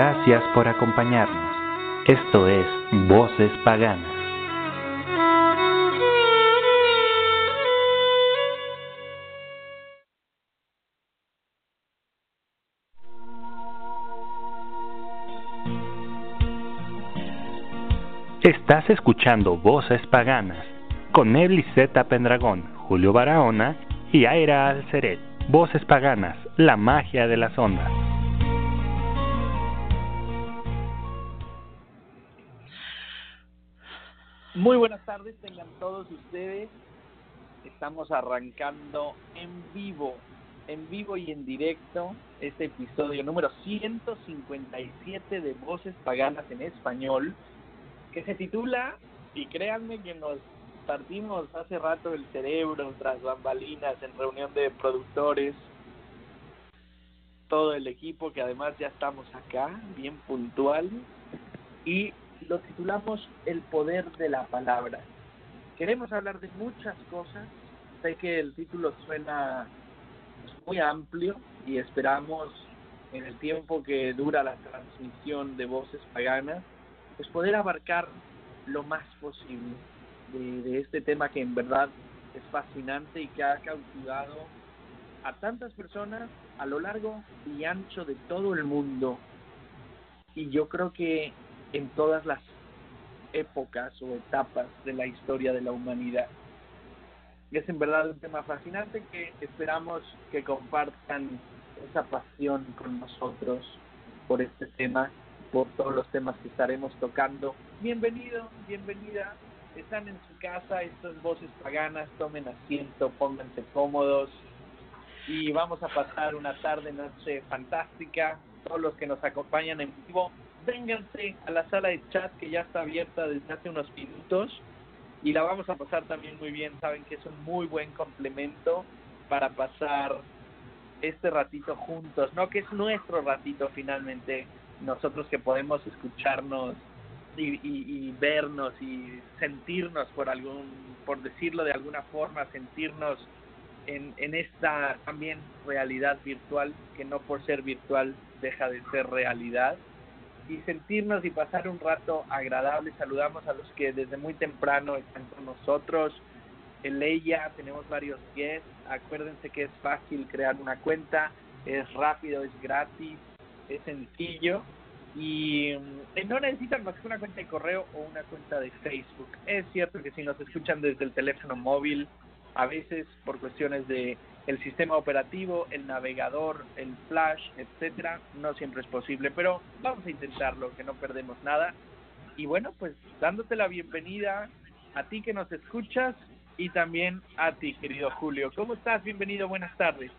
Gracias por acompañarnos. Esto es Voces Paganas. Estás escuchando Voces Paganas con Zeta Pendragón, Julio Barahona y Aira Alceret. Voces Paganas, la magia de las ondas. Muy buenas tardes, tengan todos ustedes. Estamos arrancando en vivo, en vivo y en directo este episodio número 157 de Voces Paganas en Español, que se titula, y créanme que nos partimos hace rato el cerebro tras bambalinas en reunión de productores, todo el equipo que además ya estamos acá, bien puntual, y lo titulamos El poder de la palabra. Queremos hablar de muchas cosas. Sé que el título suena muy amplio y esperamos en el tiempo que dura la transmisión de voces paganas, pues poder abarcar lo más posible de, de este tema que en verdad es fascinante y que ha cautivado a tantas personas a lo largo y ancho de todo el mundo. Y yo creo que en todas las épocas o etapas de la historia de la humanidad. Es en verdad un tema fascinante que esperamos que compartan esa pasión con nosotros por este tema, por todos los temas que estaremos tocando. Bienvenido, bienvenida. Están en su casa, estas voces paganas, tomen asiento, pónganse cómodos y vamos a pasar una tarde, noche fantástica. Todos los que nos acompañan en vivo, vénganse a la sala de chat que ya está abierta desde hace unos minutos y la vamos a pasar también muy bien. Saben que es un muy buen complemento para pasar este ratito juntos, ¿no? Que es nuestro ratito finalmente, nosotros que podemos escucharnos y, y, y vernos y sentirnos por algún, por decirlo de alguna forma, sentirnos en, en esta también realidad virtual que no por ser virtual deja de ser realidad y sentirnos y pasar un rato agradable. Saludamos a los que desde muy temprano están con nosotros. En ella tenemos varios guests. Acuérdense que es fácil crear una cuenta, es rápido, es gratis, es sencillo y no necesitan más que una cuenta de correo o una cuenta de Facebook. Es cierto que si nos escuchan desde el teléfono móvil, a veces por cuestiones de el sistema operativo, el navegador, el flash, etcétera, no siempre es posible, pero vamos a intentarlo, que no perdemos nada. Y bueno, pues dándote la bienvenida a ti que nos escuchas y también a ti, querido Julio. ¿Cómo estás? Bienvenido, buenas tardes.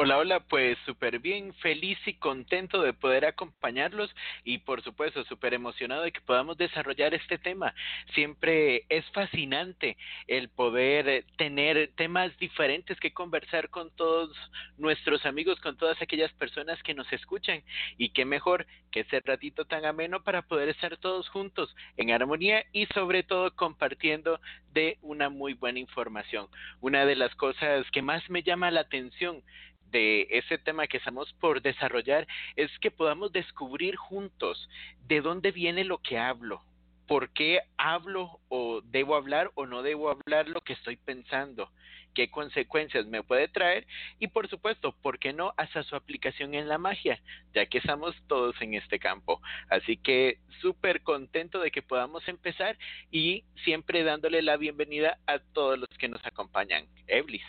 Hola, hola, pues súper bien, feliz y contento de poder acompañarlos y por supuesto súper emocionado de que podamos desarrollar este tema. Siempre es fascinante el poder tener temas diferentes que conversar con todos nuestros amigos, con todas aquellas personas que nos escuchan y qué mejor que ese ratito tan ameno para poder estar todos juntos en armonía y sobre todo compartiendo de una muy buena información. Una de las cosas que más me llama la atención de ese tema que estamos por desarrollar es que podamos descubrir juntos de dónde viene lo que hablo, por qué hablo o debo hablar o no debo hablar lo que estoy pensando, qué consecuencias me puede traer y por supuesto, por qué no hasta su aplicación en la magia, ya que estamos todos en este campo. Así que súper contento de que podamos empezar y siempre dándole la bienvenida a todos los que nos acompañan. Eblis.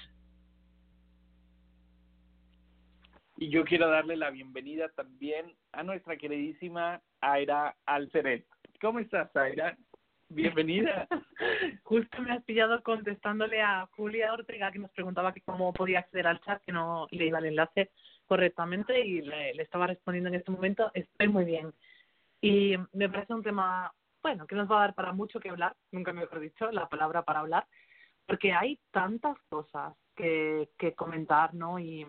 Y yo quiero darle la bienvenida también a nuestra queridísima Aira Alceret. ¿Cómo estás, Aira? Bienvenida. Justo me has pillado contestándole a Julia Ortega que nos preguntaba que cómo podía acceder al chat, que no le iba el enlace correctamente y le, estaba respondiendo en este momento. Estoy muy bien. Y me parece un tema, bueno, que nos va a dar para mucho que hablar, nunca mejor dicho, la palabra para hablar, porque hay tantas cosas que, que comentar, ¿no? Y,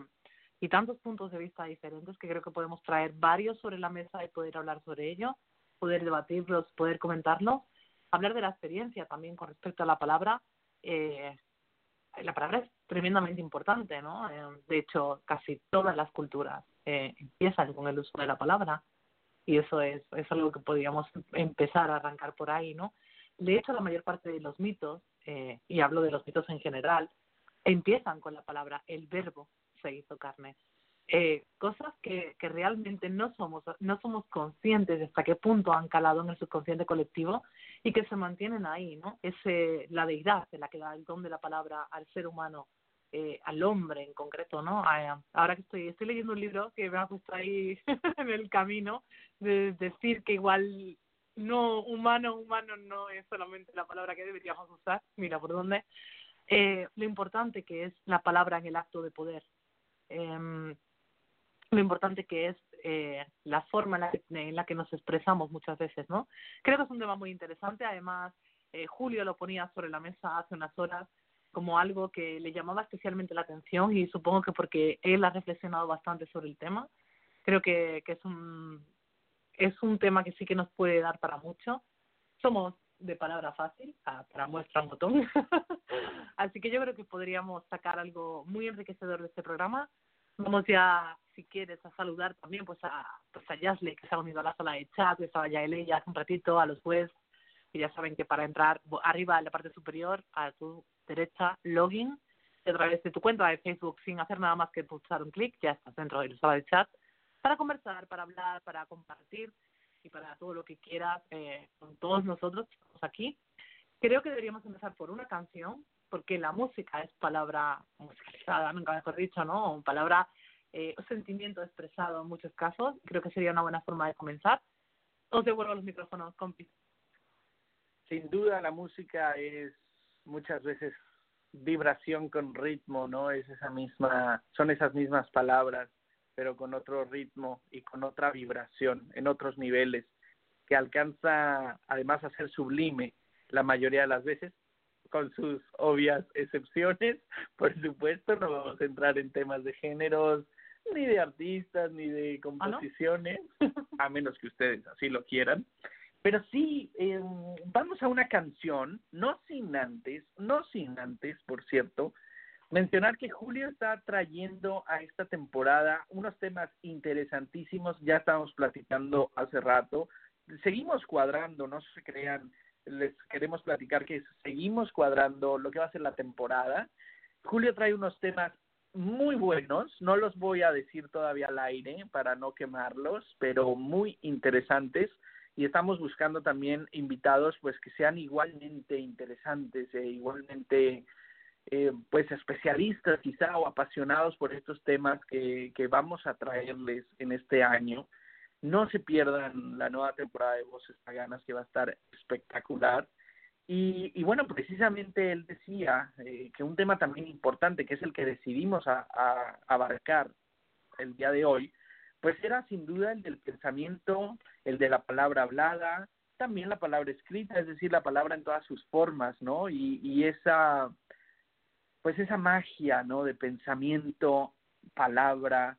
y tantos puntos de vista diferentes que creo que podemos traer varios sobre la mesa y poder hablar sobre ello, poder debatirlos, poder comentarlos, hablar de la experiencia también con respecto a la palabra. Eh, la palabra es tremendamente importante, ¿no? Eh, de hecho, casi todas las culturas eh, empiezan con el uso de la palabra y eso es, es algo que podríamos empezar a arrancar por ahí, ¿no? De hecho, la mayor parte de los mitos, eh, y hablo de los mitos en general, empiezan con la palabra, el verbo se hizo carne. Eh, cosas que, que realmente no somos, no somos conscientes de hasta qué punto han calado en el subconsciente colectivo y que se mantienen ahí, ¿no? Es la deidad de la que da el don de la palabra al ser humano, eh, al hombre en concreto, ¿no? ahora que estoy, estoy leyendo un libro que me ha puesto ahí en el camino de decir que igual no humano, humano no es solamente la palabra que deberíamos usar, mira por dónde, eh, lo importante que es la palabra en el acto de poder. Eh, lo importante que es eh, la forma en la, que, en la que nos expresamos muchas veces, ¿no? Creo que es un tema muy interesante. Además, eh, Julio lo ponía sobre la mesa hace unas horas como algo que le llamaba especialmente la atención y supongo que porque él ha reflexionado bastante sobre el tema. Creo que, que es un es un tema que sí que nos puede dar para mucho. Somos de palabra fácil, para muestra un botón. Así que yo creo que podríamos sacar algo muy enriquecedor de este programa. Vamos ya si quieres, a saludar también pues a, pues a Yasle, que se ha unido a la sala de chat, que estaba ya ella hace un ratito, a los webs, que ya saben que para entrar arriba en la parte superior, a tu derecha, login, a través de tu cuenta de Facebook sin hacer nada más que pulsar un clic, ya estás dentro de la sala de chat, para conversar, para hablar, para compartir y para todo lo que quieras eh, con todos nosotros estamos aquí. Creo que deberíamos empezar por una canción, porque la música es palabra musicalizada, nunca mejor dicho, ¿no? Palabra eh, sentimiento expresado en muchos casos. Creo que sería una buena forma de comenzar. Os devuelvo los micrófonos, compi. Sin duda la música es muchas veces vibración con ritmo, ¿no? Es esa misma, son esas mismas palabras, pero con otro ritmo y con otra vibración, en otros niveles, que alcanza además a ser sublime la mayoría de las veces, con sus obvias excepciones, por supuesto, no vamos a entrar en temas de géneros, ni de artistas, ni de ¿Ah, composiciones, a menos que ustedes así lo quieran. Pero sí, eh, vamos a una canción, no sin antes, no sin antes, por cierto, mencionar que Julio está trayendo a esta temporada unos temas interesantísimos, ya estábamos platicando hace rato, seguimos cuadrando, no se crean, les queremos platicar que seguimos cuadrando lo que va a ser la temporada. Julio trae unos temas muy buenos, no los voy a decir todavía al aire para no quemarlos, pero muy interesantes y estamos buscando también invitados pues que sean igualmente interesantes e igualmente eh, pues especialistas quizá o apasionados por estos temas que, que vamos a traerles en este año. No se pierdan la nueva temporada de Voces Paganas que va a estar espectacular y, y bueno, precisamente él decía eh, que un tema también importante, que es el que decidimos a, abarcar el día de hoy, pues era sin duda el del pensamiento, el de la palabra hablada, también la palabra escrita, es decir, la palabra en todas sus formas, ¿no? Y, y esa, pues esa magia, ¿no? De pensamiento, palabra,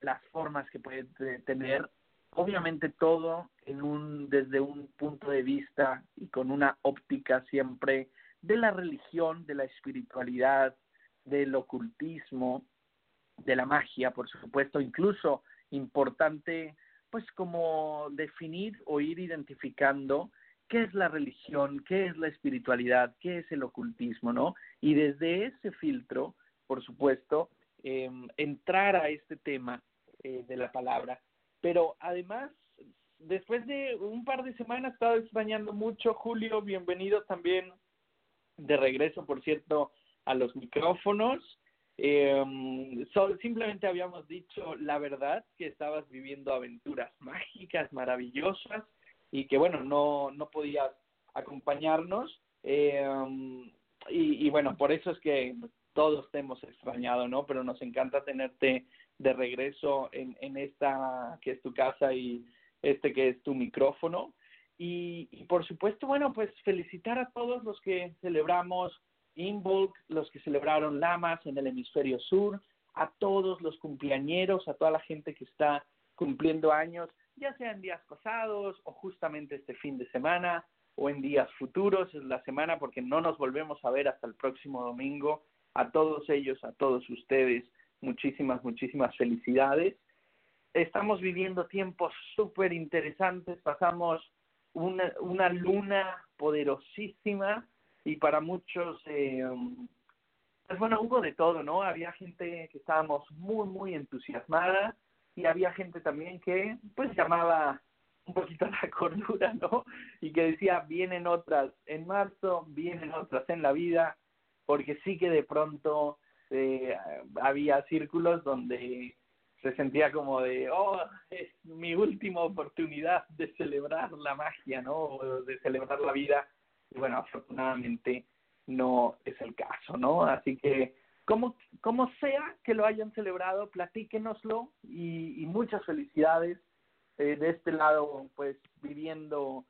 las formas que puede tener obviamente todo en un desde un punto de vista y con una óptica siempre de la religión, de la espiritualidad, del ocultismo, de la magia, por supuesto, incluso importante pues como definir o ir identificando qué es la religión, qué es la espiritualidad, qué es el ocultismo, ¿no? Y desde ese filtro, por supuesto, eh, entrar a este tema eh, de la palabra pero además, después de un par de semanas, he estado extrañando mucho. Julio, bienvenido también de regreso, por cierto, a los micrófonos. Eh, simplemente habíamos dicho la verdad que estabas viviendo aventuras mágicas, maravillosas y que bueno, no, no podías acompañarnos. Eh, y, y bueno, por eso es que todos te hemos extrañado, ¿no? Pero nos encanta tenerte de regreso en, en esta que es tu casa y, este que es tu micrófono. Y, y por supuesto, bueno, pues felicitar a todos los que celebramos Involk, los que celebraron Lamas en el hemisferio sur, a todos los cumpleañeros, a toda la gente que está cumpliendo años, ya sea en días pasados o justamente este fin de semana o en días futuros, es la semana porque no nos volvemos a ver hasta el próximo domingo. A todos ellos, a todos ustedes, muchísimas, muchísimas felicidades. Estamos viviendo tiempos súper interesantes, pasamos una, una luna poderosísima y para muchos, eh, pues bueno, hubo de todo, ¿no? Había gente que estábamos muy, muy entusiasmada y había gente también que pues llamaba un poquito a la cordura, ¿no? Y que decía, vienen otras en marzo, vienen otras en la vida, porque sí que de pronto eh, había círculos donde se sentía como de, oh, es mi última oportunidad de celebrar la magia, ¿no? de celebrar la vida. Y bueno, afortunadamente no es el caso, ¿no? Así que como, como sea que lo hayan celebrado, platíquenoslo y, muchas felicidades. Eh, de este lado, pues viviendo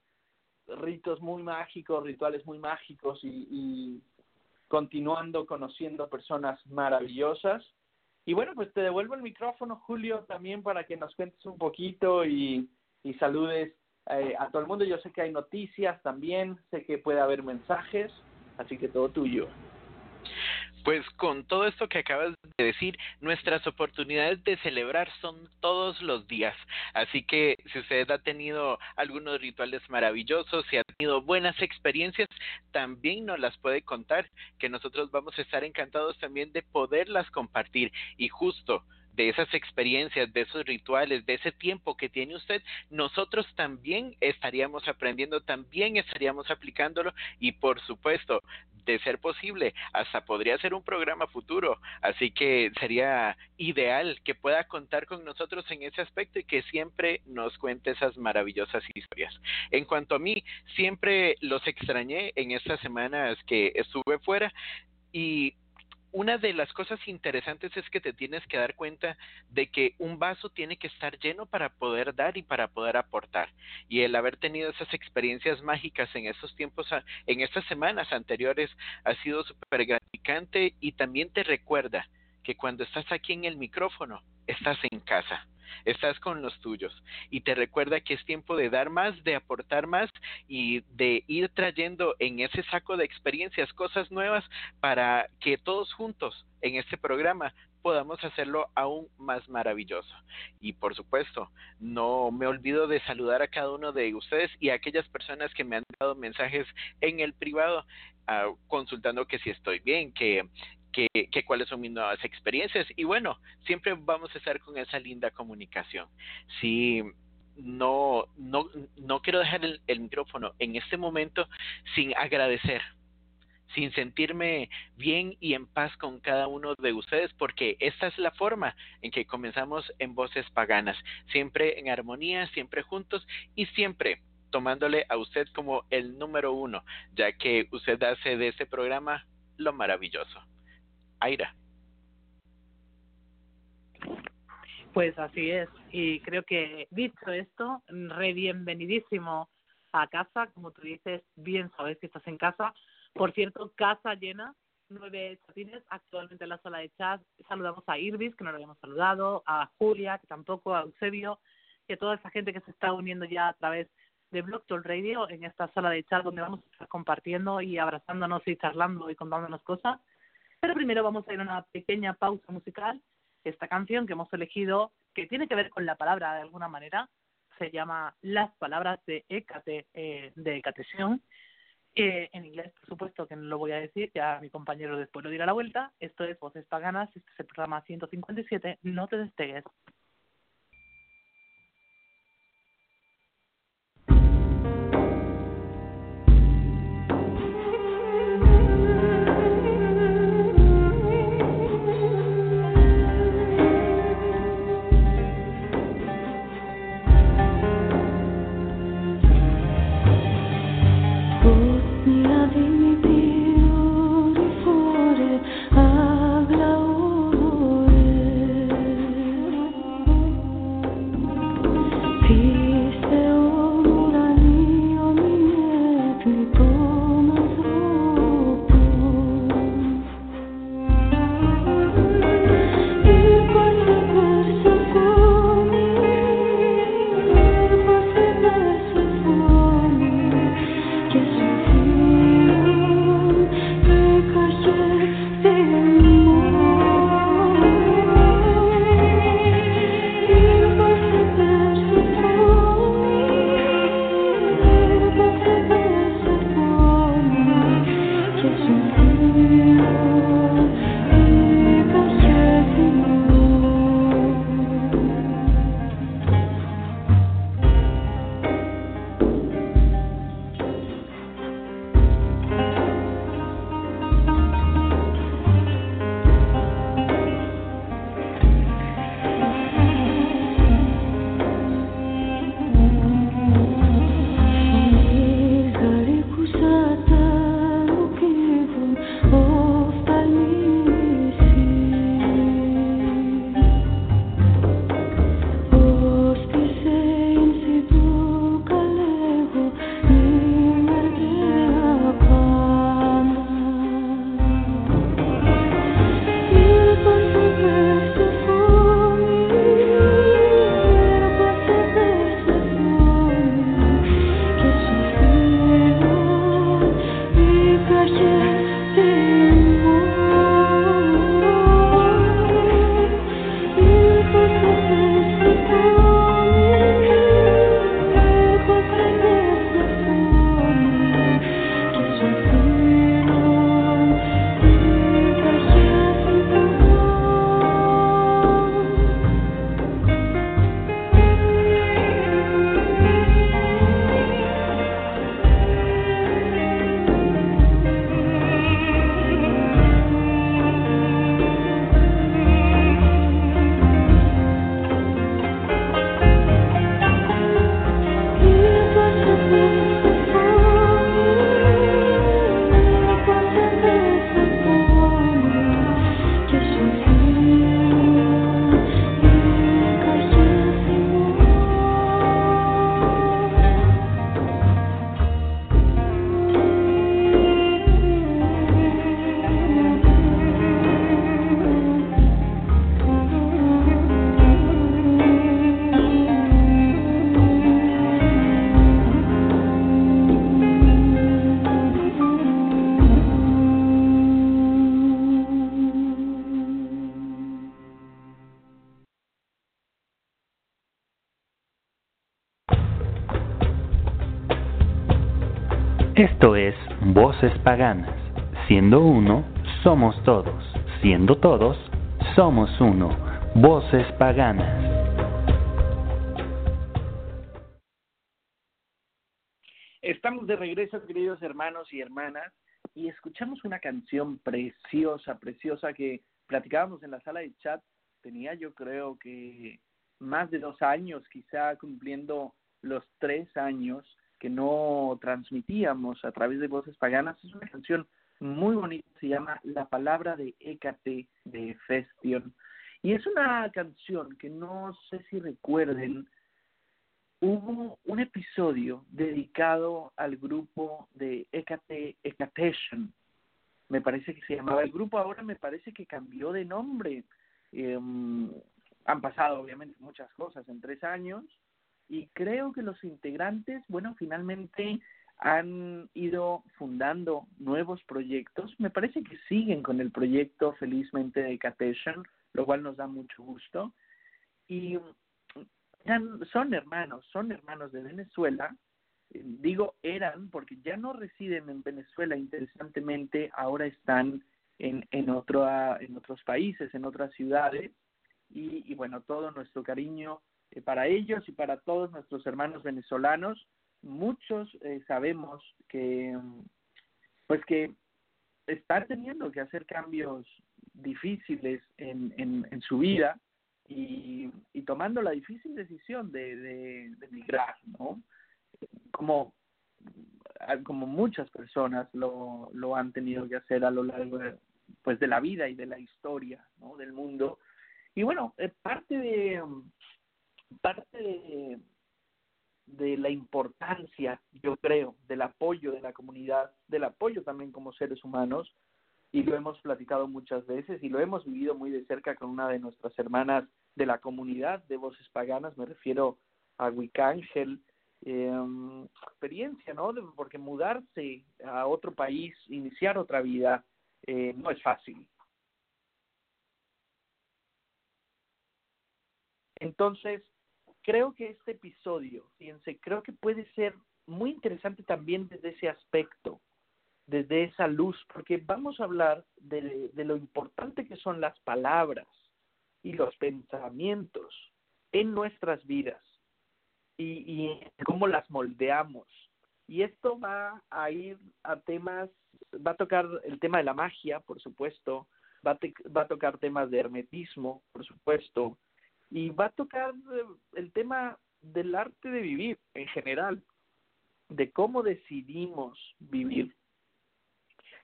ritos muy mágicos, rituales muy mágicos y, continuando conociendo personas maravillosas. Y bueno, pues te devuelvo el micrófono, Julio, también para que nos cuentes un poquito y, y saludes eh, a todo el mundo. Yo sé que hay noticias también, sé que puede haber mensajes, así que todo tuyo. Pues con todo esto que acabas de decir, nuestras oportunidades de celebrar son todos los días. Así que si usted ha tenido algunos rituales maravillosos, si ha tenido buenas experiencias, también nos las puede contar, que nosotros vamos a estar encantados también de poderlas compartir. Y justo de esas experiencias, de esos rituales, de ese tiempo que tiene usted, nosotros también estaríamos aprendiendo, también estaríamos aplicándolo y por supuesto, de ser posible, hasta podría ser un programa futuro. Así que sería ideal que pueda contar con nosotros en ese aspecto y que siempre nos cuente esas maravillosas historias. En cuanto a mí, siempre los extrañé en estas semanas que estuve fuera y una de las cosas interesantes es que te tienes que dar cuenta de que un vaso tiene que estar lleno para poder dar y para poder aportar. Y el haber tenido esas experiencias mágicas en esos tiempos, en estas semanas anteriores, ha sido súper gratificante y también te recuerda que cuando estás aquí en el micrófono, estás en casa estás con los tuyos y te recuerda que es tiempo de dar más, de aportar más y de ir trayendo en ese saco de experiencias cosas nuevas para que todos juntos en este programa podamos hacerlo aún más maravilloso. Y por supuesto, no me olvido de saludar a cada uno de ustedes y a aquellas personas que me han dado mensajes en el privado uh, consultando que si estoy bien, que que, cuáles son mis nuevas experiencias y bueno, siempre vamos a estar con esa linda comunicación. Si no, no, no quiero dejar el, el micrófono en este momento sin agradecer, sin sentirme bien y en paz con cada uno de ustedes, porque esta es la forma en que comenzamos en Voces Paganas, siempre en armonía, siempre juntos y siempre tomándole a usted como el número uno, ya que usted hace de este programa lo maravilloso. Aira. Pues así es. Y creo que dicho esto, re bienvenidísimo a casa. Como tú dices, bien sabes que estás en casa. Por cierto, casa llena, nueve chatines actualmente en la sala de chat. Saludamos a Irvis, que no lo habíamos saludado, a Julia, que tampoco, a Eusebio, y a toda esa gente que se está uniendo ya a través de Blog Radio en esta sala de chat donde vamos a estar compartiendo y abrazándonos y charlando y contándonos cosas. Pero primero vamos a ir a una pequeña pausa musical. Esta canción que hemos elegido, que tiene que ver con la palabra de alguna manera, se llama Las palabras de Ecate, eh, de Ecatesión. Eh, en inglés, por supuesto, que no lo voy a decir, ya mi compañero después lo dirá a la vuelta. Esto es Voces Paganas, este es el programa 157. No te despegues. Siendo uno, somos todos. Siendo todos, somos uno. Voces Paganas. Estamos de regreso, queridos hermanos y hermanas, y escuchamos una canción preciosa, preciosa que platicábamos en la sala de chat. Tenía yo creo que más de dos años, quizá cumpliendo los tres años que no transmitíamos a través de voces paganas. Es una canción muy bonita, se llama La palabra de Hécate de Festion. Y es una canción que no sé si recuerden, hubo un episodio dedicado al grupo de Ecate, Ecatation, me parece que se llamaba el grupo, ahora me parece que cambió de nombre. Em, han pasado obviamente muchas cosas en tres años y creo que los integrantes, bueno, finalmente han ido fundando nuevos proyectos. Me parece que siguen con el proyecto felizmente de Ecatation, lo cual nos da mucho gusto. Y son hermanos, son hermanos de Venezuela. Digo eran porque ya no residen en Venezuela, interesantemente, ahora están en, en, otro, en otros países, en otras ciudades. Y bueno, todo nuestro cariño eh, para ellos y para todos nuestros hermanos venezolanos. Muchos eh, sabemos que, pues que están teniendo que hacer cambios difíciles en, en, su vida y, y tomando la difícil decisión de, de, de migrar, ¿no? Como, como muchas personas lo, lo han tenido que hacer a lo largo de, pues de la vida y de la historia ¿no? del mundo. Y bueno, eh, parte de parte de, la importancia, yo creo, del apoyo de la comunidad, del apoyo también como seres humanos, y lo hemos platicado muchas veces y lo hemos vivido muy de cerca con una de nuestras hermanas de la comunidad de voces paganas, me refiero a Wicángel, eh, experiencia, ¿no? porque mudarse a otro país, iniciar otra vida, eh, no es fácil. Entonces, creo que este episodio, fíjense, creo que puede ser muy interesante también desde ese aspecto, desde esa luz, porque vamos a hablar de, de lo importante que son las palabras y los pensamientos en nuestras vidas y, y cómo las moldeamos. Y esto va a ir a temas, va a tocar el tema de la magia, por supuesto, va te, va a tocar temas de hermetismo, por supuesto, y va a tocar eh, el tema del arte de vivir en general, de cómo decidimos vivir.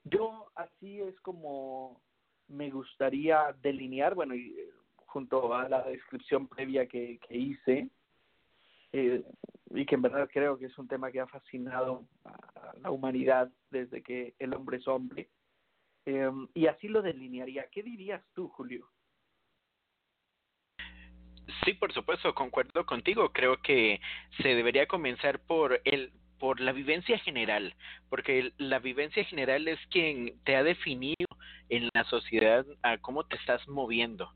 Yo así es como me gustaría delinear, bueno, y eh, junto a la descripción previa que, que hice, eh, y que en verdad creo que es un tema que ha fascinado a la humanidad desde que el hombre es hombre, y así lo delinearía. ¿Qué dirías tú, Julio? Sí, por supuesto, concuerdo contigo. Creo que se debería comenzar por el por la vivencia general, porque la vivencia general es quien te ha definido en la sociedad a cómo te estás moviendo.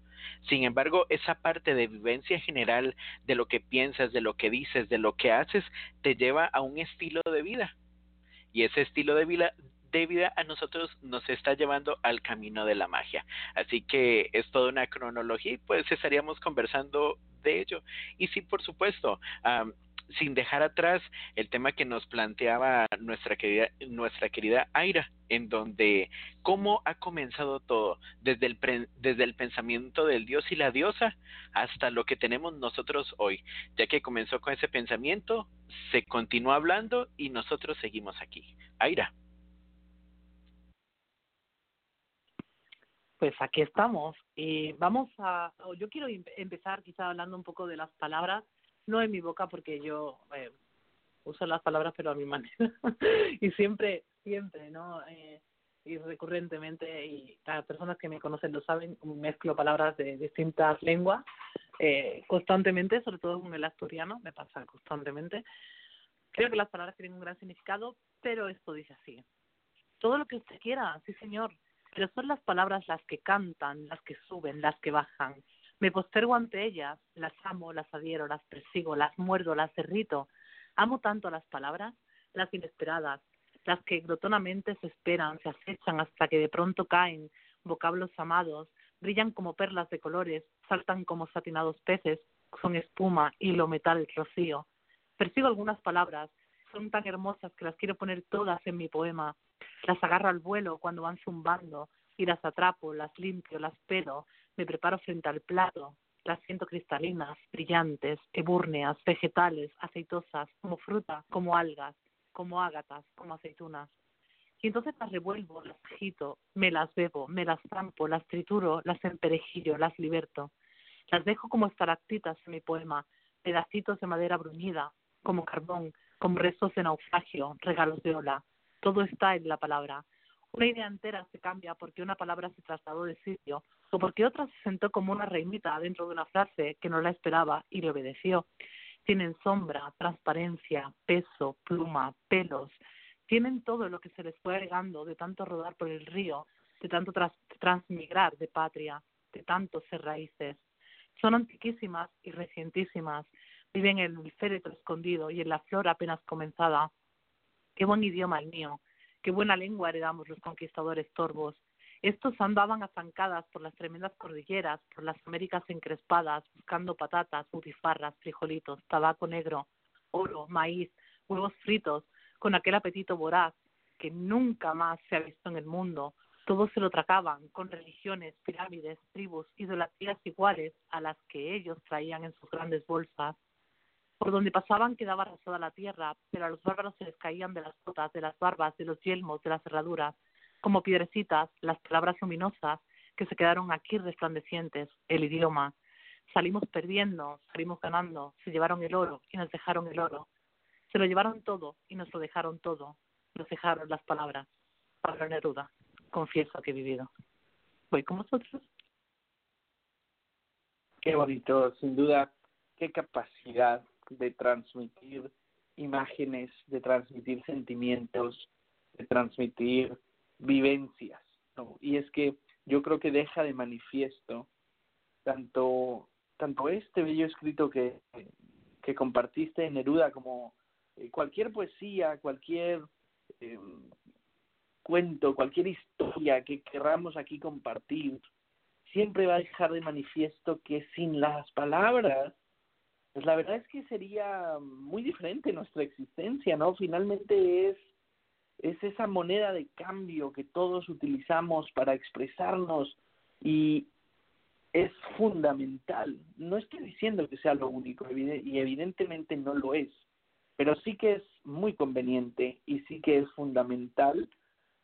Sin embargo, esa parte de vivencia general de lo que piensas, de lo que dices, de lo que haces, te lleva a un estilo de vida. Y ese estilo de vida, de vida a nosotros nos está llevando al camino de la magia. Así que es toda una cronología y pues estaríamos conversando de ello. Y sí, por supuesto, um, sin dejar atrás el tema que nos planteaba nuestra querida, nuestra querida Aira, en donde cómo ha comenzado todo, desde el, desde el pensamiento del dios y la diosa hasta lo que tenemos nosotros hoy, ya que comenzó con ese pensamiento, se continúa hablando y nosotros seguimos aquí. Aira. Pues aquí estamos. y vamos a, yo quiero empezar quizá hablando un poco de las palabras, no en mi boca porque yo eh, uso las palabras pero a mi manera y siempre, siempre, ¿no? Eh, y recurrentemente, y las personas que me conocen lo saben, mezclo palabras de distintas lenguas eh, constantemente, sobre todo con el asturiano, me pasa constantemente. Creo que las palabras tienen un gran significado, pero esto dice así. Todo lo que usted quiera, sí señor, pero son las palabras las que cantan, las que suben, las que bajan. Me postergo ante ellas, las amo, las adhiero, las persigo, las muerdo, las derrito. Amo tanto las palabras, las inesperadas, las que glotonamente se esperan, se acechan hasta que de pronto caen, vocablos amados, brillan como perlas de colores, saltan como satinados peces, son espuma, hilo, metal, rocío. Persigo algunas palabras, son tan hermosas que las quiero poner todas en mi poema. Las agarro al vuelo cuando van zumbando y las atrapo, las limpio, las pelo, me preparo frente al plato, las siento cristalinas, brillantes, ebúrneas, vegetales, aceitosas, como fruta, como algas, como ágatas, como aceitunas. Y entonces las revuelvo, las agito, me las bebo, me las zampo, las trituro, las emperejillo, las liberto. Las dejo como estalactitas en mi poema, pedacitos de madera bruñida, como carbón, como restos de naufragio, regalos de ola. Todo está en la palabra. Una idea entera se cambia porque una palabra se trasladó de sitio o porque otra se sentó como una reinita dentro de una frase que no la esperaba y le obedeció. Tienen sombra, transparencia, peso, pluma, pelos. Tienen todo lo que se les fue agregando de tanto rodar por el río, de tanto transmigrar de patria, de tanto ser raíces. Son antiquísimas y recientísimas. Viven en el féretro escondido y en la flor apenas comenzada. Qué buen idioma el mío. Qué buena lengua heredamos los conquistadores torvos. Estos andaban azancadas por las tremendas cordilleras, por las Américas encrespadas, buscando patatas, butifarras, frijolitos, tabaco negro, oro, maíz, huevos fritos, con aquel apetito voraz que nunca más se ha visto en el mundo. Todos se lo tracaban con religiones, pirámides, tribus, idolatrías iguales a las que ellos traían en sus grandes bolsas. Por donde pasaban quedaba arrasada la tierra, pero a los bárbaros se les caían de las botas, de las barbas, de los yelmos, de las cerraduras, como piedrecitas las palabras luminosas que se quedaron aquí resplandecientes, el idioma. Salimos perdiendo, salimos ganando, se llevaron el oro y nos dejaron el oro. Se lo llevaron todo y nos lo dejaron todo. Nos dejaron las palabras. Pablo Neruda, confieso que he vivido. ¿Voy con vosotros? Qué bonito, sin duda, qué capacidad de transmitir imágenes, de transmitir sentimientos, de transmitir vivencias. ¿no? Y es que yo creo que deja de manifiesto tanto, tanto este bello escrito que, que compartiste en Neruda como eh, cualquier poesía, cualquier eh, cuento, cualquier historia que queramos aquí compartir, siempre va a dejar de manifiesto que sin las palabras, pues la verdad es que sería muy diferente nuestra existencia, ¿no? Finalmente es es esa moneda de cambio que todos utilizamos para expresarnos y es fundamental. No estoy diciendo que sea lo único y evidentemente no lo es, pero sí que es muy conveniente y sí que es fundamental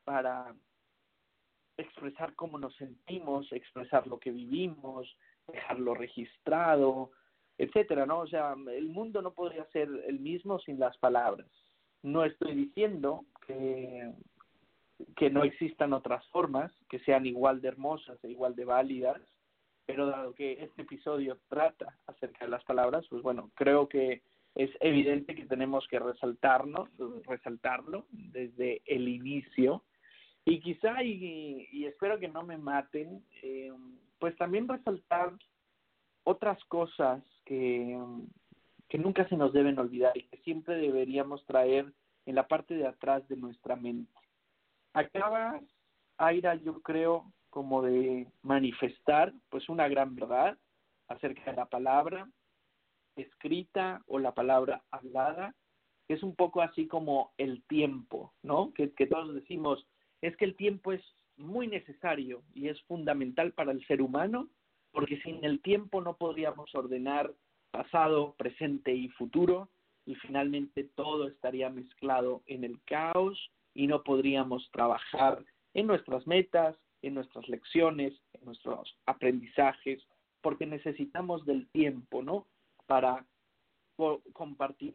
para expresar cómo nos sentimos, expresar lo que vivimos, dejarlo registrado, etcétera, ¿no? O sea, el mundo no podría ser el mismo sin las palabras. No estoy diciendo que, que no existan otras formas que sean igual de hermosas e igual de válidas, pero dado que este episodio trata acerca de las palabras, pues bueno, creo que es evidente que tenemos que resaltarnos, resaltarlo desde el inicio y quizá, y, y espero que no me maten, eh, pues también resaltar otras cosas que, que nunca se nos deben olvidar y que siempre deberíamos traer en la parte de atrás de nuestra mente. Acaba Aira, yo creo, como de manifestar pues una gran verdad acerca de la palabra escrita o la palabra hablada, que es un poco así como el tiempo, ¿no? Que todos decimos, es que el tiempo es muy necesario y es fundamental para el ser humano, porque sin el tiempo no podríamos ordenar pasado, presente y futuro, y finalmente todo estaría mezclado en el caos y no podríamos trabajar en nuestras metas, en nuestras lecciones, en nuestros aprendizajes, porque necesitamos del tiempo, ¿no? Para compartir,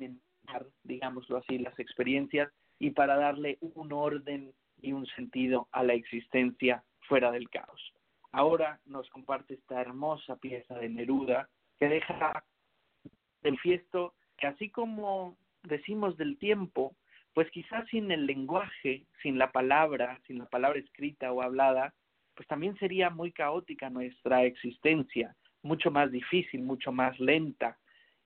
digámoslo así, las experiencias y para darle un orden y un sentido a la existencia fuera del caos. Ahora nos comparte esta hermosa pieza de Neruda que deja del fiesto que así como decimos del tiempo, pues quizás sin el lenguaje, sin la palabra, sin la palabra escrita o hablada, pues también sería muy caótica nuestra existencia, mucho más difícil, mucho más lenta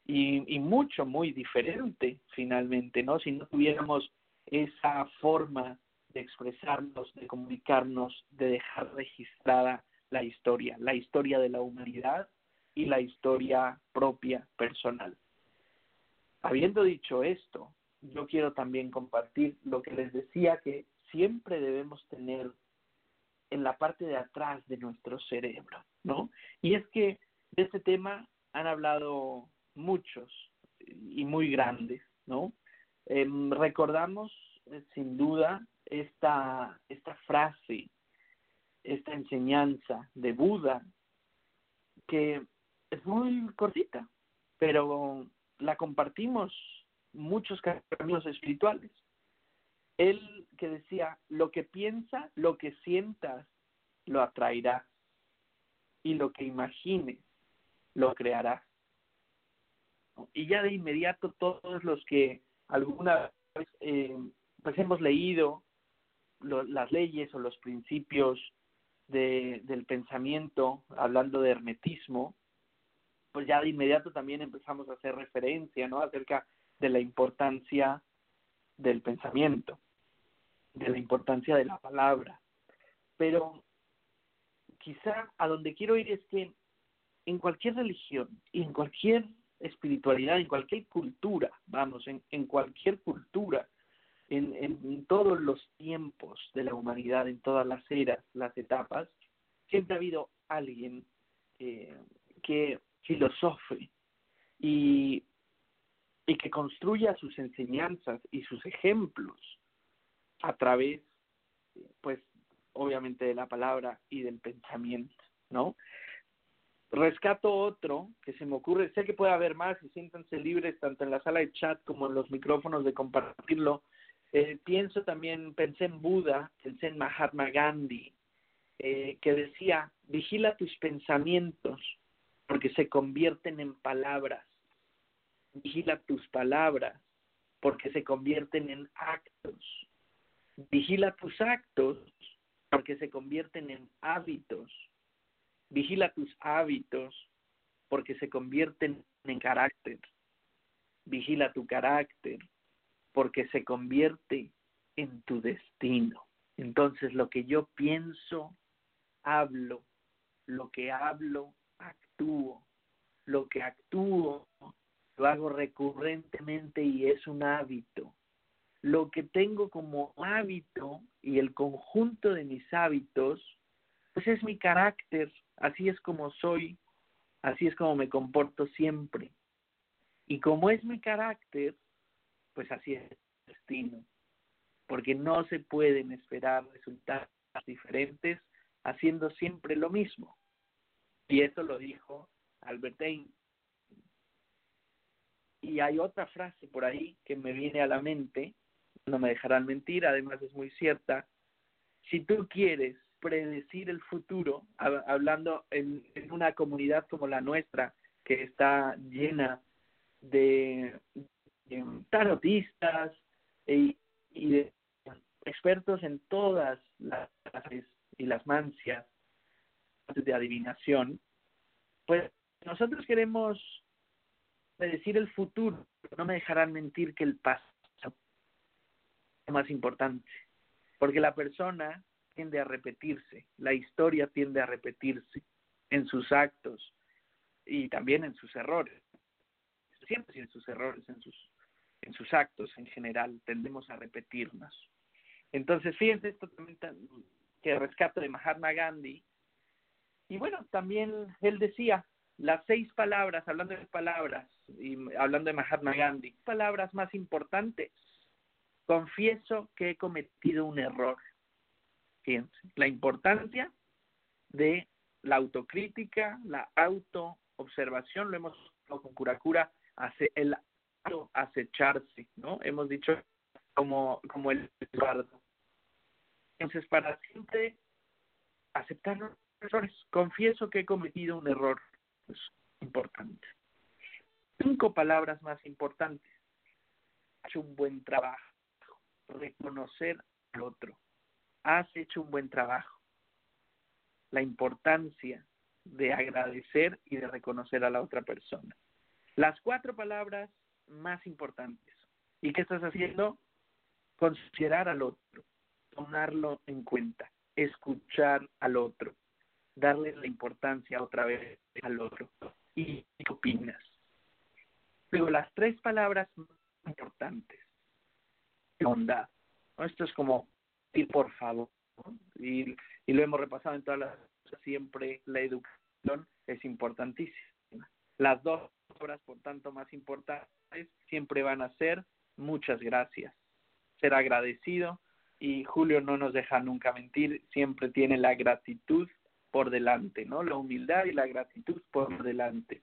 y, y mucho, muy diferente finalmente, ¿no? Si no tuviéramos esa forma de expresarnos, de comunicarnos, de dejar registrada la historia, la historia de la humanidad y la historia propia, personal. Habiendo dicho esto, yo quiero también compartir lo que les decía que siempre debemos tener en la parte de atrás de nuestro cerebro, ¿no? Y es que de este tema han hablado muchos y muy grandes, ¿no? Em, recordamos eh, sin duda esta, esta frase, esta enseñanza de Buda, que es muy cortita, pero la compartimos muchos caminos espirituales. Él que decía, lo que piensa, lo que sientas, lo atraerá. Y lo que imagines, lo creará. Y ya de inmediato todos los que alguna vez eh, pues hemos leído las leyes o los principios de, del pensamiento, hablando de hermetismo, pues ya de inmediato también empezamos a hacer referencia, ¿no? Acerca de la importancia del pensamiento, de la importancia de la palabra. Pero quizá a donde quiero ir es que en cualquier religión y en cualquier espiritualidad, en cualquier cultura, vamos, en, en cualquier cultura, en, en, todos los tiempos de la humanidad, en todas las eras, las etapas, siempre ha habido alguien eh, que filosofe y, y que construya sus enseñanzas y sus ejemplos a través, pues, obviamente de la palabra y del pensamiento, ¿no? Rescato otro que se me ocurre, sé que puede haber más y siéntanse libres tanto en la sala de chat como en los micrófonos de compartirlo. Eh, pienso también, pensé en Buda, pensé en Mahatma Gandhi, eh, que decía, vigila tus pensamientos porque se convierten en palabras. Vigila tus palabras porque se convierten en actos. Vigila tus actos porque se convierten en hábitos. Vigila tus hábitos porque se convierten en carácter. Vigila tu carácter porque se convierte en tu destino. Entonces lo que yo pienso, hablo, lo que hablo, actúo. Lo que actúo lo hago recurrentemente y es un hábito. Lo que tengo como hábito y el conjunto de mis hábitos, pues es mi carácter, así es como soy, así es como me comporto siempre. Y como es mi carácter, pues así es el destino, porque no se pueden esperar resultados diferentes haciendo siempre lo mismo. Y eso lo dijo Albert Einstein. Y hay otra frase por ahí que me viene a la mente, no me dejarán mentir, además es muy cierta. Si tú quieres predecir el futuro, hablando en, una comunidad como la nuestra, que está llena de, tarotistas y, y de expertos en todas las clases y las mancias, de adivinación, pues nosotros queremos predecir el futuro, no me dejarán mentir que el pasado es más importante, porque la persona tiende a repetirse, la historia tiende a repetirse en sus actos y también en sus errores, siempre en sus errores, en sus, en sus actos en general, tendemos a repetirnos. Entonces, fíjense esto también que rescato de Mahatma Gandhi, y bueno, también él decía las seis palabras, hablando de palabras y hablando de Mahatma Gandhi, palabras más importantes. Confieso que he cometido un error. Fíjense, la importancia de la autocrítica, la autoobservación, lo hemos visto con Curacura, hace el acecharse, ¿no? Hemos dicho como, como el. Entonces, para siempre aceptar errores. Confieso que he cometido un error es importante. Cinco palabras más importantes. Has hecho un buen trabajo. Reconocer al otro. Has hecho un buen trabajo. La importancia de agradecer y de reconocer a la otra persona. Las cuatro palabras más importantes. ¿Y qué estás haciendo? considerar al otro, tomarlo en cuenta, escuchar al otro, darle la importancia otra vez al otro. ¿Y qué opinas? Luego, las tres palabras más importantes. Bondad. Esto es como ir por favor. Y, y lo hemos repasado en todas las siempre la educación es importantísima. Las dos por tanto, más importantes siempre van a ser muchas gracias. Ser agradecido y Julio no nos deja nunca mentir, siempre tiene la gratitud por delante, ¿no? La humildad y la gratitud por delante.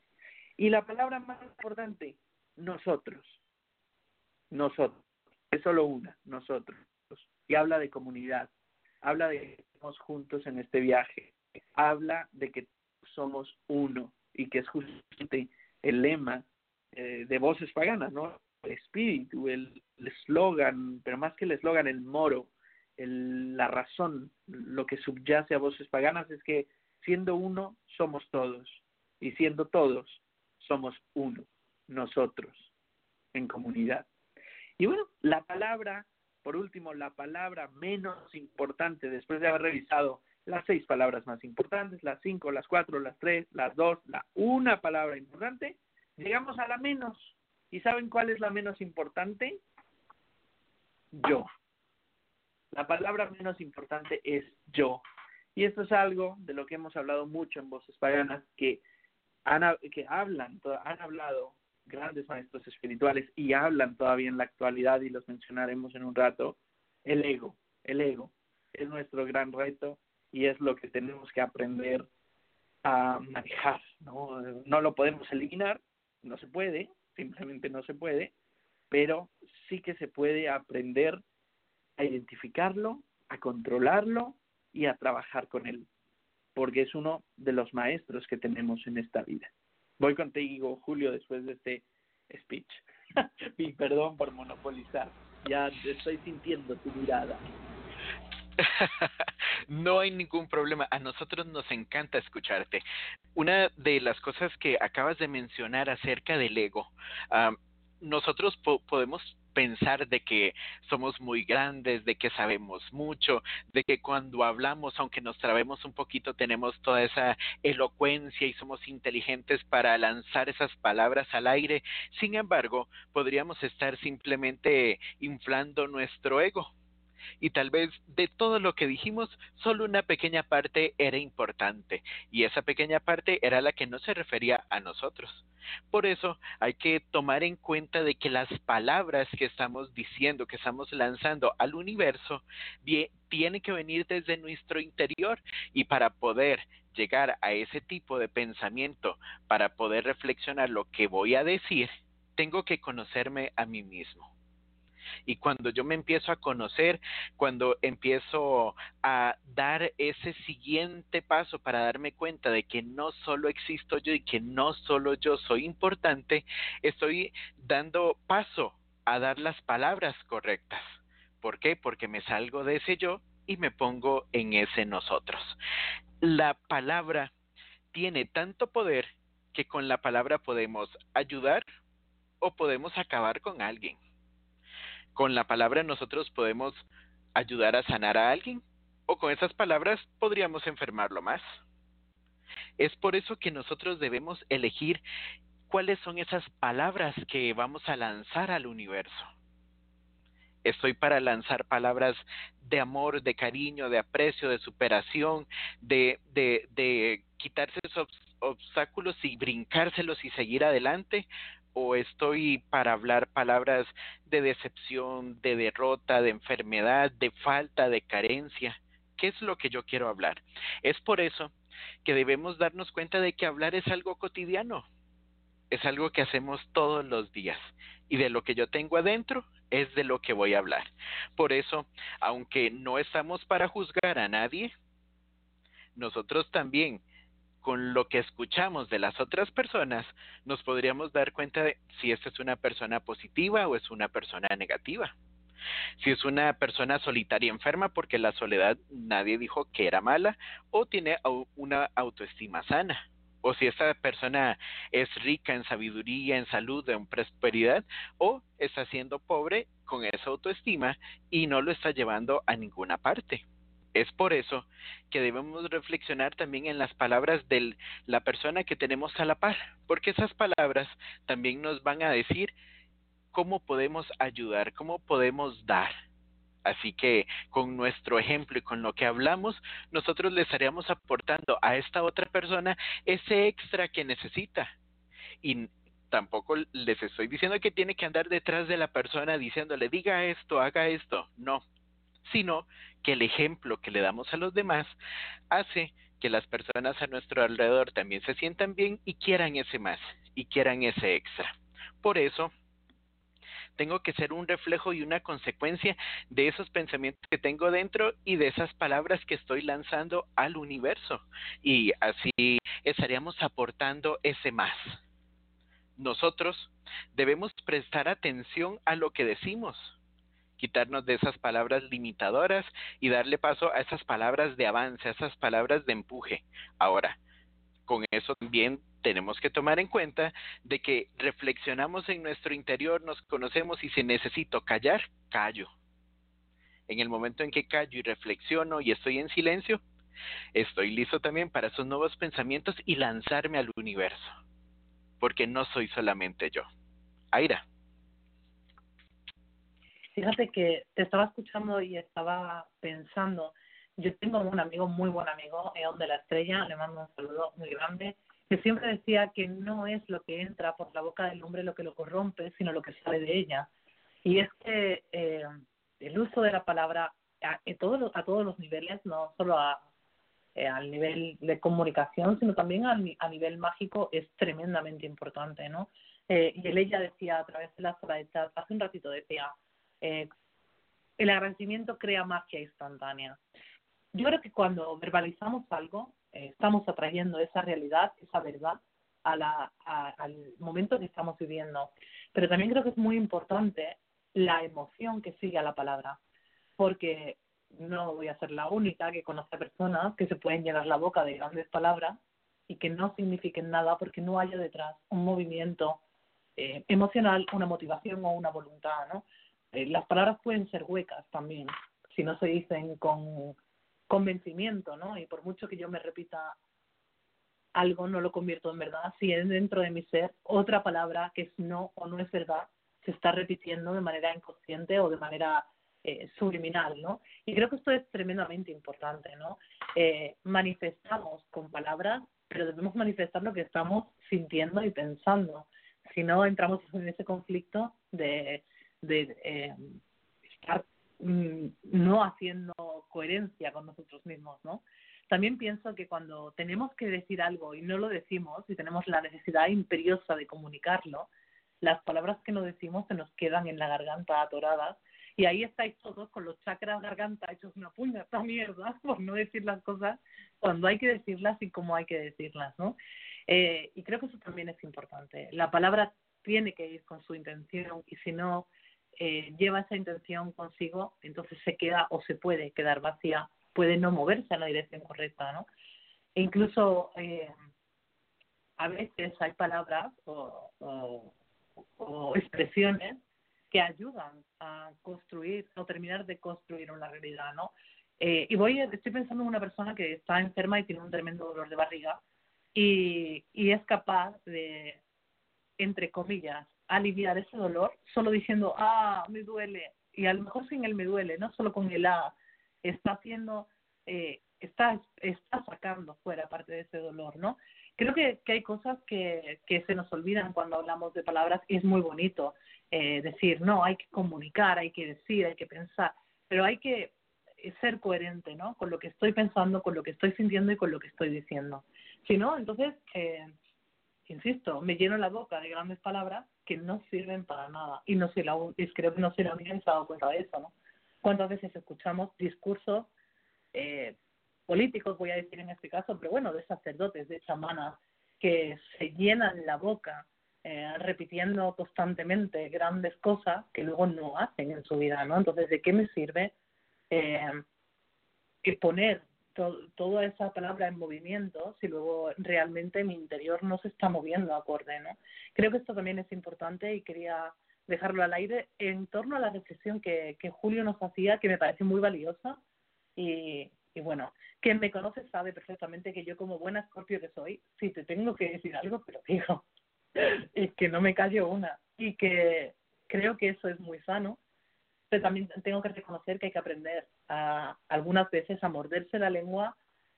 Y la palabra más importante, nosotros. Nosotros. Es solo una, nosotros. Y habla de comunidad. Habla de que estamos juntos en este viaje. Habla de que somos uno y que es justamente el lema eh, de voces paganas, ¿no? El espíritu, el eslogan, pero más que el eslogan, el moro, el, la razón, lo que subyace a voces paganas es que siendo uno somos todos y siendo todos somos uno, nosotros, en comunidad. Y bueno, la palabra, por último, la palabra menos importante, después de haber revisado las seis palabras más importantes, las cinco, las cuatro, las tres, las dos, la una palabra importante, llegamos a la menos. ¿Y saben cuál es la menos importante? Yo. La palabra menos importante es yo. Y esto es algo de lo que hemos hablado mucho en Voces Paganas, que, han, que hablan, han hablado grandes maestros espirituales y hablan todavía en la actualidad y los mencionaremos en un rato, el ego, el ego es nuestro gran reto y es lo que tenemos que aprender a manejar, ¿no? No lo podemos eliminar, no se puede, simplemente no se puede, pero sí que se puede aprender a identificarlo, a controlarlo y a trabajar con él, porque es uno de los maestros que tenemos en esta vida. Voy contigo, Julio, después de este speech. y perdón por monopolizar, ya estoy sintiendo tu mirada. no hay ningún problema. A nosotros nos encanta escucharte. Una de las cosas que acabas de mencionar acerca del ego, nosotros podemos pensar de que somos muy grandes, de que sabemos mucho, de que cuando hablamos, aunque nos trabemos un poquito, tenemos toda esa elocuencia y somos inteligentes para lanzar esas palabras al aire. Sin embargo, podríamos estar simplemente inflando nuestro ego y tal vez de todo lo que dijimos, solo una pequeña parte era importante, y esa pequeña parte era la que no se refería a nosotros. Por eso hay que tomar en cuenta de que las palabras que estamos diciendo, que estamos lanzando al universo, tienen que venir desde nuestro interior y para poder llegar a ese tipo de pensamiento, para poder reflexionar lo que voy a decir, tengo que conocerme a mí mismo. Y cuando yo me empiezo a conocer, cuando empiezo a dar ese siguiente paso para darme cuenta de que no solo existo yo y que no solo yo soy importante, estoy dando paso a dar las palabras correctas. ¿Por qué? Porque me salgo de ese yo y me pongo en ese nosotros. La palabra tiene tanto poder que con la palabra podemos ayudar o podemos acabar con alguien con la palabra nosotros podemos ayudar a sanar a alguien o con esas palabras podríamos enfermarlo más. Es por eso que nosotros debemos elegir cuáles son esas palabras que vamos a lanzar al universo. Estoy para lanzar palabras de amor, de cariño, de aprecio, de superación, de, quitarse esos obstáculos y brincárselos y seguir adelante, o estoy para hablar palabras de decepción, de derrota, de enfermedad, de falta, de carencia. ¿Qué es lo que yo quiero hablar? Es por eso que debemos darnos cuenta de que hablar es algo cotidiano, es algo que hacemos todos los días y de lo que yo tengo adentro es de lo que voy a hablar. Por eso, aunque no estamos para juzgar a nadie, nosotros también con lo que escuchamos de las otras personas, nos podríamos dar cuenta de si esta es una persona positiva o es una persona negativa. Si es una persona solitaria enferma porque la soledad nadie dijo que era mala o tiene una autoestima sana. o si esta persona es rica en sabiduría, en salud, en prosperidad, o está siendo pobre con esa autoestima y no lo está llevando a ninguna parte. Es por eso que debemos reflexionar también en las palabras de la persona que tenemos a la par, porque esas palabras también nos van a decir cómo podemos ayudar, cómo podemos dar. Así que con nuestro ejemplo y con lo que hablamos, nosotros le estaríamos aportando a esta otra persona ese extra que necesita. Y tampoco les estoy diciendo que tiene que andar detrás de la persona diciéndole diga esto, haga esto. No, sino que el ejemplo que le damos a los demás hace que las personas a nuestro alrededor también se sientan bien y quieran ese más y quieran ese extra. Por eso, tengo que ser un reflejo y una consecuencia de esos pensamientos que tengo dentro y de esas palabras que estoy lanzando al universo. Y así estaríamos aportando ese más. Nosotros debemos prestar atención a lo que decimos, quitarnos de esas palabras limitadoras y darle paso a esas palabras de avance, a esas palabras de empuje. Ahora, con eso también tenemos que tomar en cuenta de que reflexionamos en nuestro interior, nos conocemos y si necesito callar, callo. En el momento en que callo y reflexiono y estoy en silencio, estoy listo también para esos nuevos pensamientos y lanzarme al universo. Porque no soy solamente yo. Aira. Fíjate que te estaba escuchando y estaba pensando, yo tengo un amigo, muy buen amigo, Eon de la Estrella, le mando un saludo muy grande, que siempre decía que no es lo que entra por la boca del hombre lo que lo corrompe, sino lo que sale de ella. Y es que eh, el uso de la palabra a, todos, a todos los niveles, no solo a, eh, al nivel de comunicación, sino también a, a nivel mágico, es tremendamente importante, ¿no? Eh, y él ella decía a través de la sala de chat, hace un ratito decía, eh, el agradecimiento crea magia instantánea. Yo creo que cuando verbalizamos algo, eh, estamos atrayendo esa realidad, esa verdad a la, al momento que estamos viviendo. Pero también creo que es muy importante la emoción que sigue a la palabra, porque no voy a ser la única que conoce personas que se pueden llenar la boca de grandes palabras y que no signifiquen nada porque no haya detrás un movimiento eh, emocional, una motivación o una voluntad, ¿no? Eh, las palabras pueden ser huecas también, si no se dicen con convencimiento, ¿no? Y por mucho que yo me repita algo, no lo convierto en verdad. Si es dentro de mi ser otra palabra que es no o no es verdad, se está repitiendo de manera inconsciente o de manera eh, subliminal, ¿no? Y creo que esto es tremendamente importante, ¿no? Eh, manifestamos con palabras, pero debemos manifestar lo que estamos sintiendo y pensando. Si no, entramos en ese conflicto de, de eh, estar Mm, no haciendo coherencia con nosotros mismos, ¿no? También pienso que cuando tenemos que decir algo y no lo decimos y tenemos la necesidad imperiosa de comunicarlo, las palabras que no decimos se nos quedan en la garganta atoradas y ahí estáis todos con los chakras garganta hechos una puñeta mierda por no decir las cosas cuando hay que decirlas y cómo hay que decirlas, ¿no? Eh, y creo que eso también es importante. La palabra tiene que ir con su intención y si no, eh, lleva esa intención consigo, entonces se queda o se puede quedar vacía, puede no moverse en la dirección correcta, ¿no? E incluso eh, a veces hay palabras o, o, expresiones que ayudan a construir o terminar de construir una realidad, ¿no? Eh, y voy, estoy pensando en una persona que está enferma y tiene un tremendo dolor de barriga y, y es capaz de, entre comillas, aliviar ese dolor solo diciendo, ah, me duele. Y a lo mejor sin el me duele, no solo con el ah, está haciendo, eh, está, está sacando fuera parte de ese dolor, ¿no? Creo que, que hay cosas que, que se nos olvidan cuando hablamos de palabras y es muy bonito eh, decir, no, hay que comunicar, hay que decir, hay que pensar, pero hay que ser coherente, ¿no? Con lo que estoy pensando, con lo que estoy sintiendo y con lo que estoy diciendo. Si no, entonces, eh, insisto, me lleno la boca de grandes palabras que no sirven para nada. Y no sé, la, creo que no sé la única que se ha dado cuenta de eso, ¿no? ¿Cuántas veces escuchamos discursos eh, políticos, voy a decir en este caso, pero bueno, de sacerdotes, de chamanas, que se llenan la boca eh, repitiendo constantemente grandes cosas que luego no hacen en su vida, ¿no? Entonces, ¿de qué me sirve eh, poner toda esa palabra en movimiento si luego realmente mi interior no se está moviendo acorde, ¿no? Creo que esto también es importante y quería dejarlo al aire en torno a la reflexión que, que Julio nos hacía, que me parece muy valiosa y, y bueno, quien me conoce sabe perfectamente que yo como buena escorpio que soy, si te tengo que decir algo, pero digo, y que no me callo una y que creo que eso es muy sano pero también tengo que reconocer que hay que aprender a, algunas veces a morderse la lengua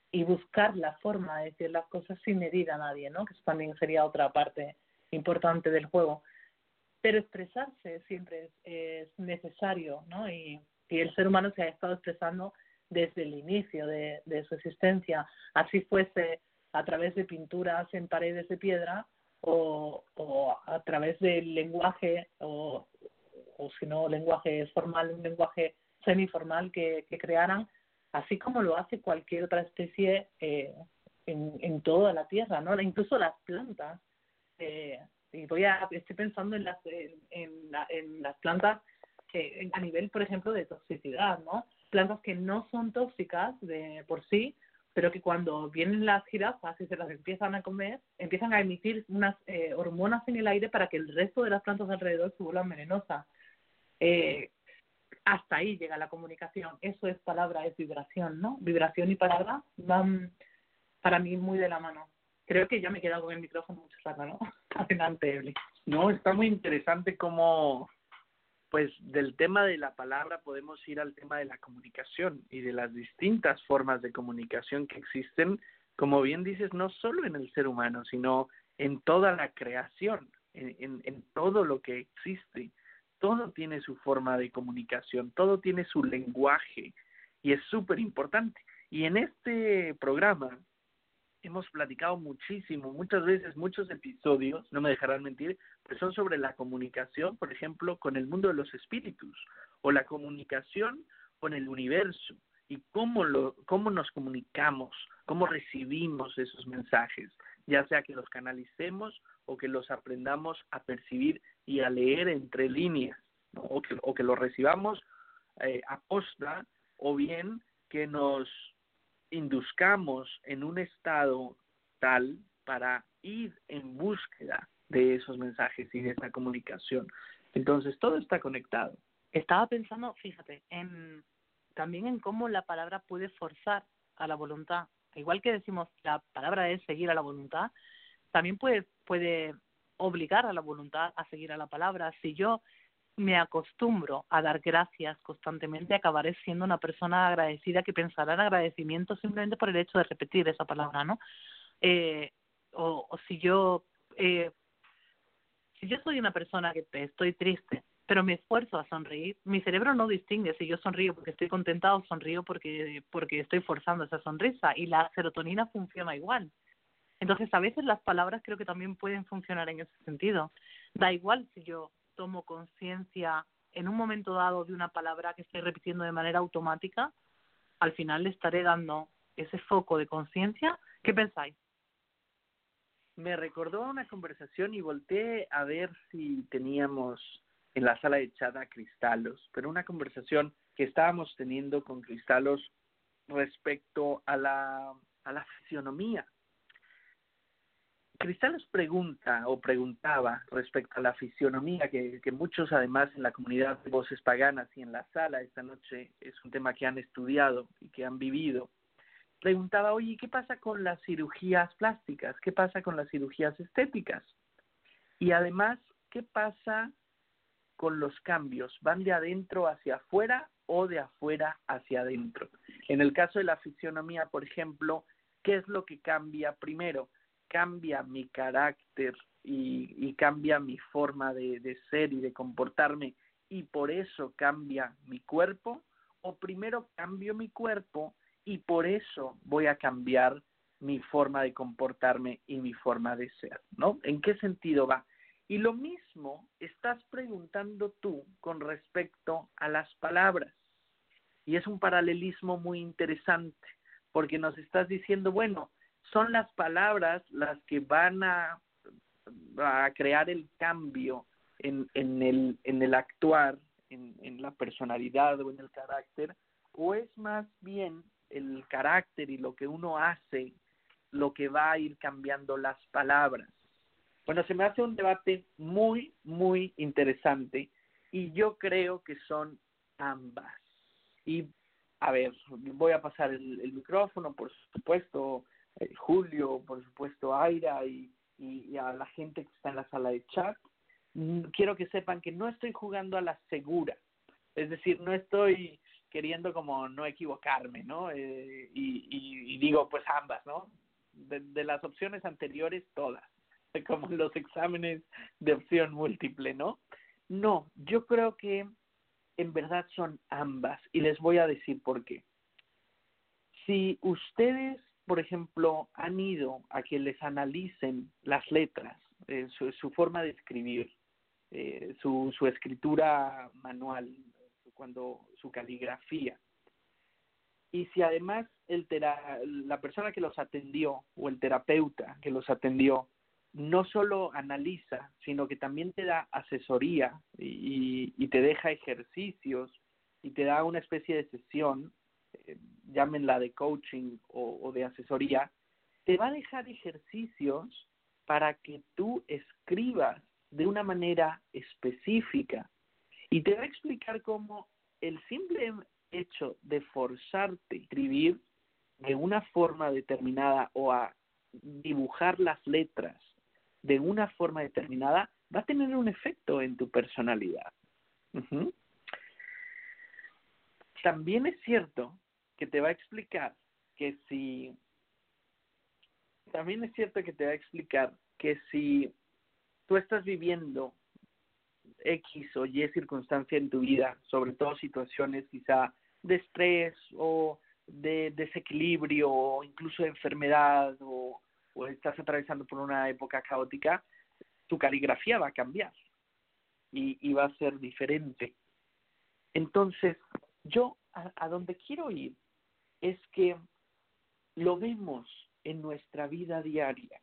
y buscar la forma de decir las cosas sin medir a nadie, ¿no? Que eso también sería otra parte importante del juego. Pero expresarse siempre es, necesario, ¿no? Y, y, el ser humano se ha estado expresando desde el inicio de, de su existencia, así fuese a través de pinturas en paredes de piedra o, o a través del lenguaje o, o si no lenguaje formal, un lenguaje semiformal que, que crearan, así como lo hace cualquier otra especie eh, en, en toda la Tierra, ¿no? Incluso las plantas. Eh, y voy a, estoy pensando en las, en, las plantas eh, a nivel, por ejemplo, de toxicidad, ¿no? Plantas que no son tóxicas de por sí, pero que cuando vienen las jirafas y se las empiezan a comer, empiezan a emitir unas eh, hormonas en el aire para que el resto de las plantas alrededor se vuelvan venenosas. Eh, hasta ahí llega la comunicación. Eso es palabra, es vibración, ¿no? Vibración y palabra van para mí muy de la mano. Creo que ya me he quedado con el micrófono mucho rato, ¿no? Adelante, No, está muy interesante cómo, pues, del tema de la palabra podemos ir al tema de la comunicación y de las distintas formas de comunicación que existen, como bien dices, no solo en el ser humano, sino en toda la creación, en, en, en todo lo que existe todo tiene su forma de comunicación, todo tiene su lenguaje y es súper importante. Y en este programa hemos platicado muchísimo, muchas veces, muchos episodios, no me dejarán mentir, pues son sobre la comunicación, por ejemplo, con el mundo de los espíritus o la comunicación con el universo y cómo, lo, cómo nos comunicamos, cómo recibimos esos mensajes, ya sea que los canalicemos o que los aprendamos a percibir y a leer entre líneas, o, que, o que lo recibamos eh, a posta, o bien que nos induzcamos en un estado tal para ir en búsqueda de esos mensajes y de esa comunicación. Entonces, todo está conectado. Estaba pensando, fíjate, en también en cómo la palabra puede forzar a la voluntad. Igual que decimos la palabra es seguir a la voluntad, también puede, puede obligar a la voluntad a seguir a la palabra. Si yo me acostumbro a dar gracias constantemente, acabaré siendo una persona agradecida que pensará en agradecimiento simplemente por el hecho de repetir esa palabra, ¿no? Eh, o, si yo eh, si yo soy una persona que estoy triste, pero me esfuerzo a sonreír, mi cerebro no distingue si yo sonrío porque estoy contenta o sonrío porque porque estoy forzando esa sonrisa y la serotonina funciona igual. Entonces, a veces las palabras creo que también pueden funcionar en ese sentido. Da igual si yo tomo conciencia en un momento dado de una palabra que estoy repitiendo de manera automática, al final le estaré dando ese foco de conciencia. ¿Qué pensáis? Me recordó una conversación y volteé a ver si teníamos en la sala de chat a Cristalos, pero una conversación que estábamos teniendo con Cristalos respecto a la, a la fisionomía Cristal pregunta o preguntaba respecto a la fisionomía que, que muchos además en la comunidad de voces paganas y en la sala esta noche es un tema que han estudiado y que han vivido. Preguntaba, oye, ¿qué pasa con las cirugías plásticas? ¿Qué pasa con las cirugías estéticas? Y además, ¿qué pasa con los cambios? ¿Van de adentro hacia afuera o de afuera hacia adentro? En el caso de la fisionomía, por ejemplo, ¿qué es lo que cambia primero? cambia mi carácter y, cambia mi forma de, de ser y de comportarme y por eso cambia mi cuerpo o primero cambio mi cuerpo y por eso voy a cambiar mi forma de comportarme y mi forma de ser, ¿no? ¿En qué sentido va? Y lo mismo estás preguntando tú con respecto a las palabras. Y es un paralelismo muy interesante, porque nos estás diciendo, bueno, son las palabras las que van a, crear el cambio en, en, el, en el actuar, en la personalidad o en el carácter, o es más bien el carácter y lo que uno hace lo que va a ir cambiando las palabras. Bueno, se me hace un debate muy, muy interesante y yo creo que son ambas. Y, a ver, voy a pasar el, micrófono, por supuesto, eh, Julio, por supuesto, Aira y, y, a la gente que está en la sala de chat. Mm, quiero que sepan que no estoy jugando a la segura, es decir, no estoy queriendo como no equivocarme, ¿no? Eh, y, y, digo, pues ambas, ¿no? de las opciones anteriores, todas como los exámenes de opción múltiple, ¿no? No, yo creo que en verdad son ambas y les voy a decir por qué. Si ustedes, por ejemplo, han ido a que les analicen las letras, eh, su, forma de escribir, eh, su, su escritura manual, cuando su caligrafía, y si además el la persona que los atendió o el terapeuta que los atendió no solo analiza, sino que también te da asesoría y, te deja ejercicios y te da una especie de sesión, eh, llámenla de coaching o, o de asesoría, te va a dejar ejercicios para que tú escribas de una manera específica. Y te va a explicar cómo el simple hecho de forzarte a escribir de una forma determinada o a dibujar las letras de una forma determinada, va a tener un efecto en tu personalidad. También es cierto que te va a explicar que si también es cierto que te va a explicar que si tú estás viviendo X o Y circunstancia en tu vida, sobre todo situaciones quizá de estrés o de desequilibrio o incluso de enfermedad o o estás atravesando por una época caótica, tu caligrafía va a cambiar y, va a ser diferente. Entonces, yo a, a donde quiero ir es que lo vemos en nuestra vida diaria,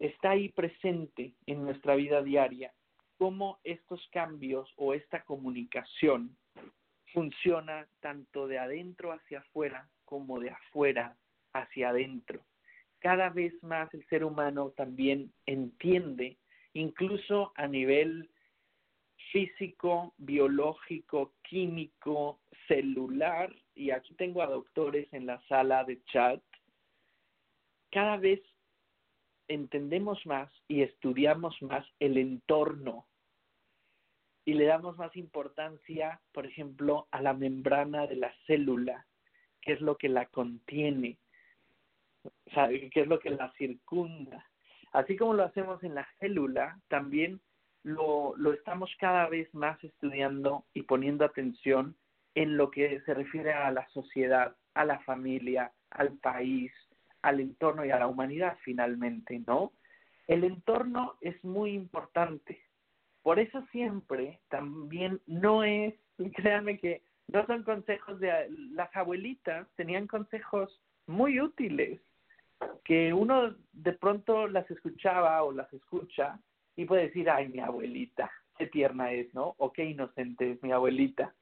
está ahí presente en nuestra vida diaria, cómo estos cambios o esta comunicación funciona tanto de adentro hacia afuera como de afuera hacia adentro cada vez más el ser humano también entiende, incluso a nivel físico, biológico, químico, celular, y aquí tengo a doctores en la sala de chat, cada vez entendemos más y estudiamos más el entorno y le damos más importancia, por ejemplo, a la membrana de la célula, que es lo que la contiene, qué es lo que la circunda. Así como lo hacemos en la célula, también lo, lo estamos cada vez más estudiando y poniendo atención en lo que se refiere a la sociedad, a la familia, al país, al entorno y a la humanidad finalmente, ¿no? El entorno es muy importante. Por eso siempre también no es, créanme que no son consejos de las abuelitas, tenían consejos muy útiles que uno de pronto las escuchaba o las escucha y puede decir, ay, mi abuelita, qué tierna es, ¿no? O qué inocente es mi abuelita.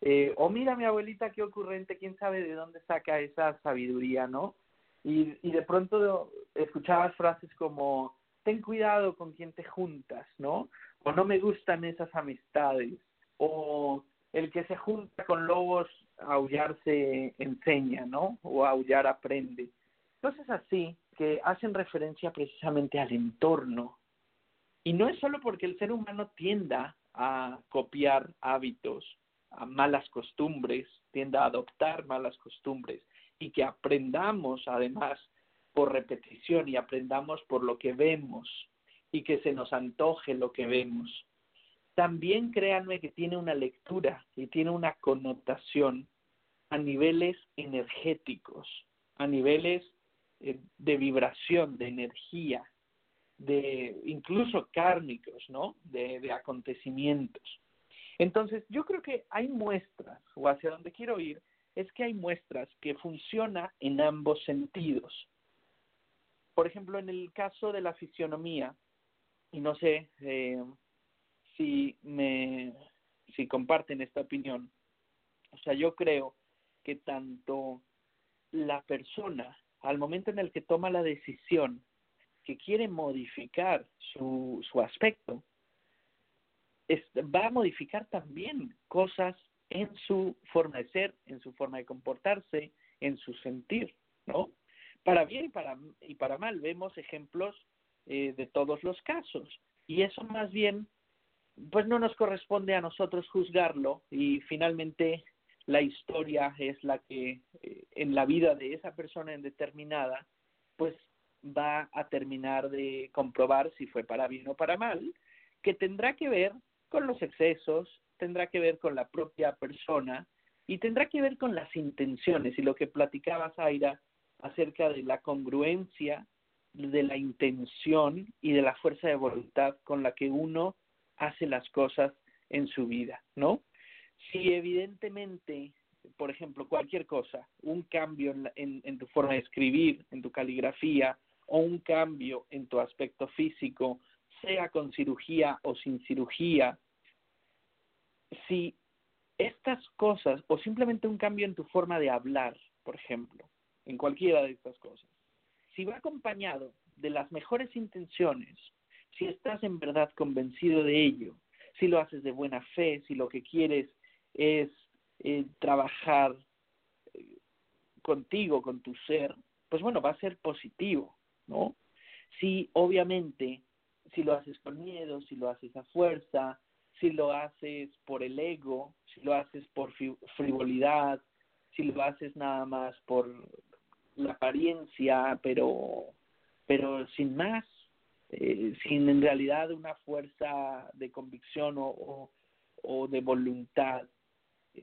Eh, o mira mi abuelita, qué ocurrente, quién sabe de dónde saca esa sabiduría, ¿no? Y, y de pronto escuchabas frases como, ten cuidado con quien te juntas, ¿no? O no me gustan esas amistades. O el que se junta con lobos, aullar se enseña, ¿no? O aullar aprende. Cosas así que hacen referencia precisamente al entorno. Y no es solo porque el ser humano tienda a copiar hábitos, a malas costumbres, tienda a adoptar malas costumbres y que aprendamos además por repetición y aprendamos por lo que vemos y que se nos antoje lo que vemos. También créanme que tiene una lectura y tiene una connotación a niveles energéticos, a niveles eh, de vibración, de energía, de incluso kármicos, ¿no? De, acontecimientos. Entonces, yo creo que hay muestras, o hacia donde quiero ir, es que hay muestras que funciona en ambos sentidos. Por ejemplo, en el caso de la fisionomía, y no sé eh, si me si comparten esta opinión, o sea, yo creo que tanto la persona, al momento en el que toma la decisión que quiere modificar su, su aspecto, va a modificar también cosas en su forma de ser, en su forma de comportarse, en su sentir, ¿no? Para bien y para, y para mal, vemos ejemplos eh, de todos los casos. Y eso más bien, pues no nos corresponde a nosotros juzgarlo y finalmente la historia es la que eh, en la vida de esa persona en determinada, pues va a terminar de comprobar si fue para bien o para mal, que tendrá que ver con los excesos, tendrá que ver con la propia persona y tendrá que ver con las intenciones y lo que platicaba Zaira acerca de la congruencia, de la intención y de la fuerza de voluntad con la que uno hace las cosas en su vida, ¿no? Si evidentemente, por ejemplo, cualquier cosa, un cambio en, en tu forma de escribir, en tu caligrafía, o un cambio en tu aspecto físico, sea con cirugía o sin cirugía, si estas cosas, o simplemente un cambio en tu forma de hablar, por ejemplo, en cualquiera de estas cosas, si va acompañado de las mejores intenciones, si estás en verdad convencido de ello, si lo haces de buena fe, si lo que quieres es eh, trabajar eh, contigo, con tu ser, pues bueno, va a ser positivo, ¿no? Si obviamente, si lo haces con miedo, si lo haces a fuerza, si lo haces por el ego, si lo haces por frivolidad, si lo haces nada más por la apariencia, pero, pero sin más, eh, sin en realidad una fuerza de convicción o, o, de voluntad.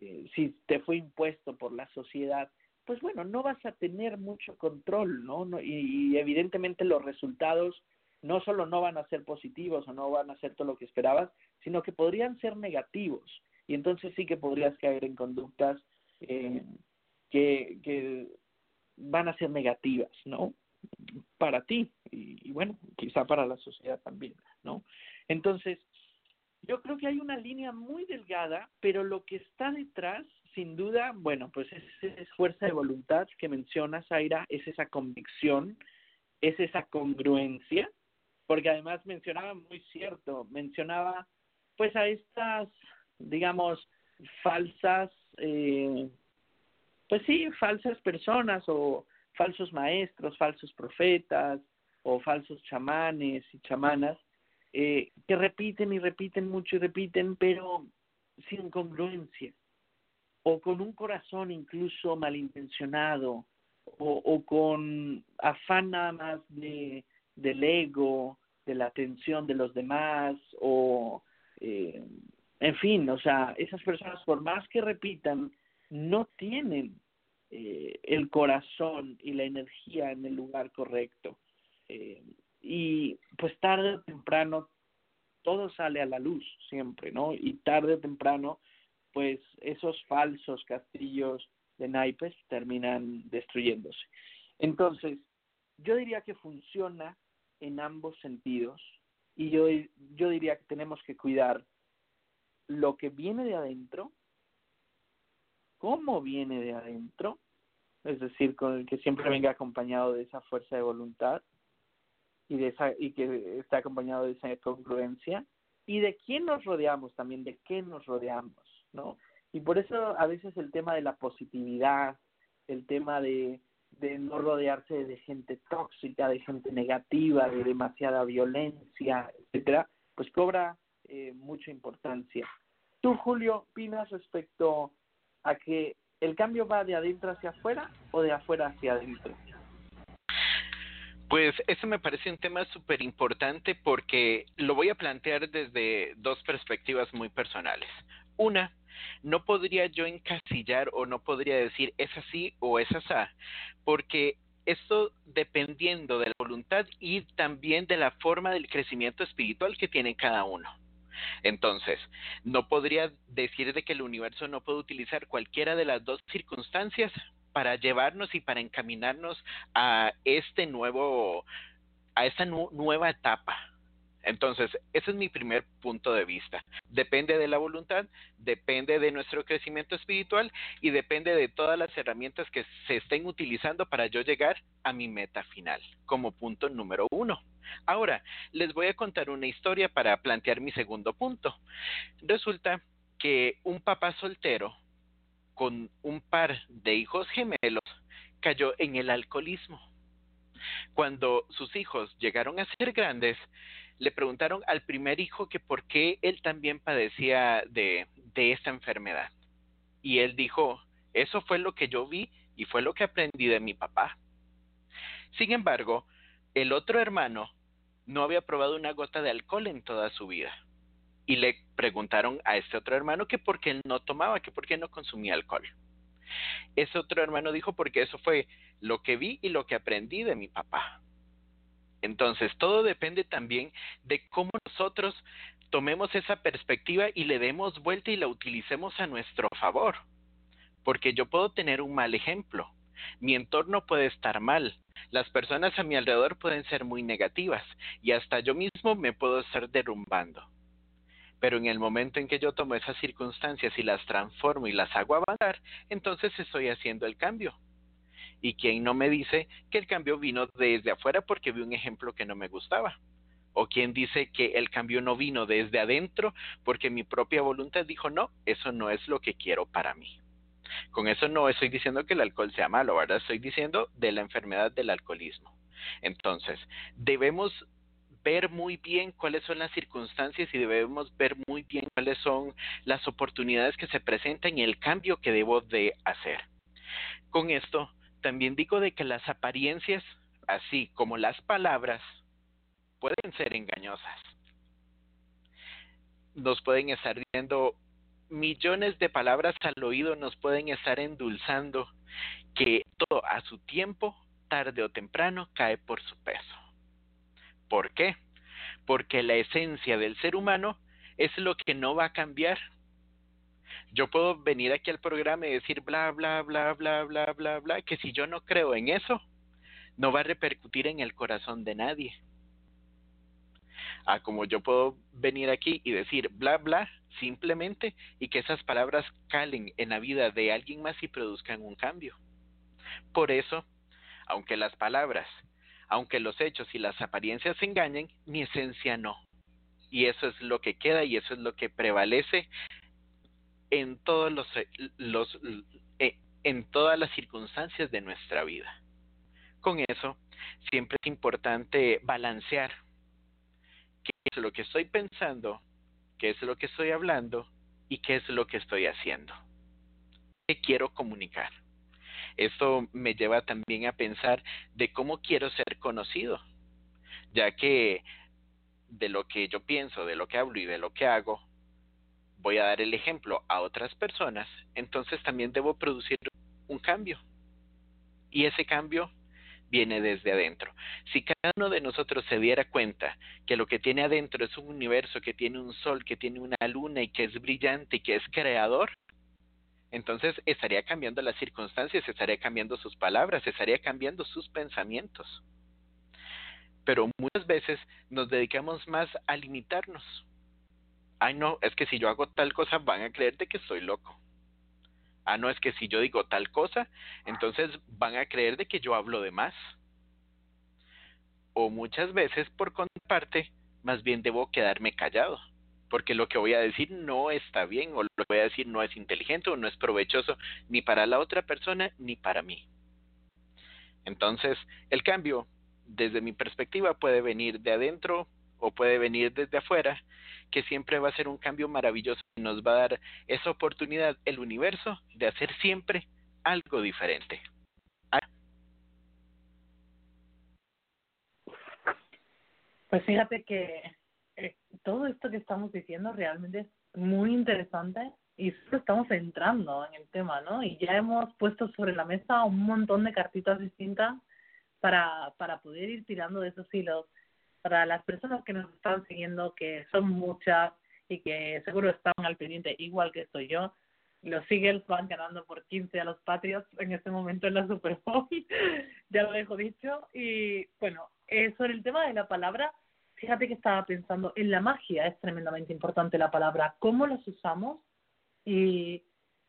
Eh, si te fue impuesto por la sociedad, pues bueno, no vas a tener mucho control, ¿no? no y, evidentemente los resultados no solo no van a ser positivos o no van a ser todo lo que esperabas, sino que podrían ser negativos. Y entonces sí que podrías caer en conductas eh, que, que van a ser negativas, ¿no? Para ti y, bueno, quizá para la sociedad también, ¿no? Entonces, yo creo que hay una línea muy delgada, pero lo que está detrás, sin duda, bueno, pues es, es fuerza de voluntad que mencionas, Aira, es esa convicción, es esa congruencia, porque además mencionaba muy cierto, mencionaba pues a estas, digamos, falsas, eh, pues sí, falsas personas o falsos maestros, falsos profetas o falsos chamanes y chamanas eh, que repiten y repiten mucho y repiten, pero sin congruencia o con un corazón incluso malintencionado o, o con afán nada más de del ego, de la atención de los demás o, eh, en fin, o sea, esas personas por más que repitan, no tienen eh, el corazón y la energía en el lugar correcto. Eh, y pues tarde o temprano todo sale a la luz siempre, ¿no? Y tarde o temprano, pues esos falsos castillos de naipes terminan destruyéndose. Entonces, yo diría que funciona en ambos sentidos y yo, yo diría que tenemos que cuidar lo que viene de adentro, cómo viene de adentro, es decir, con el que siempre venga acompañado de esa fuerza de voluntad y de esa y que está acompañado de esa congruencia y de quién nos rodeamos también, de qué nos rodeamos, ¿no? Y por eso a veces el tema de la positividad, el tema de de no rodearse de gente tóxica, de gente negativa, de demasiada violencia, etcétera, pues cobra eh, mucha importancia. Tú, Julio, opinas respecto a que el cambio va de adentro hacia afuera o de afuera hacia adentro? Pues eso me parece un tema súper importante porque lo voy a plantear desde dos perspectivas muy personales. Una, no podría yo encasillar o no podría decir es así o es así, porque esto dependiendo de la voluntad y también de la forma del crecimiento espiritual que tiene cada uno. Entonces, no podría decir de que el universo no puede utilizar cualquiera de las dos circunstancias para llevarnos y para encaminarnos a este nuevo, a esta nueva etapa Entonces, ese es mi primer punto de vista. Depende de la voluntad, depende de nuestro crecimiento espiritual y depende de todas las herramientas que se estén utilizando para yo llegar a mi meta final, como punto número uno. Ahora, les voy a contar una historia para plantear mi segundo punto. Resulta que un papá soltero con un par de hijos gemelos cayó en el alcoholismo. Cuando sus hijos llegaron a ser grandes, le preguntaron al primer hijo que por qué él también padecía de, de esta enfermedad. Y él dijo, eso fue lo que yo vi y fue lo que aprendí de mi papá. Sin embargo, el otro hermano no había probado una gota de alcohol en toda su vida. Y le preguntaron a este otro hermano que por qué él no tomaba, que por qué no consumía alcohol. Ese otro hermano dijo porque eso fue lo que vi y lo que aprendí de mi papá. Entonces, todo depende también de cómo nosotros tomemos esa perspectiva y le demos vuelta y la utilicemos a nuestro favor. Porque yo puedo tener un mal ejemplo, mi entorno puede estar mal, las personas a mi alrededor pueden ser muy negativas y hasta yo mismo me puedo estar derrumbando. Pero en el momento en que yo tomo esas circunstancias y las transformo y las hago avanzar, entonces estoy haciendo el cambio. Y quien no me dice que el cambio vino desde afuera porque vi un ejemplo que no me gustaba. O quien dice que el cambio no vino desde adentro porque mi propia voluntad dijo, no, eso no es lo que quiero para mí. Con eso no estoy diciendo que el alcohol sea malo, ¿verdad? Estoy diciendo de la enfermedad del alcoholismo. Entonces, debemos ver muy bien cuáles son las circunstancias y debemos ver muy bien cuáles son las oportunidades que se presentan y el cambio que debo de hacer. Con esto, también digo de que las apariencias, así como las palabras, pueden ser engañosas. Nos pueden estar diciendo millones de palabras al oído nos pueden estar endulzando que todo a su tiempo, tarde o temprano, cae por su peso. ¿Por qué? Porque la esencia del ser humano es lo que no va a cambiar. Yo puedo venir aquí al programa y decir bla, bla, bla, bla, bla, bla, bla, que si yo no creo en eso, no va a repercutir en el corazón de nadie. Ah, como yo puedo venir aquí y decir bla, bla, simplemente y que esas palabras calen en la vida de alguien más y produzcan un cambio. Por eso, aunque las palabras, aunque los hechos y las apariencias engañen, mi esencia no. Y eso es lo que queda y eso es lo que prevalece en todos los, los eh, en todas las circunstancias de nuestra vida. Con eso, siempre es importante balancear qué es lo que estoy pensando qué es lo que estoy hablando y qué es lo que estoy haciendo. ¿Qué quiero comunicar? Esto me lleva también a pensar de cómo quiero ser conocido, ya que de lo que yo pienso, de lo que hablo y de lo que hago, voy a dar el ejemplo a otras personas, entonces también debo producir un cambio. Y ese cambio viene desde adentro. Si cada uno de nosotros se diera cuenta que lo que tiene adentro es un universo, que tiene un sol, que tiene una luna y que es brillante y que es creador, entonces estaría cambiando las circunstancias, estaría cambiando sus palabras, estaría cambiando sus pensamientos. Pero muchas veces nos dedicamos más a limitarnos. Ay, no, es que si yo hago tal cosa van a creerte que estoy loco ah, no es que si yo digo tal cosa, entonces van a creer de que yo hablo de más. O muchas veces, por contraparte, más bien debo quedarme callado, porque lo que voy a decir no está bien, o lo que voy a decir no es inteligente o no es provechoso ni para la otra persona ni para mí. Entonces, el cambio, desde mi perspectiva, puede venir de adentro o puede venir desde afuera, que siempre va a ser un cambio maravilloso y nos va a dar esa oportunidad, el universo, de hacer siempre algo diferente. Pues fíjate que eh, todo esto que estamos diciendo realmente es muy interesante y estamos entrando en el tema, ¿no? Y ya hemos puesto sobre la mesa un montón de cartitas distintas para, para poder ir tirando de esos hilos para las personas que nos están siguiendo, que son muchas y que seguro están al pendiente igual que estoy yo, los Eagles van ganando por 15 a los Patriots en este momento en la Super Bowl, ya lo dejo dicho. Y bueno, eh, sobre el tema de la palabra, fíjate que estaba pensando, en la magia es tremendamente importante la palabra, cómo las usamos y,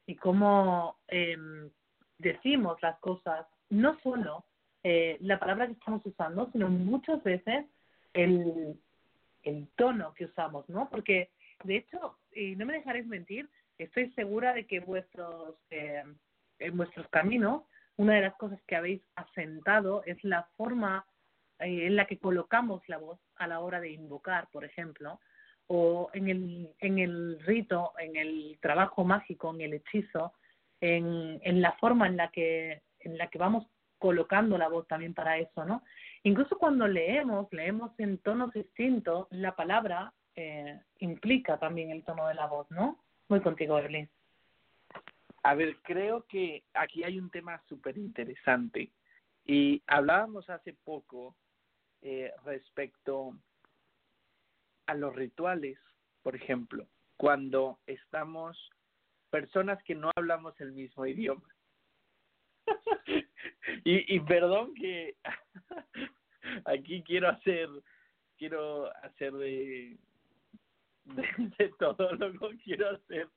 y cómo em, decimos las cosas, no solo eh, la palabra que estamos usando, sino muchas veces el, el tono que usamos, ¿no? Porque, de hecho, y no me dejaréis mentir, estoy segura de que vuestros, eh, en vuestros caminos, una de las cosas que habéis asentado es la forma eh, en la que colocamos la voz a la hora de invocar, por ejemplo, o en el, en el rito, en el trabajo mágico, en el hechizo, en, en la forma en la que en la que vamos colocando la voz también para eso, ¿no? Incluso cuando leemos, leemos en tonos distintos, la palabra eh, implica también el tono de la voz, ¿no? Muy contigo, Evelyn. A ver, creo que aquí hay un tema súper interesante y hablábamos hace poco eh, respecto a los rituales, por ejemplo, cuando estamos personas que no hablamos el mismo idioma. y, y perdón que aquí quiero hacer quiero hacer de, de, todo lo que quiero hacer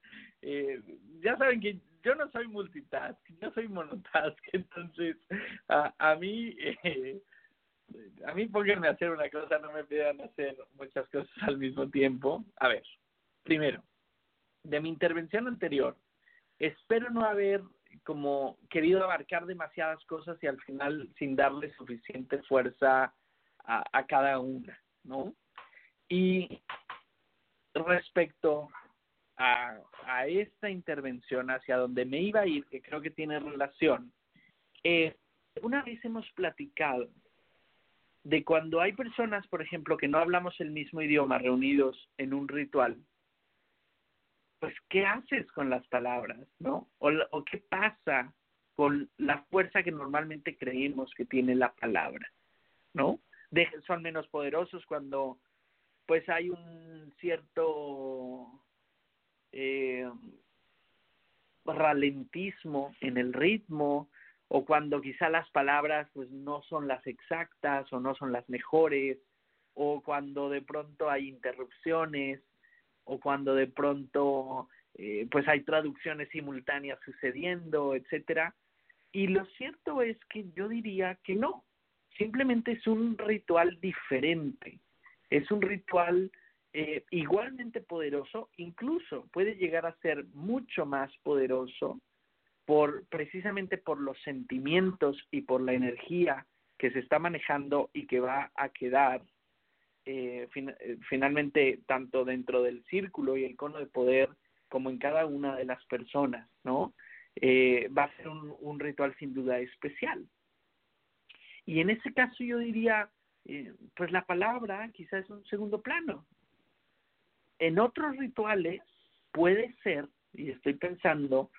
eh, ya saben que yo no soy multitask yo soy monotask entonces a, a mí eh, a mí pónganme a hacer una cosa no me pidan hacer muchas cosas al mismo tiempo a ver primero de mi intervención anterior espero no haber como querido abarcar demasiadas cosas y al final sin darle suficiente fuerza a, cada una, ¿no? Y respecto a, a esta intervención hacia donde me iba a ir, que creo que tiene relación, eh, una vez hemos platicado de cuando hay personas, por ejemplo, que no hablamos el mismo idioma reunidos en un ritual, pues, ¿qué haces con las palabras, no? O, qué pasa con la fuerza que normalmente creemos que tiene la palabra, ¿no? De, son menos poderosos cuando, pues, hay un cierto eh, ralentismo en el ritmo o cuando quizá las palabras pues no son las exactas o no son las mejores o cuando de pronto hay interrupciones o cuando de pronto eh, pues hay traducciones simultáneas sucediendo, etcétera. Y lo cierto es que yo diría que no, simplemente es un ritual diferente, es un ritual eh, igualmente poderoso, incluso puede llegar a ser mucho más poderoso por precisamente por los sentimientos y por la energía que se está manejando y que va a quedar eh, eh, finalmente tanto dentro del círculo y el cono de poder como en cada una de las personas, ¿no? Eh, va a ser un, ritual sin duda especial. Y en ese caso yo diría, eh, pues la palabra quizás es un segundo plano. En otros rituales puede ser, y estoy pensando,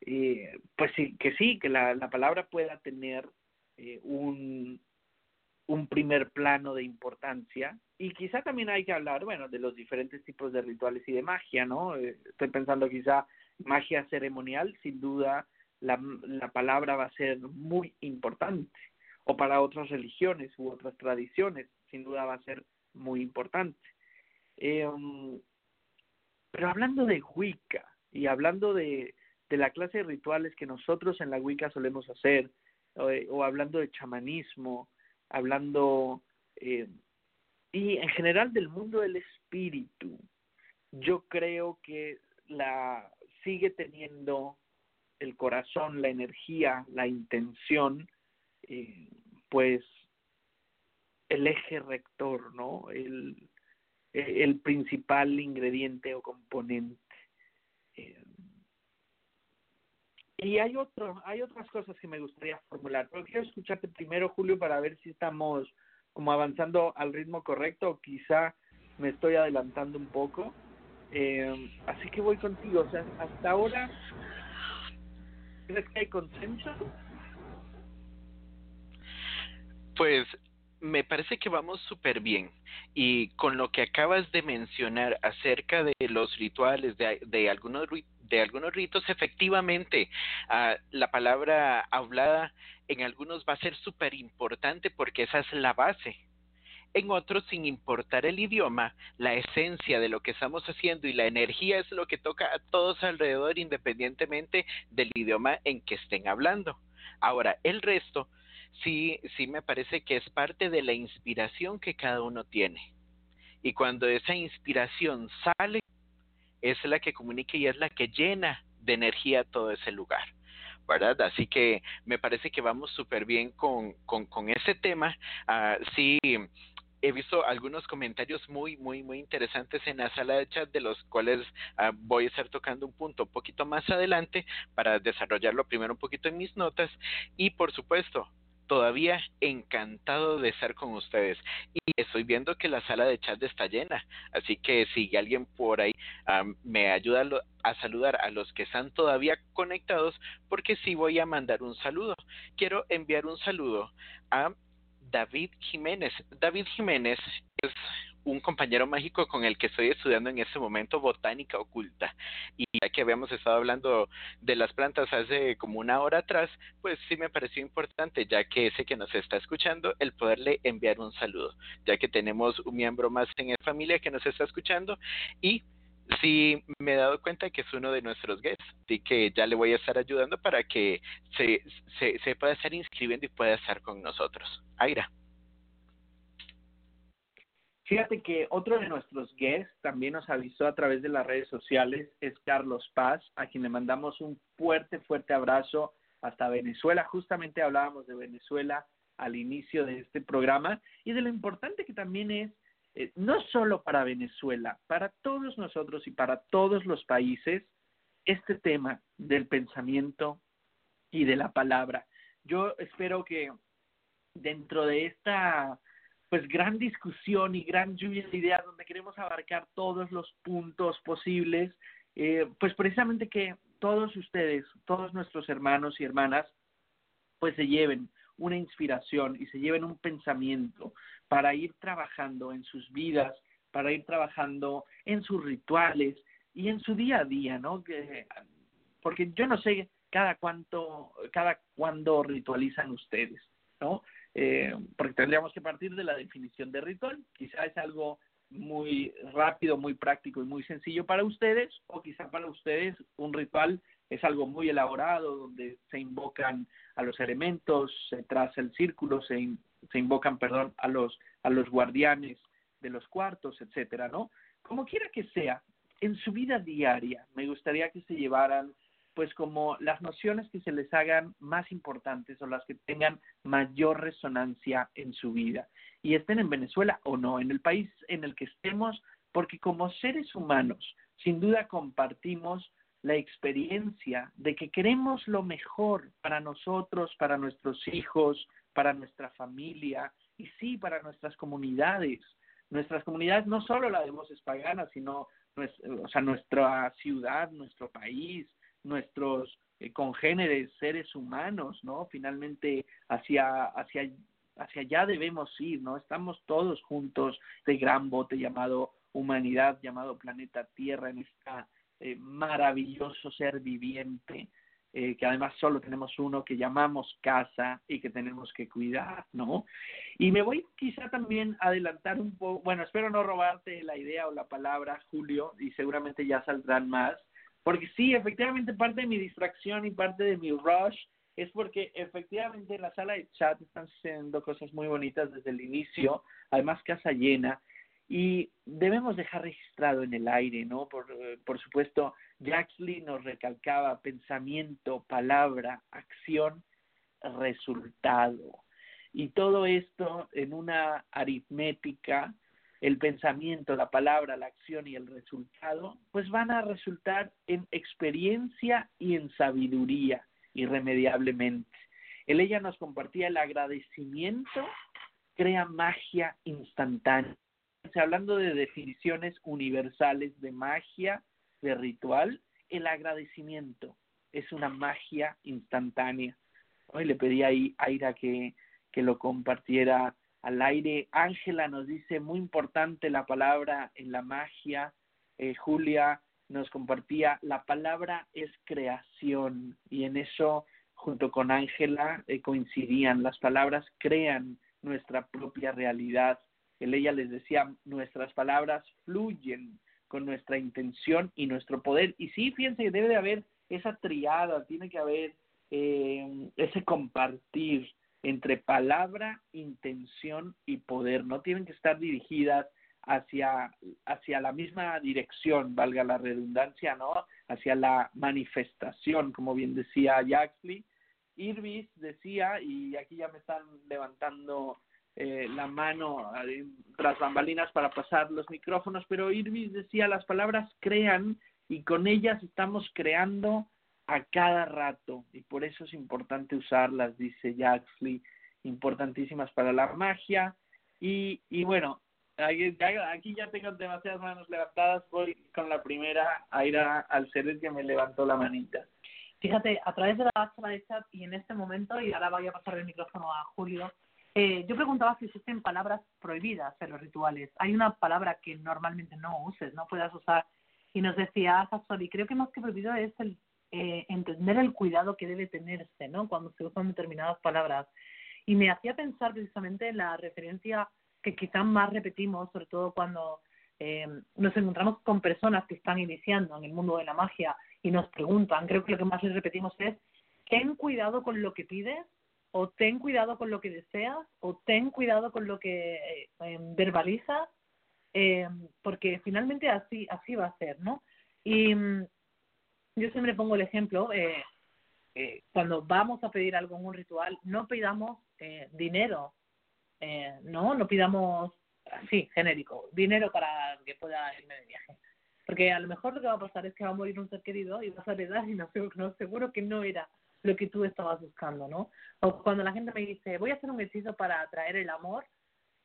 eh, pues sí, que sí, que la, la palabra pueda tener eh, un, un primer plano de importancia y quizá también hay que hablar, bueno, de los diferentes tipos de rituales y de magia, ¿no? Eh, estoy pensando quizá magia ceremonial, sin duda la, la palabra va a ser muy importante, o para otras religiones u otras tradiciones, sin duda va a ser muy importante. Eh, pero hablando de Wicca y hablando de, de la clase de rituales que nosotros en la Wicca solemos hacer, o, o hablando de chamanismo, hablando eh, y en general del mundo del espíritu, yo creo que la sigue teniendo el corazón, la energía, la intención, eh, pues el eje rector, ¿no? El, el principal ingrediente o componente. Eh, y hay otro, hay otras cosas que me gustaría formular, pero quiero escucharte primero, Julio, para ver si estamos como avanzando al ritmo correcto o quizá me estoy adelantando un poco. Eh, así que voy contigo, o sea, hasta ahora, ¿crees que hay consenso? Pues me parece que vamos súper bien. Y con lo que acabas de mencionar acerca de los rituales, de, de algunos de algunos ritos, efectivamente, uh, la palabra hablada en algunos va a ser súper importante porque esa es la base. En otros, sin importar el idioma, la esencia de lo que estamos haciendo y la energía es lo que toca a todos alrededor independientemente del idioma en que estén hablando. Ahora, el resto sí, sí me parece que es parte de la inspiración que cada uno tiene. Y cuando esa inspiración sale, es la que comunica y es la que llena de energía todo ese lugar. ¿verdad? Así que me parece que vamos súper bien con, con, con, ese tema. Ah, sí, he visto algunos comentarios muy, muy, muy interesantes en la sala de chat, de los cuales ah, voy a estar tocando un punto un poquito más adelante para desarrollarlo primero un poquito en mis notas. Y por supuesto, todavía encantado de estar con ustedes. Y estoy viendo que la sala de chat está llena, así que si alguien por ahí me ayuda a saludar a los que están todavía conectados, porque sí voy a mandar un saludo. Quiero enviar un saludo a David Jiménez. David Jiménez es un compañero mágico con el que estoy estudiando en este momento botánica oculta. Y ya que habíamos estado hablando de las plantas hace como una hora atrás, pues sí me pareció importante, ya que ese que nos está escuchando, el poderle enviar un saludo, ya que tenemos un miembro más en la familia que nos está escuchando y sí me he dado cuenta que es uno de nuestros guests, así que ya le voy a estar ayudando para que se, se, pueda estar inscribiendo y pueda estar con nosotros. Aira. Fíjate que otro de nuestros guests también nos avisó a través de las redes sociales, es Carlos Paz, a quien le mandamos un fuerte, fuerte abrazo hasta Venezuela. Justamente hablábamos de Venezuela al inicio de este programa y de lo importante que también es, eh, no solo para Venezuela, para todos nosotros y para todos los países, este tema del pensamiento y de la palabra. Yo espero que dentro de esta pues gran discusión y gran lluvia de ideas donde queremos abarcar todos los puntos posibles, eh, pues precisamente que todos ustedes, todos nuestros hermanos y hermanas, pues se lleven una inspiración y se lleven un pensamiento para ir trabajando en sus vidas, para ir trabajando en sus rituales y en su día a día, ¿no? Que, porque yo no sé cada cuánto, cada cuándo ritualizan ustedes, ¿no? Eh, porque tendríamos que partir de la definición de ritual. Quizá es algo muy rápido, muy práctico y muy sencillo para ustedes, o quizá para ustedes un ritual es algo muy elaborado, donde se invocan a los elementos, se traza el círculo, se, se invocan, perdón, a los, a los guardianes de los cuartos, etcétera, ¿no? Como quiera que sea, en su vida diaria me gustaría que se llevaran pues como las nociones que se les hagan más importantes o las que tengan mayor resonancia en su vida y estén en Venezuela o no, en el país en el que estemos, porque como seres humanos, sin duda compartimos la experiencia de que queremos lo mejor para nosotros, para nuestros hijos, para nuestra familia y sí, para nuestras comunidades. Nuestras comunidades, no solo la de voces paganas, sino o sea, nuestra ciudad, nuestro país, nuestros eh, congéneres seres humanos, ¿no? Finalmente hacia, hacia, hacia allá debemos ir, ¿no? Estamos todos juntos de gran bote llamado humanidad, llamado planeta Tierra, en este maravilloso ser viviente, eh, que además solo tenemos uno que llamamos casa y que tenemos que cuidar, ¿no? Y me voy quizá también adelantar un poco, bueno, espero no robarte la idea o la palabra, Julio, y seguramente ya saldrán más, porque sí, efectivamente parte de mi distracción y parte de mi rush es porque efectivamente en la sala de chat están sucediendo cosas muy bonitas desde el inicio, además casa llena, y debemos dejar registrado en el aire, ¿no? Por, por supuesto, Jaxley nos recalcaba pensamiento, palabra, acción, resultado. Y todo esto en una aritmética el pensamiento, la palabra, la acción y el resultado, pues van a resultar en experiencia y en sabiduría, irremediablemente. El ella nos compartía el agradecimiento, crea magia instantánea. hablando de definiciones universales de magia, de ritual, el agradecimiento es una magia instantánea. Hoy le pedí ahí a Aira que, que lo compartiera al aire. Ángela nos dice, muy importante la palabra en la magia. Eh, Julia nos compartía, la palabra es creación y en eso, junto con Ángela, eh, coincidían. Las palabras crean nuestra propia realidad ella les decía, nuestras palabras fluyen con nuestra intención y nuestro poder. Y sí, fíjense que debe de haber esa triada, tiene que haber eh, ese compartir entre palabra, intención y poder. No tienen que estar dirigidas hacia, hacia la misma dirección, valga la redundancia, ¿no? Hacia la manifestación, como bien decía Jaxley. Irvis decía, y aquí ya me están levantando eh, la mano tras bambalinas para pasar los micrófonos, pero Irvis decía, las palabras crean y con ellas estamos creando a cada rato y por eso es importante usarlas, dice Jaxley, importantísimas para la magia. Y, y bueno, aquí ya tengo demasiadas manos levantadas, voy con la primera a ir al ser que me levantó la manita. Fíjate, a través de la sala de chat y en este momento, y ahora voy a pasar el micrófono a Julio, eh, yo preguntaba si existen palabras prohibidas en los rituales. Hay una palabra que normalmente no uses, no puedas usar. Y nos decía y creo que más que prohibido es el eh, entender el cuidado que debe tenerse, ¿no? Cuando se usan determinadas palabras. Y me hacía pensar precisamente en la referencia que quizás más repetimos, sobre todo cuando eh, nos encontramos con personas que están iniciando en el mundo de la magia y nos preguntan, creo que lo que más les repetimos es, ten cuidado con lo que pides, o ten cuidado con lo que deseas, o ten cuidado con lo que eh, em, verbalizas, eh, porque finalmente así, así va a ser, ¿no? Y mm, yo siempre pongo el ejemplo, eh, eh, cuando vamos a pedir algo en un ritual, no pidamos eh, dinero, eh, no, no pidamos, así, genérico, dinero para que pueda irme de viaje. Porque a lo mejor lo que va a pasar es que va a morir un ser querido y vas a heredar y no, no seguro que no era lo que tú estabas buscando, ¿no? O cuando la gente me dice, voy a hacer un hechizo para atraer el amor,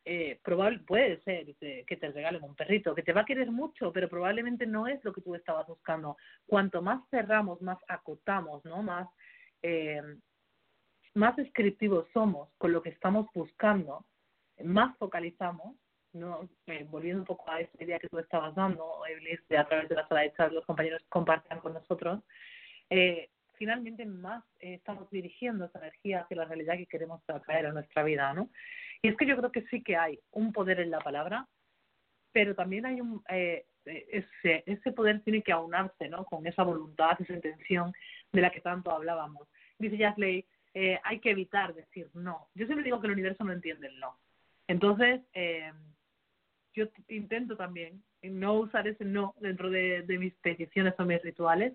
eh, probable, puede ser que te regalen un perrito, que te va a querer mucho, pero probablemente no es lo que tú estabas buscando. Cuanto más cerramos, más acotamos, ¿no? Más, eh, más descriptivos somos con lo que estamos buscando, más focalizamos, ¿no? Eh, volviendo un poco a esa idea que tú estabas dando, Eblis, de a través de la sala de chat, los compañeros compartan con nosotros, eh, finalmente más eh, estamos dirigiendo esa energía hacia la realidad que queremos atraer a nuestra vida, ¿no? Y es que yo creo que sí que hay un poder en la palabra, pero también hay un eh, ese ese poder tiene que aunarse, ¿no? Con esa voluntad, esa intención de la que tanto hablábamos. Dice Jasley, eh, hay que evitar decir no. Yo siempre digo que el universo no entiende el no. Entonces, eh, yo intento también no usar ese no dentro de, de mis peticiones o mis rituales,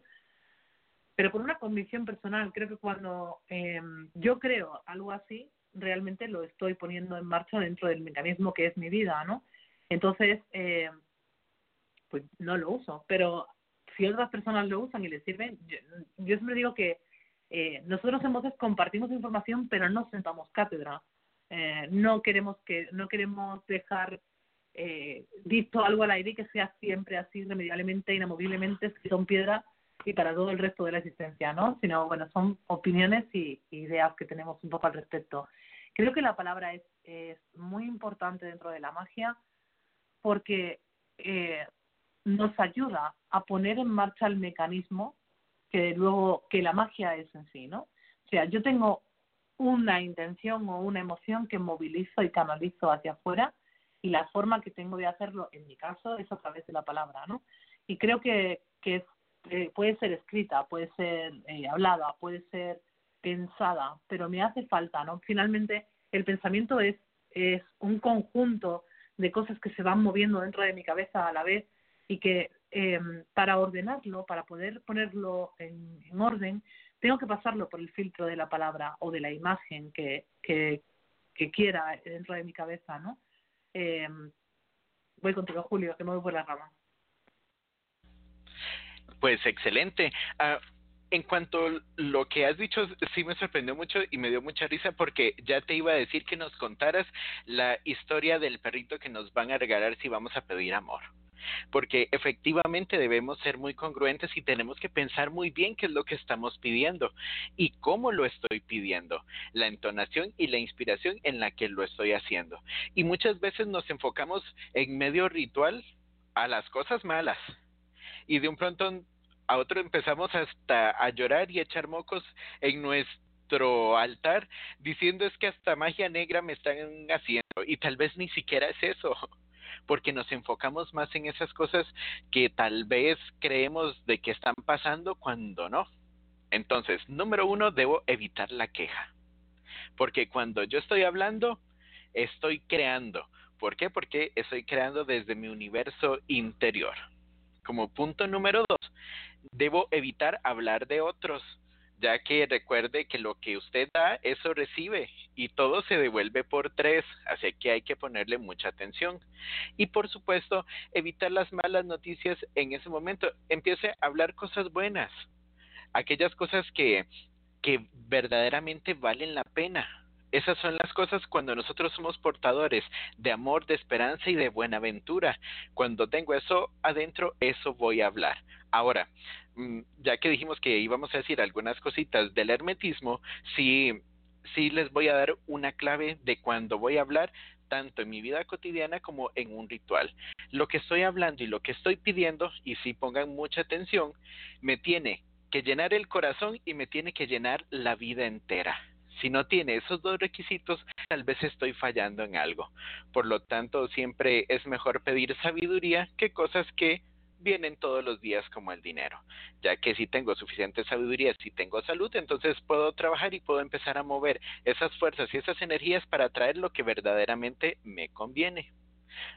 pero por una convicción personal. Creo que cuando eh, yo creo algo así, realmente lo estoy poniendo en marcha dentro del mecanismo que es mi vida, ¿no? Entonces, eh, pues no lo uso, pero si otras personas lo usan y les sirven, yo, siempre digo que eh, nosotros en voces compartimos información, pero no sentamos cátedra. Eh, no queremos que no queremos dejar eh, visto algo al aire que sea siempre así irremediablemente, inamoviblemente escrito en piedra y para todo el resto de la existencia, ¿no? Sino, bueno, son opiniones y ideas que tenemos un poco al respecto. Creo que la palabra es, es muy importante dentro de la magia porque eh, nos ayuda a poner en marcha el mecanismo que luego que la magia es en sí, ¿no? O sea, yo tengo una intención o una emoción que movilizo y canalizo hacia afuera y la forma que tengo de hacerlo, en mi caso, es a través de la palabra, ¿no? Y creo que, que es eh, puede ser escrita, puede ser eh, hablada, puede ser pensada, pero me hace falta, ¿no? Finalmente, el pensamiento es, es un conjunto de cosas que se van moviendo dentro de mi cabeza a la vez y que eh, para ordenarlo, para poder ponerlo en, en, orden, tengo que pasarlo por el filtro de la palabra o de la imagen que, que, que quiera dentro de mi cabeza, ¿no? Eh, voy contigo, Julio, que me voy por la rama. Pues excelente. Uh, en cuanto a lo que has dicho, sí me sorprendió mucho y me dio mucha risa porque ya te iba a decir que nos contaras la historia del perrito que nos van a regalar si vamos a pedir amor. Porque efectivamente debemos ser muy congruentes y tenemos que pensar muy bien qué es lo que estamos pidiendo y cómo lo estoy pidiendo, la entonación y la inspiración en la que lo estoy haciendo. Y muchas veces nos enfocamos en medio ritual a las cosas malas y de un pronto a otro empezamos hasta a llorar y a echar mocos en nuestro altar diciendo es que hasta magia negra me están haciendo y tal vez ni siquiera es eso porque nos enfocamos más en esas cosas que tal vez creemos de que están pasando cuando no. Entonces, número uno, debo evitar la queja. Porque cuando yo estoy hablando, estoy creando. ¿Por qué? Porque estoy creando desde mi universo interior. Como punto número dos, debo evitar hablar de otros, ya que recuerde que lo que usted da, eso recibe y todo se devuelve por tres, así que hay que ponerle mucha atención. Y por supuesto, evitar las malas noticias en ese momento. Empiece a hablar cosas buenas, aquellas cosas que, que verdaderamente valen la pena. Esas son las cosas cuando nosotros somos portadores de amor, de esperanza y de buenaventura. Cuando tengo eso adentro, eso voy a hablar. Ahora, mm, ya que dijimos que íbamos a decir algunas cositas del hermetismo, sí, sí les voy a dar una clave de cuando voy a hablar tanto en mi vida cotidiana como en un ritual. Lo que estoy hablando y lo que estoy pidiendo, y si pongan mucha atención, me tiene que llenar el corazón y me tiene que llenar la vida entera. Si no tiene esos dos requisitos, tal vez estoy fallando en algo. Por lo tanto, siempre es mejor pedir sabiduría que cosas que vienen todos los días como el dinero, ya que si tengo suficiente sabiduría, si tengo salud, entonces puedo trabajar y puedo empezar a mover esas fuerzas y esas energías para traer lo que verdaderamente me conviene.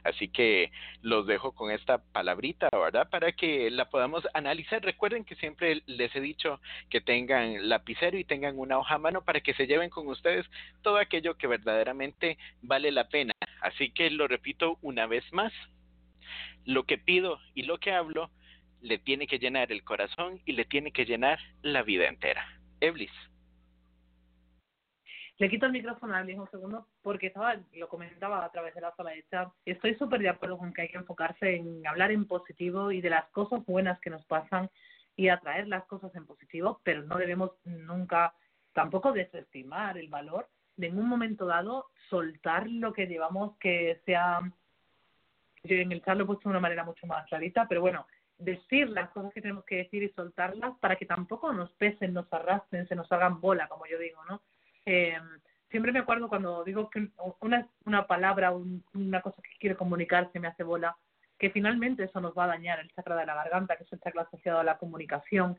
Así que los dejo con esta palabrita, ¿verdad? Para que la podamos analizar. Recuerden que siempre les he dicho que tengan lapicero y tengan una hoja a mano para que se lleven con ustedes todo aquello que verdaderamente vale la pena. Así que lo repito una vez más. Lo que pido y lo que hablo le tiene que llenar el corazón y le tiene que llenar la vida entera. Eblis. Le quito el micrófono a un segundo porque estaba, lo comentaba a través de la sala de chat. Estoy súper de acuerdo con que hay que enfocarse en hablar en positivo y de las cosas buenas que nos pasan y atraer las cosas en positivo, pero no debemos nunca tampoco desestimar el valor de en un momento dado soltar lo que llevamos que sea yo en el chat lo he puesto de una manera mucho más clarita, pero bueno, decir las cosas que tenemos que decir y soltarlas para que tampoco nos pesen, nos arrastren, se nos hagan bola, como yo digo, ¿no? Eh, siempre me acuerdo cuando digo que una, una palabra, una cosa que quiero comunicar se me hace bola, que finalmente eso nos va a dañar el chakra de la garganta, que es el chakra asociado a la comunicación,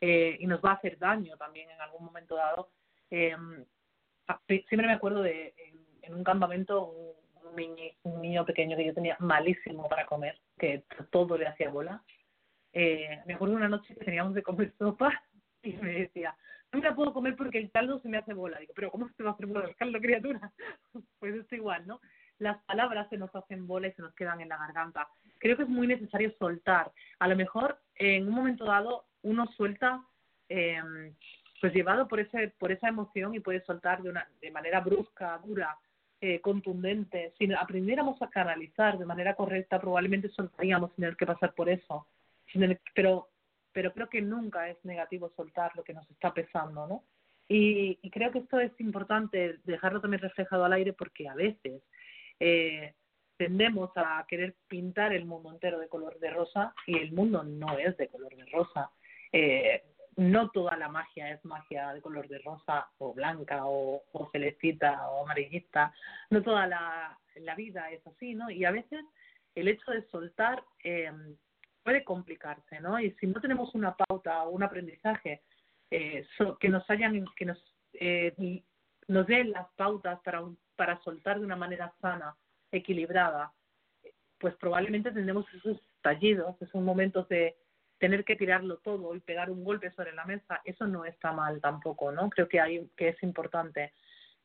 eh, y nos va a hacer daño también en algún momento dado. Eh, siempre me acuerdo de en, un campamento un, niño, un niño pequeño que yo tenía malísimo para comer, que todo le hacía bola. Eh, me acuerdo una noche que teníamos de comer sopa y me decía, no me la puedo comer porque el caldo se me hace bola. Digo, pero ¿cómo se va a hacer bola el caldo, criatura? pues es igual, ¿no? Las palabras se nos hacen bola y se nos quedan en la garganta. Creo que es muy necesario soltar. A lo mejor en un momento dado uno suelta, eh, pues llevado por ese por esa emoción y puede soltar de una de manera brusca, dura, eh, contundente. Si aprendiéramos a canalizar de manera correcta, probablemente soltaríamos sin tener que pasar por eso. Pero pero creo que nunca es negativo soltar lo que nos está pesando, ¿no? Y, creo que esto es importante dejarlo también reflejado al aire porque a veces eh, tendemos a querer pintar el mundo entero de color de rosa y el mundo no es de color de rosa. Eh, no toda la magia es magia de color de rosa o blanca o, o celestita o amarillista. No toda la, la vida es así, ¿no? Y a veces el hecho de soltar eh, puede complicarse, ¿no? Y si no tenemos una pauta o un aprendizaje eh, que nos hayan, que nos, eh, nos den las pautas para, para soltar de una manera sana, equilibrada, pues probablemente tendremos esos estallidos, esos momentos de tener que tirarlo todo y pegar un golpe sobre la mesa, eso no está mal tampoco, ¿no? Creo que hay, que es importante.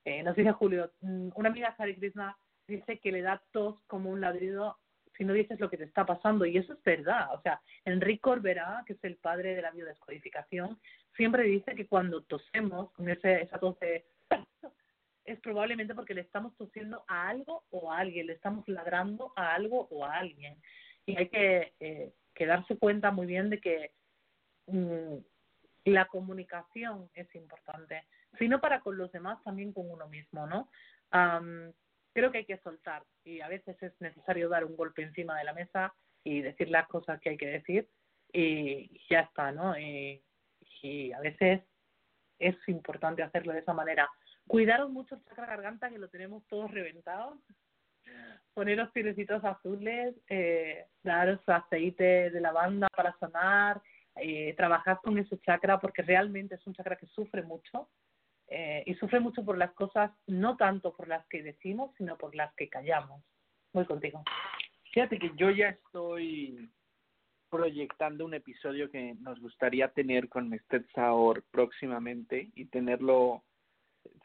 Eh, nos dice Julio, mm, una amiga Sari Krishna dice que le da tos como un ladrido si no dices lo que te está pasando. Y eso es verdad. O sea, Enrique Corbera, que es el padre de la biodescodificación, siempre dice que cuando tosemos con ese, esa tos es probablemente porque le estamos tosiendo a algo o a alguien, le estamos ladrando a algo o a alguien. Y hay que, eh, darse cuenta muy bien de que mm, la comunicación es importante, sino para con los demás, también con uno mismo, ¿no? Creo que hay que soltar y a veces es necesario dar un golpe encima de la mesa y decir las cosas que hay que decir y ya está, ¿no? Y, a veces es importante hacerlo de esa manera. Cuidaros mucho el chakra garganta, que lo tenemos todos reventado. Poneros pirecito azules, eh, daros aceite de lavanda para sanar, eh, trabajad con ese chakra porque realmente es un chakra que sufre mucho eh, y sufre mucho por las cosas, no tanto por las que decimos, sino por las que callamos. Voy contigo. Fíjate que yo ya estoy proyectando un episodio que nos gustaría tener con Mestet Saor próximamente y tenerlo,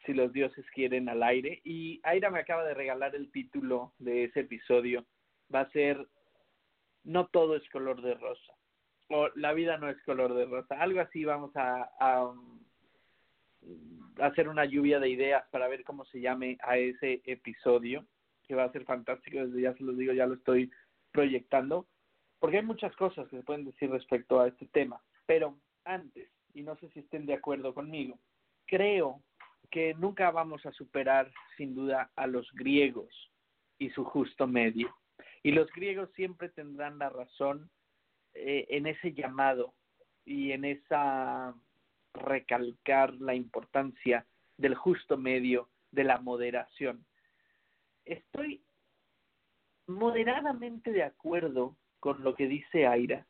si los dioses quieren, al aire. Y Aira me acaba de regalar el título de ese episodio. Va a ser No todo es color de rosa. O La vida no es color de rosa. Algo así vamos a, a hacer una lluvia de ideas para ver cómo se llame a ese episodio, que va a ser fantástico, desde ya se los digo, ya lo estoy proyectando, porque hay muchas cosas que se pueden decir respecto a este tema, pero antes, y no sé si estén de acuerdo conmigo, creo que nunca vamos a superar sin duda a los griegos y su justo medio. Y los griegos siempre tendrán la razón eh, en ese llamado y en esa recalcar la importancia del justo medio, de la moderación. Estoy moderadamente de acuerdo con lo que dice Aira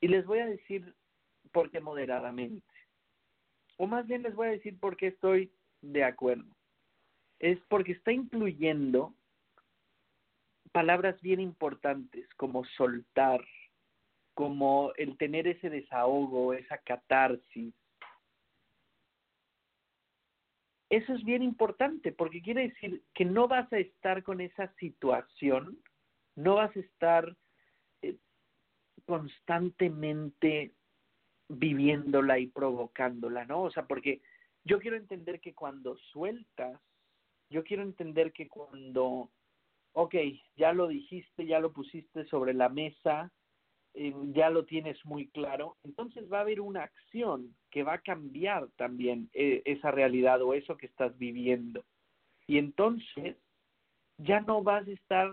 y les voy a decir por qué moderadamente. O más bien les voy a decir por qué estoy de acuerdo. Es porque está incluyendo palabras bien importantes como soltar, como el tener ese desahogo, esa catarsis, eso es bien importante porque quiere decir que no vas a estar con esa situación, no vas a estar eh, constantemente viviéndola y provocándola, ¿no? O sea, porque yo quiero entender que cuando sueltas, yo quiero entender que cuando, ok, ya lo dijiste, ya lo pusiste sobre la mesa, eh, ya lo tienes muy claro, entonces va a haber una acción que va a cambiar también eh, esa realidad o eso que estás viviendo. Y entonces ya no vas a estar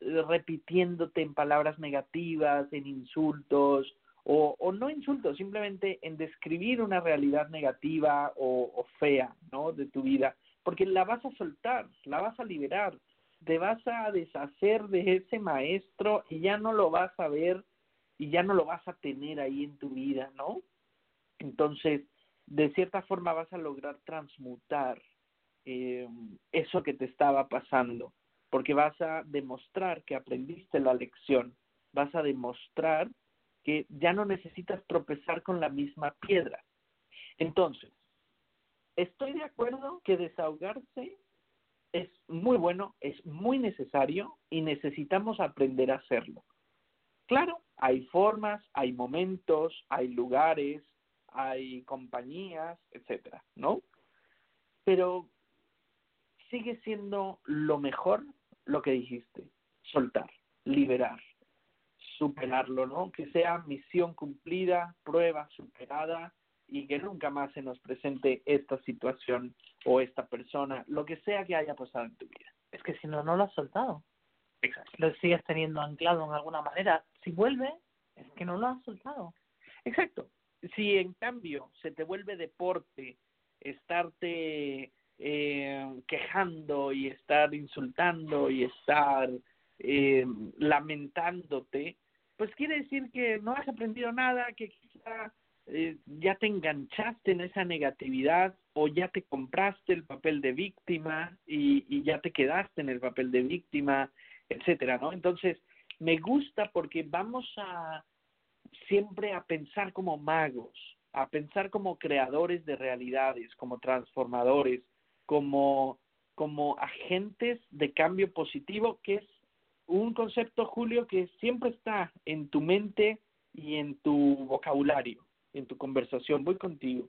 repitiéndote en palabras negativas, en insultos, o, o no insultos, simplemente en describir una realidad negativa o, o fea, ¿no? De tu vida, porque la vas a soltar, la vas a liberar, te vas a deshacer de ese maestro y ya no lo vas a ver y ya no lo vas a tener ahí en tu vida, ¿no? Entonces, de cierta forma vas a lograr transmutar eh, eso que te estaba pasando, porque vas a demostrar que aprendiste la lección, vas a demostrar que ya no necesitas tropezar con la misma piedra. Entonces, estoy de acuerdo que desahogarse es muy bueno, es muy necesario y necesitamos aprender a hacerlo. Claro, hay formas, hay momentos, hay lugares, hay compañías, etcétera, ¿no? Pero sigue siendo lo mejor lo que dijiste, soltar, liberar, superarlo, ¿no? Que sea misión cumplida, prueba superada y que nunca más se nos presente esta situación o esta persona, lo que sea que haya pasado en tu vida. Es que si no, no lo has soltado. Exacto. Lo sigues teniendo anclado en alguna manera. Si vuelve, es que no lo has soltado. Exacto. Si en cambio se te vuelve deporte estarte eh, quejando y estar insultando y estar eh, lamentándote, pues quiere decir que no has aprendido nada, que quizá eh, ya te enganchaste en esa negatividad o ya te compraste el papel de víctima y, y ya te quedaste en el papel de víctima, etcétera, ¿no? Entonces, me gusta porque vamos a siempre a pensar como magos, a pensar como creadores de realidades, como transformadores, como, como agentes de cambio positivo, que es un concepto, Julio, que siempre está en tu mente y en tu vocabulario, en tu conversación. Voy contigo.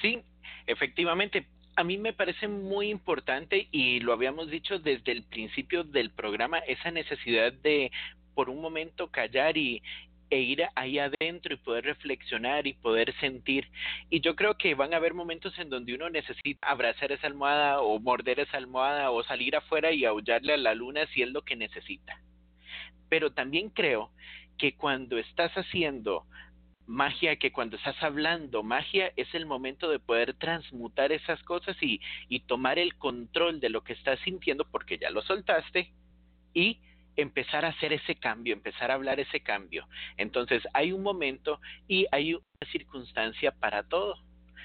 Sí, efectivamente. A mí me parece muy importante y lo habíamos dicho desde el principio del programa, esa necesidad de por un momento callar y, e ir ahí adentro y poder reflexionar y poder sentir. Y yo creo que van a haber momentos en donde uno necesita abrazar esa almohada o morder esa almohada o salir afuera y aullarle a la luna si es lo que necesita. Pero también creo que cuando estás haciendo magia que cuando estás hablando magia es el momento de poder transmutar esas cosas y, y tomar el control de lo que estás sintiendo porque ya lo soltaste y empezar a hacer ese cambio, empezar a hablar ese cambio. Entonces hay un momento y hay una circunstancia para todo.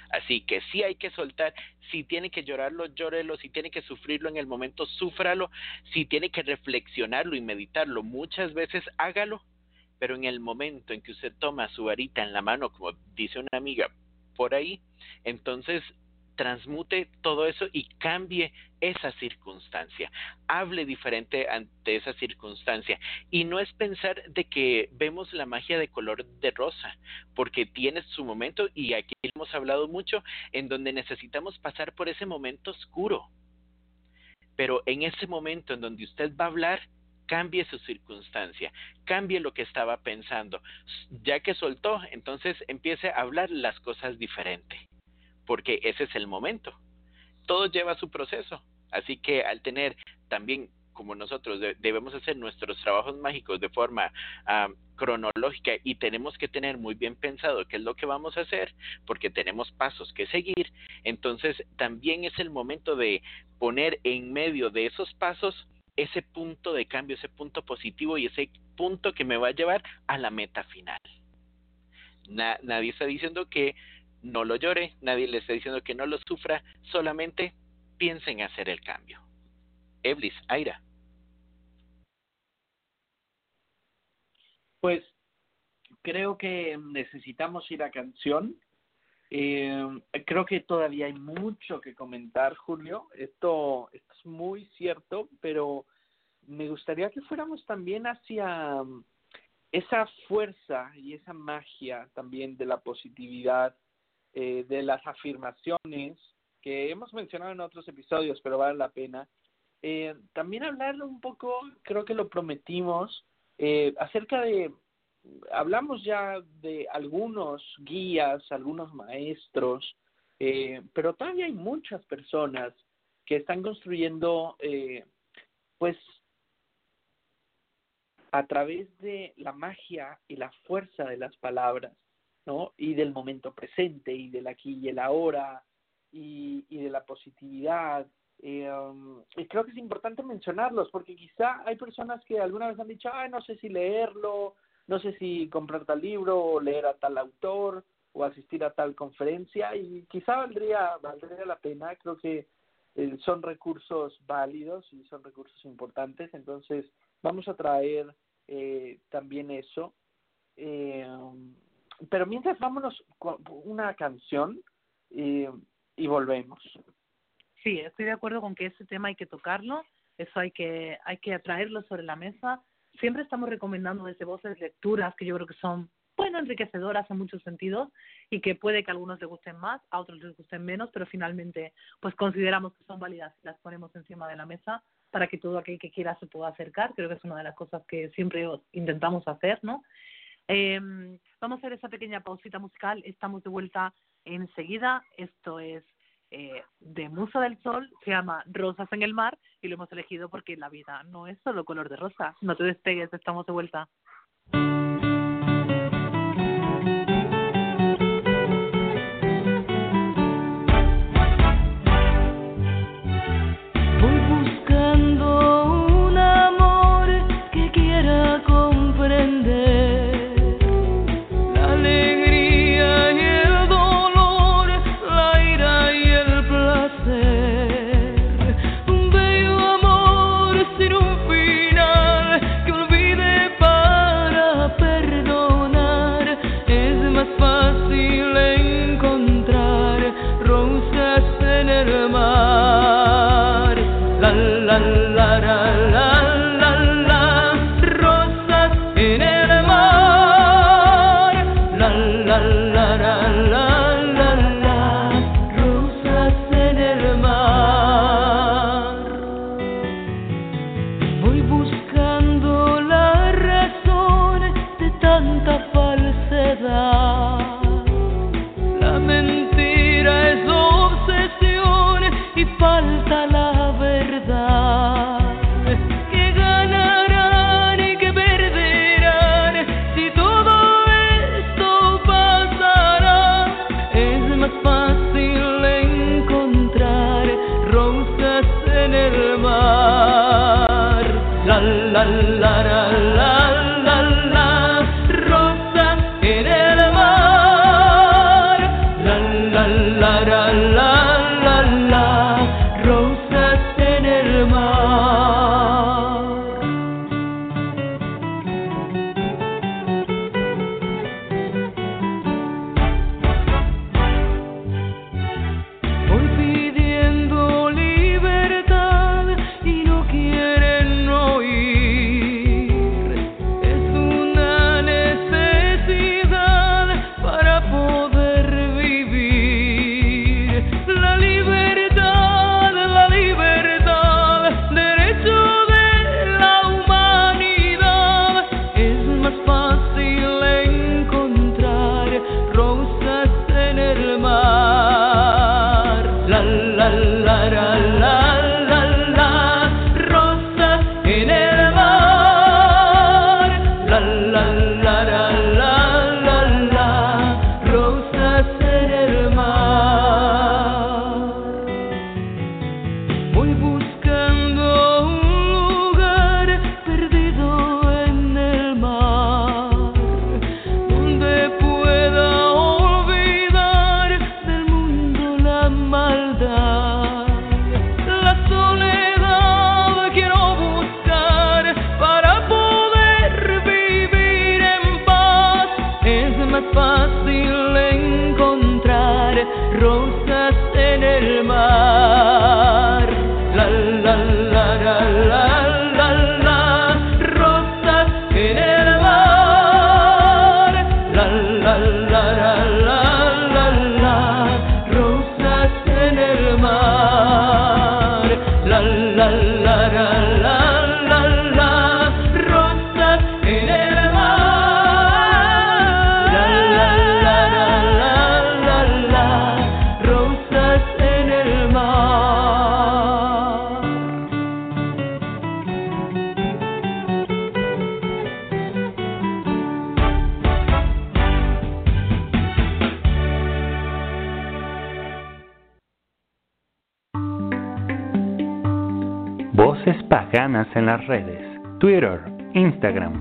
Así que sí hay que soltar, si tiene que llorarlo, llórelo, si tiene que sufrirlo en el momento, súfralo, si tiene que reflexionarlo y meditarlo, muchas veces hágalo, pero en el momento en que usted toma su varita en la mano, como dice una amiga por ahí, entonces transmute todo eso y cambie esa circunstancia. Hable diferente ante esa circunstancia. Y no es pensar de que vemos la magia de color de rosa, porque tiene su momento y aquí hemos hablado mucho en donde necesitamos pasar por ese momento oscuro. Pero en ese momento en donde usted va a hablar, cambie su circunstancia, cambie lo que estaba pensando. Ya que soltó, entonces empiece a hablar las cosas diferente porque ese es el momento. Todo lleva su proceso. Así que al tener también, como nosotros debemos hacer nuestros trabajos mágicos de forma cronológica y tenemos que tener muy bien pensado qué es lo que vamos a hacer, porque tenemos pasos que seguir, entonces también es el momento de poner en medio de esos pasos ese punto de cambio, ese punto positivo y ese punto que me va a llevar a la meta final. nadie está diciendo que no lo llore, nadie le está diciendo que no lo sufra, solamente piensa en hacer el cambio. Eblis, Aira. Pues creo que necesitamos ir a canción. Eh, creo que todavía hay mucho que comentar, Julio. Esto, es muy cierto, pero me gustaría que fuéramos también hacia esa fuerza y esa magia también de la positividad eh, de las afirmaciones que hemos mencionado en otros episodios, pero vale la pena. Eh, también hablar un poco, creo que lo prometimos, eh, acerca de, hablamos ya de algunos guías, algunos maestros, pero todavía hay muchas personas que están construyendo, pues, a través de la magia y la fuerza de las palabras, ¿no? Y del momento presente y del aquí y el ahora y, y de la positividad. Eh, um, creo que es importante mencionarlos porque quizá hay personas que alguna vez han dicho, ay, no sé si leerlo, no sé si comprar tal libro o leer a tal autor o asistir a tal conferencia y quizá valdría, valdría la pena, creo que eh, son recursos válidos y son recursos importantes, entonces vamos a traer eh, también eso. Eh, pero mientras vámonos con una canción y, y volvemos. Sí, estoy de acuerdo con que ese tema hay que tocarlo, eso hay que hay que atraerlo sobre la mesa. Siempre estamos recomendando desde voces lecturas que yo creo que son bueno enriquecedoras en muchos sentidos y que puede que a algunos les gusten más, a otros les gusten menos, pero finalmente pues consideramos que son válidas y las ponemos encima de la mesa para que todo aquel que quiera se pueda acercar. Creo que es una de las cosas que siempre intentamos hacer, ¿no? Eh, vamos a hacer esa pequeña pausita musical. Estamos de vuelta enseguida. Esto es eh, de Musa del Sol, se llama Rosas en el Mar y lo hemos elegido porque la vida no es solo color de rosa. No te despegues, estamos de vuelta.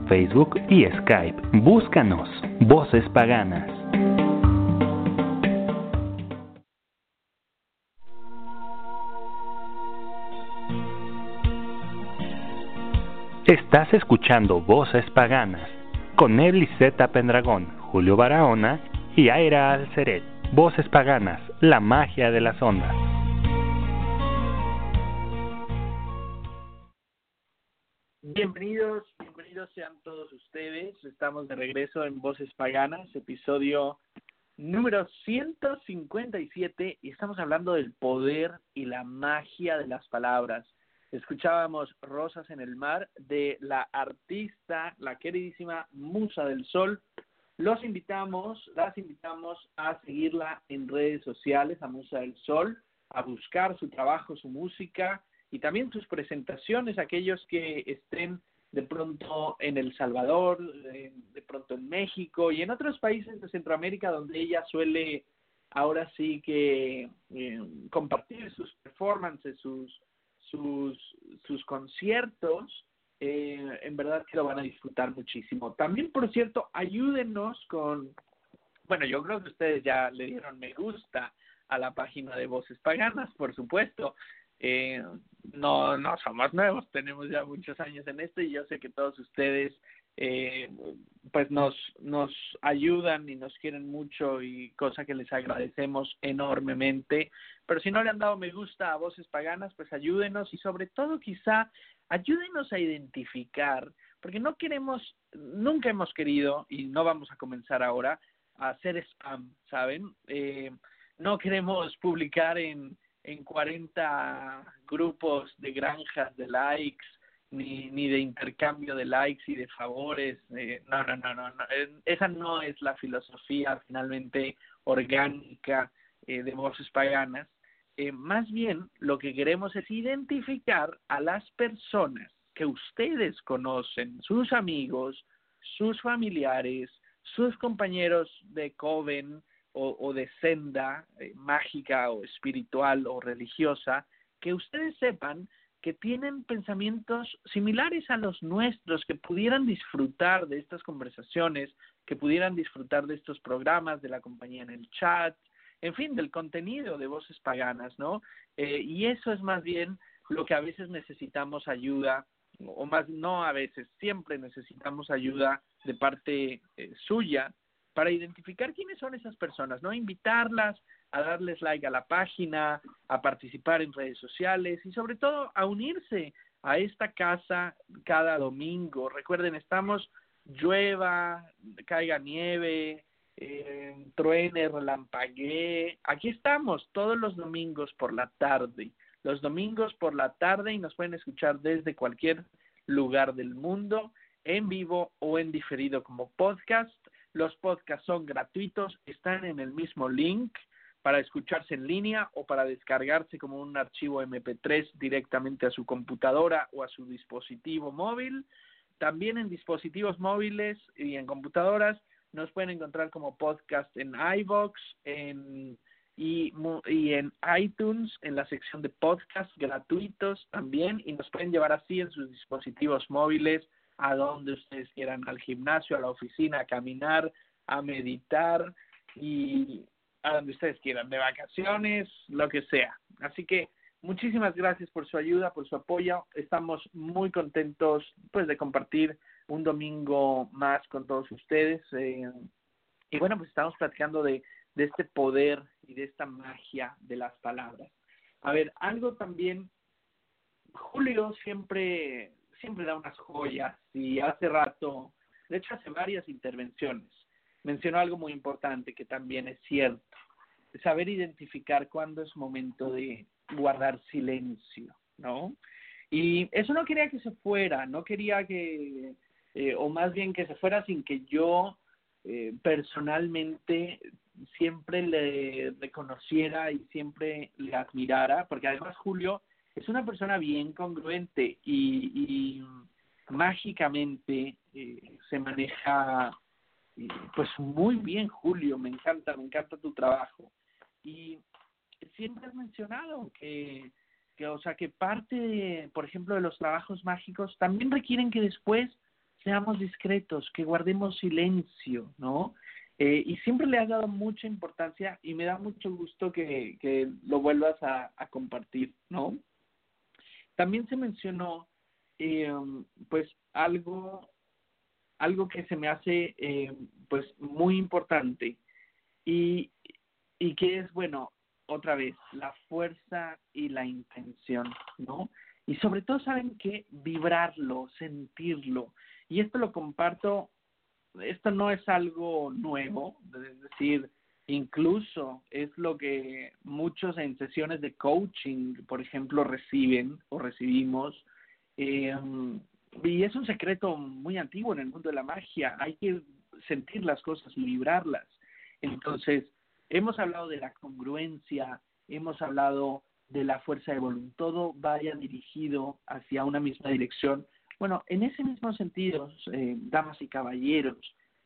Facebook y Skype. Búscanos. Voces paganas. Estás escuchando Voces Paganas con Nebly Z Pendragón, Julio Barahona y Aira Alceret. Voces Paganas, la magia de las ondas. Bienvenidos, sean todos ustedes. Estamos de regreso en Voces Paganas, episodio número 157 y estamos hablando del poder y la magia de las palabras. Escuchábamos Rosas en el Mar de la artista, la queridísima Musa del Sol. Los invitamos, las invitamos a seguirla en redes sociales, a Musa del Sol, a buscar su trabajo, su música y también sus presentaciones, aquellos que estén de pronto en El Salvador, de, pronto en México y en otros países de Centroamérica donde ella suele ahora sí que eh, compartir sus performances, sus, sus, sus conciertos, eh, en verdad que lo van a disfrutar muchísimo. También, por cierto, ayúdenos con, bueno, yo creo que ustedes ya le dieron me gusta a la página de Voces Paganas, por supuesto. Eh, no, no somos nuevos, tenemos ya muchos años en esto y yo sé que todos ustedes eh, pues nos, nos ayudan y nos quieren mucho y cosa que les agradecemos enormemente. Pero si no le han dado me gusta a Voces Paganas, pues ayúdenos y sobre todo quizá ayúdenos a identificar, porque no queremos, nunca hemos querido y no vamos a comenzar ahora a hacer spam, ¿saben? Eh, no queremos publicar en en 40 grupos de granjas de likes, ni, ni de intercambio de likes y de favores. Eh, no, no, no, no, no. Eh, Esa no es la filosofía finalmente orgánica eh, de voces paganas. Eh, más bien, lo que queremos es identificar a las personas que ustedes conocen, sus amigos, sus familiares, sus compañeros de Coven, o, de senda eh, mágica o espiritual o religiosa, que ustedes sepan que tienen pensamientos similares a los nuestros, que pudieran disfrutar de estas conversaciones, que pudieran disfrutar de estos programas, de la compañía en el chat, en fin, del contenido de voces paganas, ¿no? Eh, y eso es más bien lo que a veces necesitamos ayuda, o más no a veces, siempre necesitamos ayuda de parte eh, suya para identificar quiénes son esas personas, ¿no? Invitarlas a darles like a la página, a participar en redes sociales y sobre todo a unirse a esta casa cada domingo. Recuerden, estamos llueva, caiga nieve, eh, truene, relampaguee. Aquí estamos todos los domingos por la tarde. Los domingos por la tarde y nos pueden escuchar desde cualquier lugar del mundo, en vivo o en diferido como podcast. Los podcasts son gratuitos, están en el mismo link para escucharse en línea o para descargarse como un archivo MP3 directamente a su computadora o a su dispositivo móvil. También en dispositivos móviles y en computadoras nos pueden encontrar como podcast en iVoox en, y, y en iTunes en la sección de podcasts gratuitos también y nos pueden llevar así en sus dispositivos móviles a donde ustedes quieran, al gimnasio, a la oficina, a caminar, a meditar y a donde ustedes quieran, de vacaciones, lo que sea. Así que muchísimas gracias por su ayuda, por su apoyo. Estamos muy contentos pues de compartir un domingo más con todos ustedes. Eh, y bueno, pues estamos platicando de, de este poder y de esta magia de las palabras. A ver, algo también, Julio siempre, siempre da unas joyas y hace rato, de hecho hace varias intervenciones, mencionó algo muy importante que también es cierto, saber identificar cuándo es momento de guardar silencio, ¿no? Y eso no quería que se fuera, no quería que, eh, o más bien que se fuera sin que yo eh, personalmente siempre le reconociera y siempre le admirara, porque además Julio es una persona bien congruente y, y mágicamente eh, se maneja pues muy bien Julio, me encanta, me encanta tu trabajo. Y siempre has mencionado que, que o sea, que parte, de, por ejemplo, de los trabajos mágicos también requieren que después seamos discretos, que guardemos silencio, ¿no? Eh, y siempre le has dado mucha importancia y me da mucho gusto que, que lo vuelvas a, a compartir, ¿no? También se mencionó, eh, pues, algo, algo que se me hace, eh, pues, muy importante y, y que es, bueno, otra vez, la fuerza y la intención, ¿no? Y sobre todo, ¿saben que Vibrarlo, sentirlo. Y esto lo comparto, esto no es algo nuevo, es decir, incluso es lo que muchos en sesiones de coaching, por ejemplo, reciben o recibimos. Eh, y es un secreto muy antiguo en el mundo de la magia. Hay que sentir las cosas y vibrarlas. Entonces, hemos hablado de la congruencia, hemos hablado de la fuerza de voluntad, todo vaya dirigido hacia una misma dirección. Bueno, en ese mismo sentido, eh, damas y caballeros,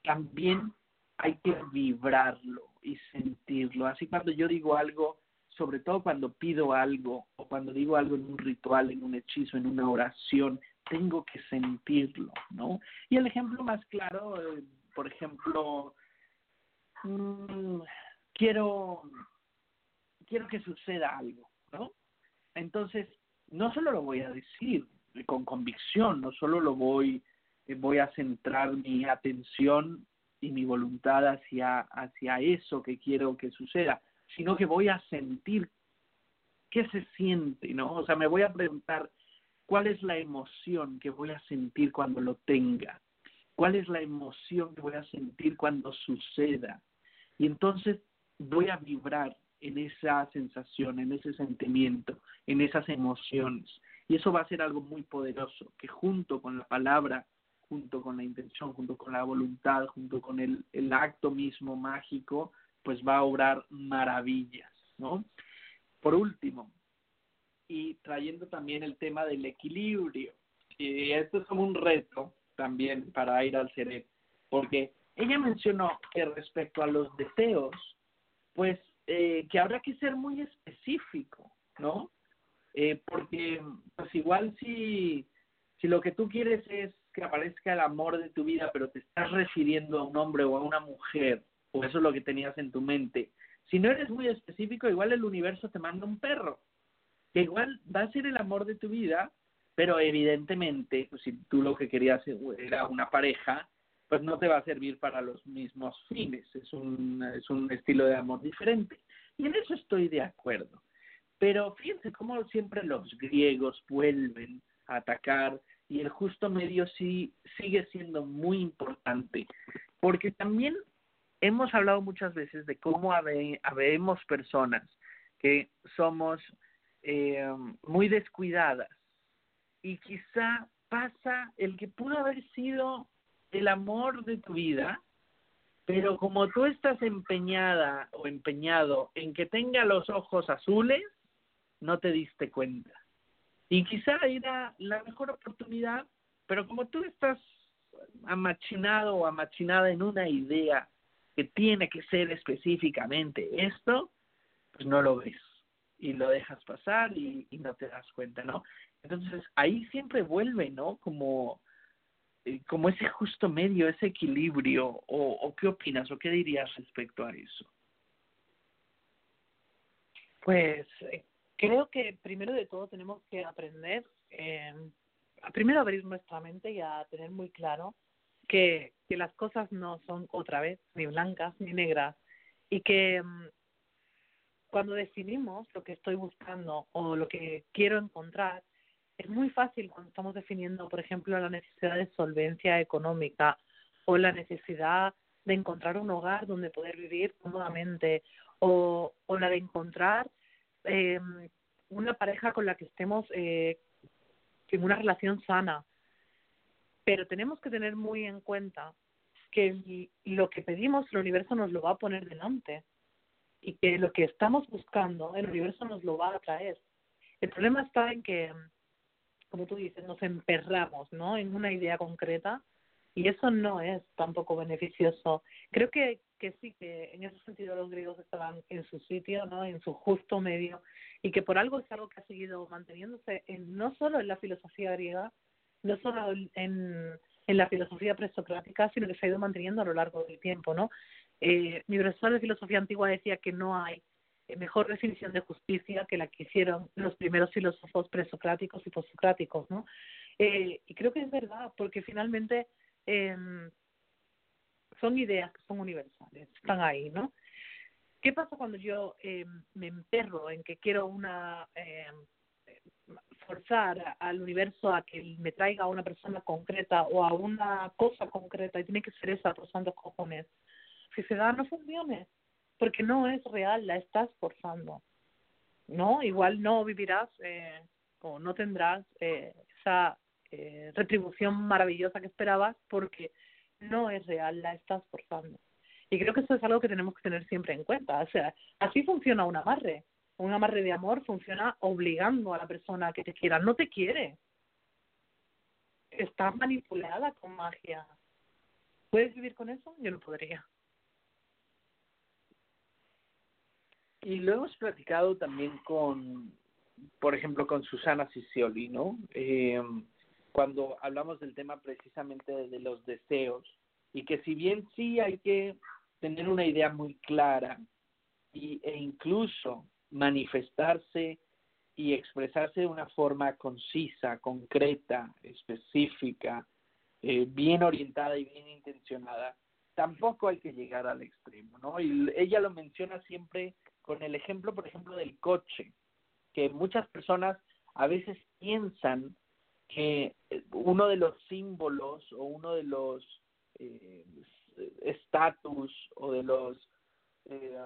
también hay que vibrarlo y sentirlo. Así cuando yo digo algo, sobre todo cuando pido algo o cuando digo algo en un ritual, en un hechizo, en una oración, tengo que sentirlo, ¿no? Y el ejemplo más claro, eh, por ejemplo, mmm, quiero quiero que suceda algo, ¿no? Entonces, no solo lo voy a decir con convicción, no solo lo voy eh, voy a centrar mi atención y mi voluntad hacia hacia eso que quiero que suceda, sino que voy a sentir qué se siente, ¿no? O sea, me voy a preguntar cuál es la emoción que voy a sentir cuando lo tenga, cuál es la emoción que voy a sentir cuando suceda. Y entonces voy a vibrar en esa sensación, en ese sentimiento, en esas emociones. Y eso va a ser algo muy poderoso, que junto con la palabra, junto con la intención, junto con la voluntad, junto con el, el acto mismo mágico, pues va a obrar maravillas, ¿no? Por último, y trayendo también el tema del equilibrio, y esto es como un reto también para ir al cerebro, porque ella mencionó que respecto a los deseos, pues eh, que habrá que ser muy específico, ¿no? Eh, porque pues igual si, si lo que tú quieres es que aparezca el amor de tu vida, pero te estás refiriendo a un hombre o a una mujer, o eso es lo que tenías en tu mente, si no eres muy específico, igual el universo te manda un perro, que igual va a ser el amor de tu vida, pero evidentemente, pues, si tú lo que querías era una pareja, pues no te va a servir para los mismos fines, es un, es un estilo de amor diferente. Y en eso estoy de acuerdo. Pero fíjense cómo siempre los griegos vuelven a atacar y el justo medio sí sigue siendo muy importante, porque también hemos hablado muchas veces de cómo habemos personas que somos eh, muy descuidadas y quizá pasa el que pudo haber sido el amor de tu vida, pero como tú estás empeñada o empeñado en que tenga los ojos azules, no te diste cuenta. Y quizá era la mejor oportunidad, pero como tú estás amachinado o amachinada en una idea que tiene que ser específicamente esto, pues no lo ves y lo dejas pasar y, no te das cuenta, ¿no? Entonces ahí siempre vuelve, ¿no? Como eh, como ese justo medio, ese equilibrio, o, o qué opinas o qué dirías respecto a eso? Pues eh, creo que primero de todo tenemos que aprender eh, a primero abrir nuestra mente y a tener muy claro que, las cosas no son otra vez ni blancas ni negras y que mm, cuando definimos lo que estoy buscando o lo que quiero encontrar, es muy fácil cuando estamos definiendo, por ejemplo, la necesidad de solvencia económica o la necesidad de encontrar un hogar donde poder vivir cómodamente o la de encontrar eh, una pareja con la que estemos eh, en una relación sana. Pero tenemos que tener muy en cuenta que lo que pedimos el universo nos lo va a poner delante y que lo que estamos buscando el universo nos lo va a traer. El problema está en que, como tú dices, nos emperramos ¿no? en una idea concreta y eso no es tampoco beneficioso. Creo que, que sí, que en ese sentido los griegos estaban en su sitio, ¿no? en su justo medio y que por algo es algo que ha seguido manteniéndose en, no solo en la filosofía griega, no solo en, en la filosofía presocrática, sino que se ha ido manteniendo a lo largo del tiempo, ¿no? Eh, mi profesor de filosofía antigua decía que no hay mejor definición de justicia que la que hicieron los primeros filósofos presocráticos y postsocráticos, ¿no? Eh, y creo que es verdad, porque finalmente eh, son ideas que son universales, están ahí, ¿no? ¿Qué pasa cuando yo eh, me emperro en que quiero una eh, forzar al universo a que me traiga a una persona concreta o a una cosa concreta y tiene que ser esa por santos cojones? Si se da, no funcione, porque no es real, la estás forzando, ¿no? Igual no vivirás eh, o no tendrás eh, esa eh, retribución maravillosa que esperabas porque no es real, la estás forzando. Y creo que eso es algo que tenemos que tener siempre en cuenta. O sea, así funciona un amarre. Un amarre de amor funciona obligando a la persona que te quiera. No te quiere. Estás manipulada con magia. ¿Puedes vivir con eso? Yo no podría. Y lo hemos platicado también con, por ejemplo, con Susana Cicioli, ¿no? Eh, cuando hablamos del tema precisamente de los deseos y que si bien sí hay que tener una idea muy clara y, e incluso manifestarse y expresarse de una forma concisa, concreta, específica, eh, bien orientada y bien intencionada, tampoco hay que llegar al extremo, ¿no? Y ella lo menciona siempre con el ejemplo, por ejemplo, del coche, que muchas personas a veces piensan que uno de los símbolos o uno de los eh, estatus o de los eh,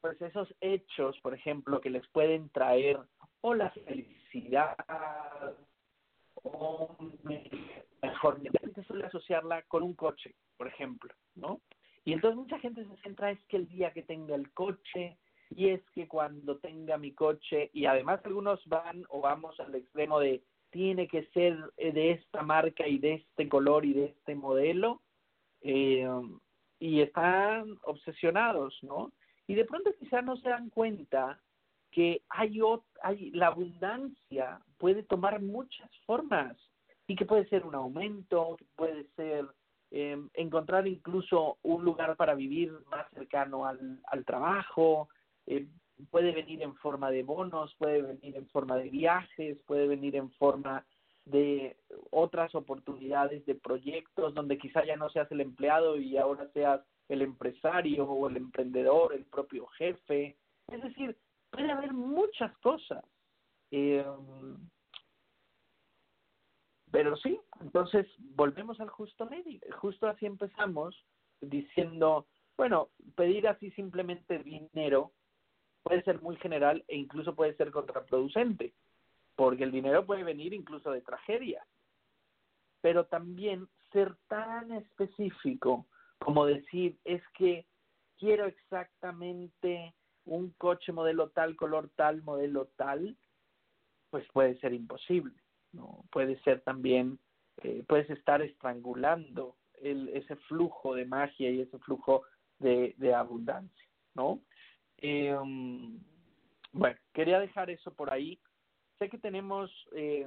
pues esos hechos, por ejemplo, que les pueden traer o la felicidad o mejor, suele asociarla con un coche, por ejemplo, ¿no? Y entonces mucha gente se centra es que el día que tenga el coche y es que cuando tenga mi coche y además algunos van o vamos al extremo de tiene que ser eh, de esta marca y de este color y de este modelo eh, y están obsesionados, ¿no? Y de pronto quizás no se dan cuenta que hay, hay la abundancia puede tomar muchas formas y que puede ser un aumento, puede ser eh, encontrar incluso un lugar para vivir más cercano al, al trabajo, eh, puede venir en forma de bonos, puede venir en forma de viajes, puede venir en forma de otras oportunidades de proyectos donde quizá ya no seas el empleado y ahora seas el empresario o el emprendedor, el propio jefe. Es decir, puede haber muchas cosas. Eh, pero sí, entonces volvemos al justo medio. Justo así empezamos diciendo, bueno, pedir así simplemente dinero puede ser muy general e incluso puede ser contraproducente, porque el dinero puede venir incluso de tragedia. Pero también ser tan específico como decir, es que quiero exactamente un coche modelo tal, color tal, modelo tal, pues puede ser imposible, ¿no? Puede ser también, eh, puedes estar estrangulando el, ese flujo de magia y ese flujo de, de abundancia, ¿no? Eh, bueno, quería dejar eso por ahí. Sé que tenemos... Eh,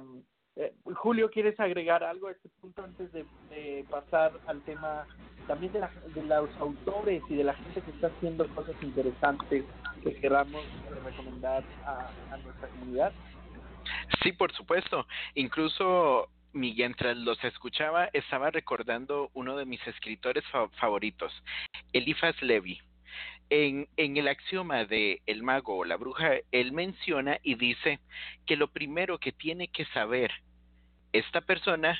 eh, Julio, ¿quieres agregar algo a este punto antes de, pasar al tema también de, de, los autores y de la gente que está haciendo cosas interesantes que queramos recomendar a, nuestra comunidad? Sí, por supuesto. Incluso mientras los escuchaba, estaba recordando uno de mis escritores favoritos, Eliphas Levi. En, en, el axioma de el mago o la bruja, él menciona y dice que lo primero que tiene que saber esta persona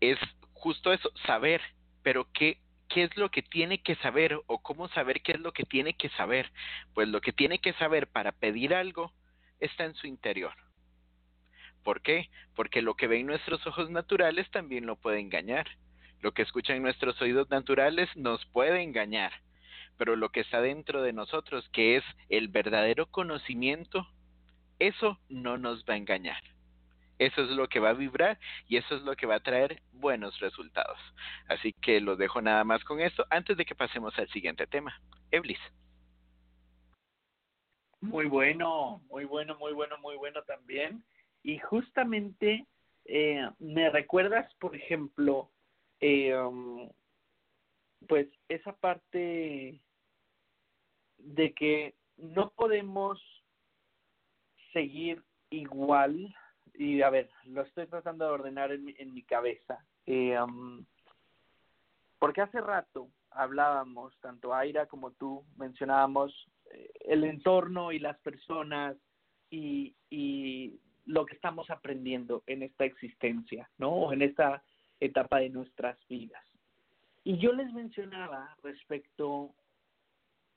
es justo eso, saber, pero qué, qué es lo que tiene que saber o cómo saber qué es lo que tiene que saber. Pues lo que tiene que saber para pedir algo está en su interior. ¿Por qué? Porque lo que ven nuestros ojos naturales también lo puede engañar. Lo que escuchan nuestros oídos naturales nos puede engañar. Pero lo que está dentro de nosotros, que es el verdadero conocimiento, eso no nos va a engañar. Eso es lo que va a vibrar y eso es lo que va a traer buenos resultados. Así que lo dejo nada más con esto antes de que pasemos al siguiente tema. Eblis. Muy bueno, muy bueno, muy bueno, muy bueno también. Y justamente eh, me recuerdas, por ejemplo, eh, um, pues esa parte de que no podemos seguir igual y a ver, lo estoy tratando de ordenar en mi, en mi cabeza. Eh, um, porque hace rato hablábamos, tanto Aira como tú, mencionábamos eh, el entorno y las personas y, y lo que estamos aprendiendo en esta existencia, ¿no? O en esta etapa de nuestras vidas. Y yo les mencionaba respecto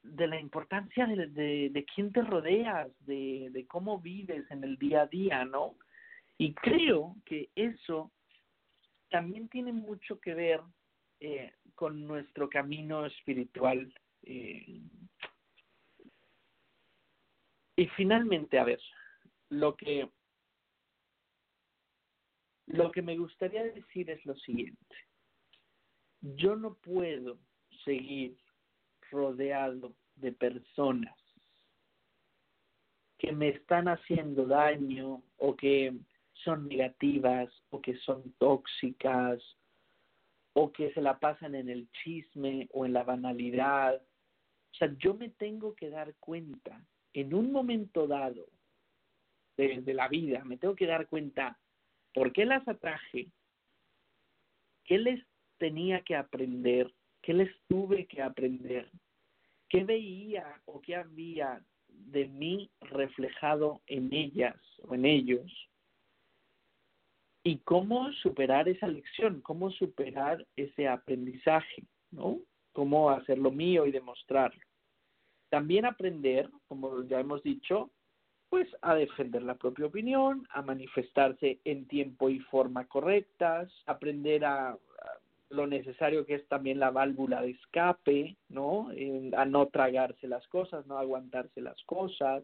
de la importancia de, de, de quién te rodeas, de, de cómo vives en el día a día, ¿no? Y creo que eso también tiene mucho que ver eh, con nuestro camino espiritual. Eh. Y finalmente, a ver, lo que lo que me gustaría decir es lo siguiente. Yo no puedo seguir rodeado de personas que me están haciendo daño o que son negativas o que son tóxicas o que se la pasan en el chisme o en la banalidad. O sea, yo me tengo que dar cuenta en un momento dado de, la vida, me tengo que dar cuenta por qué las atraje, qué les tenía que aprender, qué les tuve que aprender, qué veía o qué había de mí reflejado en ellas o en ellos y cómo superar esa lección, cómo superar ese aprendizaje, ¿no? Cómo hacerlo mío y demostrarlo. También aprender, como ya hemos dicho, pues a defender la propia opinión, a manifestarse en tiempo y forma correctas, aprender a, lo necesario que es también la válvula de escape, ¿no? a no tragarse las cosas, no aguantarse las cosas,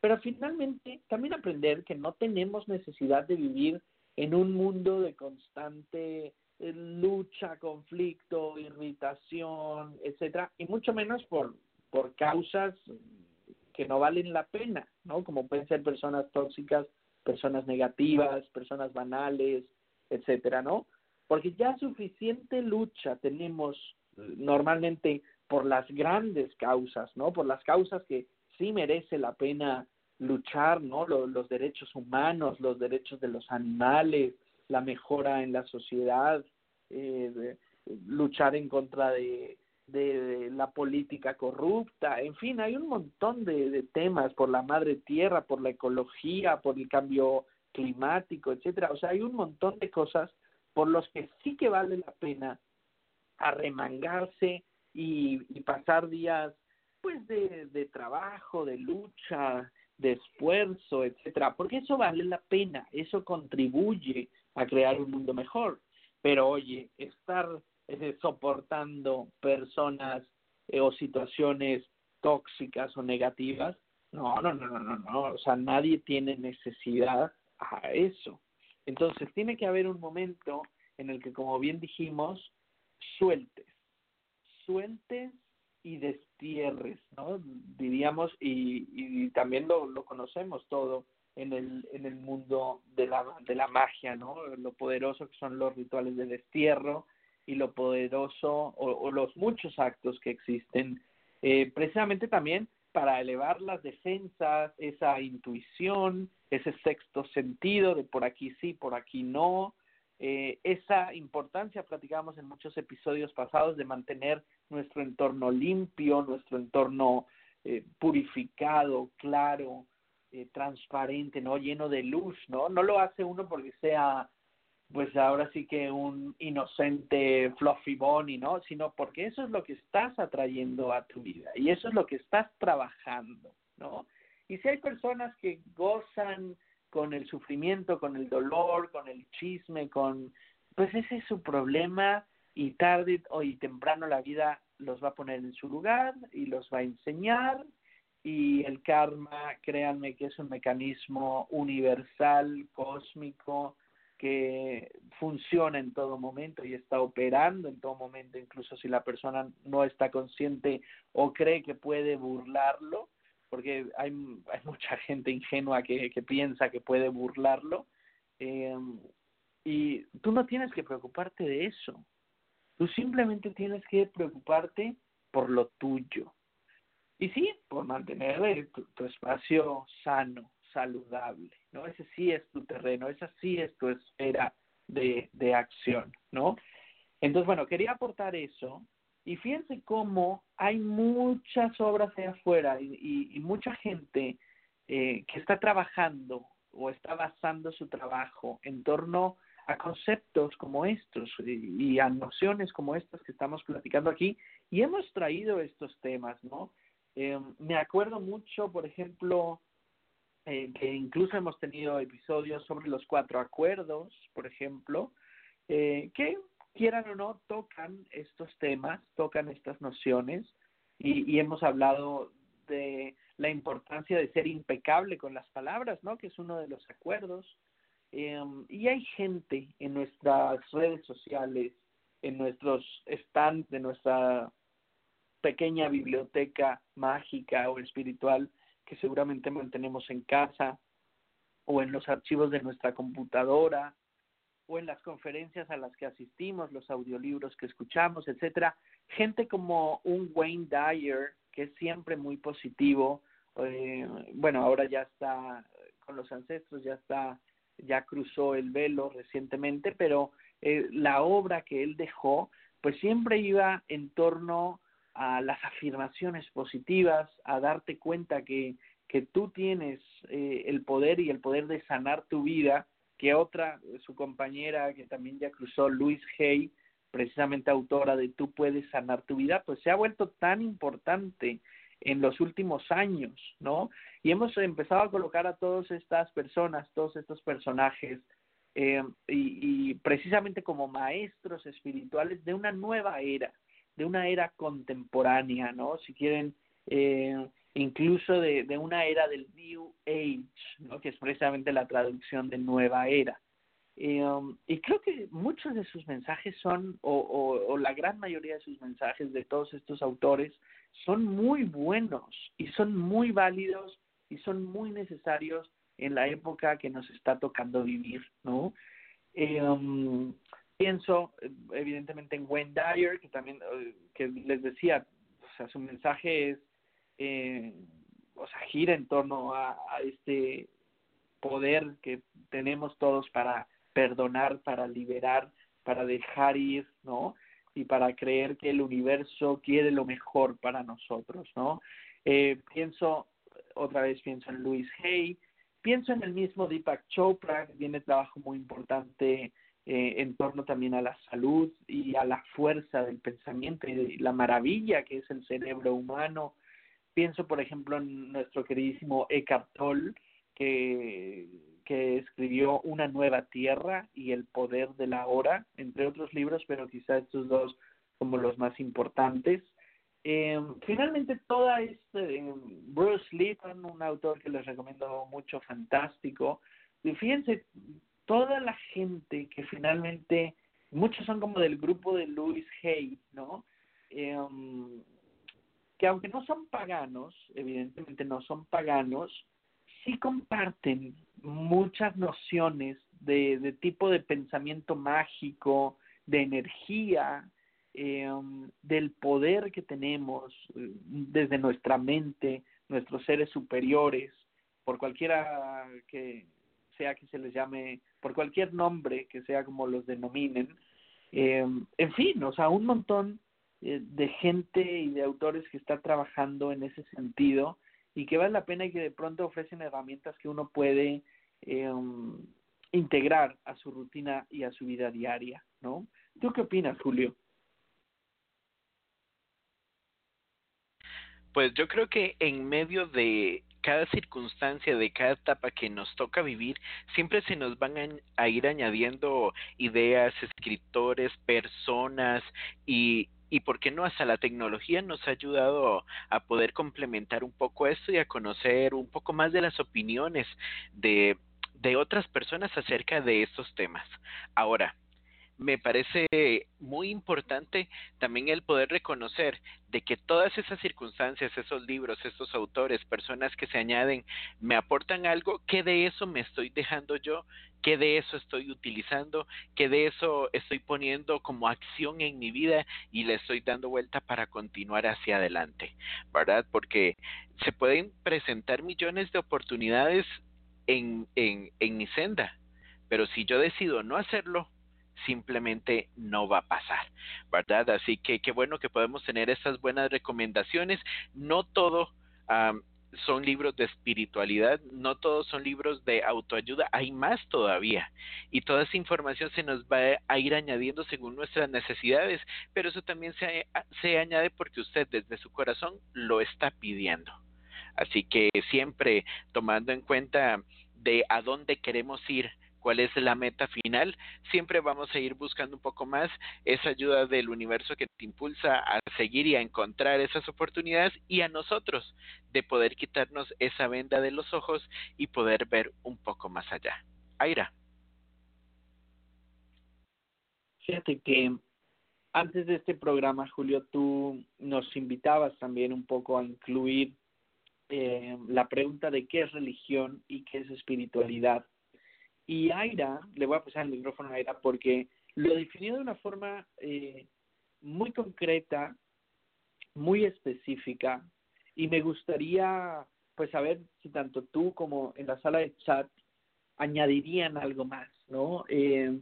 pero finalmente también aprender que no tenemos necesidad de vivir en un mundo de constante eh, lucha, conflicto, irritación, etcétera, y mucho menos por, por causas que no valen la pena, ¿no? Como pueden ser personas tóxicas, personas negativas, personas banales, etcétera, ¿no? Porque ya suficiente lucha tenemos eh, normalmente por las grandes causas, ¿no? Por las causas que sí merece la pena luchar, ¿no? Los, derechos humanos, los derechos de los animales, la mejora en la sociedad, eh, luchar en contra de, de, la política corrupta, en fin, hay un montón de, de, temas por la madre tierra, por la ecología, por el cambio climático, etcétera. O sea, hay un montón de cosas por los que sí que vale la pena arremangarse y, y pasar días pues de, trabajo, de lucha, de esfuerzo, etcétera, porque eso vale la pena, eso contribuye a crear un mundo mejor. Pero oye, estar eh, soportando personas eh, o situaciones tóxicas o negativas, no, no, no, no, no, no, o sea, nadie tiene necesidad a eso. Entonces, tiene que haber un momento en el que, como bien dijimos, sueltes, sueltes y destierres, ¿no? Diríamos, y, y también lo, lo conocemos todo en el, en el mundo de la, de la magia, ¿no? Lo poderoso que son los rituales de destierro y lo poderoso o, los muchos actos que existen, eh, precisamente también para elevar las defensas, esa intuición, ese sexto sentido de por aquí sí, por aquí no, eh, esa importancia, platicábamos en muchos episodios pasados, de mantener nuestro entorno limpio, nuestro entorno eh, purificado, claro, eh, transparente, ¿no? Lleno de luz, ¿no? No lo hace uno porque sea, pues ahora sí que un inocente fluffy bunny, ¿no? Sino porque eso es lo que estás atrayendo a tu vida y eso es lo que estás trabajando, ¿no? Y si hay personas que gozan con el sufrimiento, con el dolor, con el chisme, con pues ese es su problema y tarde o y temprano la vida los va a poner en su lugar y los va a enseñar. Y el karma, créanme que es un mecanismo universal, cósmico, que funciona en todo momento y está operando en todo momento, incluso si la persona no está consciente o cree que puede burlarlo, porque hay, hay mucha gente ingenua que, piensa que puede burlarlo, eh, y tú no tienes que preocuparte de eso, tú simplemente tienes que preocuparte por lo tuyo. Y sí, por mantener tu, tu espacio sano, saludable, ¿no? Ese sí es tu terreno, esa sí es tu esfera de, de acción, ¿no? Entonces, bueno, quería aportar eso y fíjense cómo hay muchas obras allá afuera y, y, mucha gente eh, que está trabajando o está basando su trabajo en torno a conceptos como estos y, y, a nociones como estas que estamos platicando aquí y hemos traído estos temas, ¿no? Eh, me acuerdo mucho, por ejemplo, eh, que incluso hemos tenido episodios sobre los cuatro acuerdos, por ejemplo, eh, que quieran o no, tocan estos temas, tocan estas nociones y, y hemos hablado de la importancia de ser impecable con las palabras, ¿no? Que es uno de los acuerdos. Eh, y hay gente en nuestras redes sociales, en nuestros stands de nuestra pequeña biblioteca mágica o espiritual que seguramente mantenemos en casa o en los archivos de nuestra computadora o en las conferencias a las que asistimos, los audiolibros que escuchamos, etcétera, gente como un Wayne Dyer que es siempre muy positivo, eh, bueno, ahora ya está con los ancestros, ya está, ya cruzó el velo recientemente, pero eh, la obra que él dejó, pues siempre iba en torno a las afirmaciones positivas, a darte cuenta que, que tú tienes eh, el poder y el poder de sanar tu vida, que otra, su compañera que también ya cruzó, Luis Hay, precisamente autora de Tú puedes sanar tu vida, pues se ha vuelto tan importante en los últimos años, ¿no? Y hemos empezado a colocar a todas estas personas, todos estos personajes, eh, y, y precisamente como maestros espirituales de una nueva era, de una era contemporánea, ¿no? Si quieren, eh, incluso de, de, una era del New Age, ¿no? Que es precisamente la traducción de nueva era. Eh, um, y creo que muchos de sus mensajes son, o, o, o, la gran mayoría de sus mensajes de todos estos autores, son muy buenos y son muy válidos y son muy necesarios en la época que nos está tocando vivir, ¿no? Eh, um, pienso evidentemente en Wayne que también, eh, que les decía, o sea, su mensaje es, eh, o sea, gira en torno a, este poder que tenemos todos para perdonar, para liberar, para dejar ir, ¿no? Y para creer que el universo quiere lo mejor para nosotros, ¿no? Eh, pienso, otra vez pienso en Louis Hay, pienso en el mismo Deepak Chopra, que tiene trabajo muy importante eh, en torno también a la salud y a la fuerza del pensamiento y la maravilla que es el cerebro humano. Pienso, por ejemplo, en nuestro queridísimo Eckhart que, que escribió Una nueva tierra y El poder de la hora, entre otros libros, pero quizá estos dos como los más importantes. Eh, finalmente, toda este eh, Bruce Lipton, un autor que les recomiendo mucho, fantástico. Fíjense, toda la gente que finalmente, muchos son como del grupo de Louis Hay, ¿no? Eh, que aunque no son paganos, evidentemente no son paganos, sí comparten muchas nociones de, tipo de pensamiento mágico, de energía, eh, del poder que tenemos eh, desde nuestra mente, nuestros seres superiores, por cualquiera que sea que se les llame, por cualquier nombre que sea como los denominen. Eh, en fin, o sea, un montón de gente y de autores que está trabajando en ese sentido y que vale la pena y que de pronto ofrecen herramientas que uno puede eh, integrar a su rutina y a su vida diaria, ¿no? ¿Tú qué opinas, Julio? Pues yo creo que en medio de cada circunstancia, de cada etapa que nos toca vivir, siempre se nos van a, ir añadiendo ideas, escritores, personas y, y por qué no hasta la tecnología nos ha ayudado a poder complementar un poco esto y a conocer un poco más de las opiniones de, de otras personas acerca de estos temas. Ahora, me parece muy importante también el poder reconocer de que todas esas circunstancias, esos libros, estos autores, personas que se añaden, me aportan algo, que de eso me estoy dejando yo, que de eso estoy utilizando, que de eso estoy poniendo como acción en mi vida y le estoy dando vuelta para continuar hacia adelante, ¿verdad? Porque se pueden presentar millones de oportunidades en, en, en mi senda, pero si yo decido no hacerlo, simplemente no va a pasar, ¿verdad? Así que qué bueno que podemos tener esas buenas recomendaciones. No todo son libros de espiritualidad, no todos son libros de autoayuda, hay más todavía. Y toda esa información se nos va a ir añadiendo según nuestras necesidades, pero eso también se, se añade porque usted desde su corazón lo está pidiendo. Así que siempre tomando en cuenta de a dónde queremos ir, cuál es la meta final, siempre vamos a ir buscando un poco más esa ayuda del universo que te impulsa a seguir y a encontrar esas oportunidades y a nosotros de poder quitarnos esa venda de los ojos y poder ver un poco más allá. Aira. Fíjate que antes de este programa, Julio, tú nos invitabas también un poco a incluir eh, la pregunta de qué es religión y qué es espiritualidad. Y Aira, le voy a pasar el micrófono a Aira porque lo definió de una forma eh, muy concreta, muy específica, y me gustaría pues saber si tanto tú como en la sala de chat añadirían algo más, ¿no? Eh,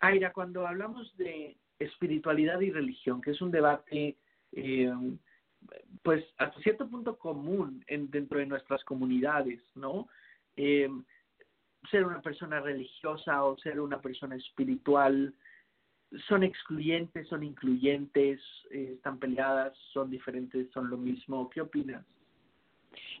Aira, cuando hablamos de espiritualidad y religión, que es un debate eh, pues hasta cierto punto común en, dentro de nuestras comunidades, ¿no? Eh, ser una persona religiosa o ser una persona espiritual son excluyentes, son incluyentes, eh, están peleadas, son diferentes, son lo mismo. ¿Qué opinas?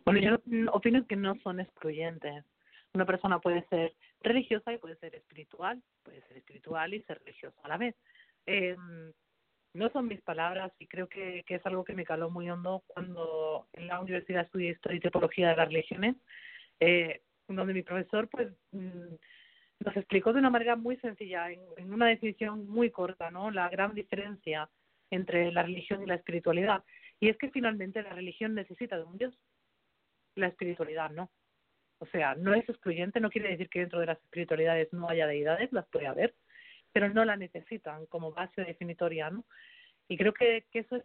Bueno, yo opino que no son excluyentes. Una persona puede ser religiosa y puede ser espiritual, puede ser espiritual y ser religiosa a la vez. Eh, no son mis palabras y creo que, que es algo que me caló muy hondo cuando en la universidad estudié Historia y Teología de las Religiones. Eh, donde mi profesor pues mm, nos explicó de una manera muy sencilla, en, una definición muy corta, ¿no? La gran diferencia entre la religión y la espiritualidad. Y es que finalmente la religión necesita de un Dios, la espiritualidad no. O sea, no es excluyente, no quiere decir que dentro de las espiritualidades no haya deidades, las puede haber, pero no la necesitan como base definitoria, ¿no? Y creo que, que eso es,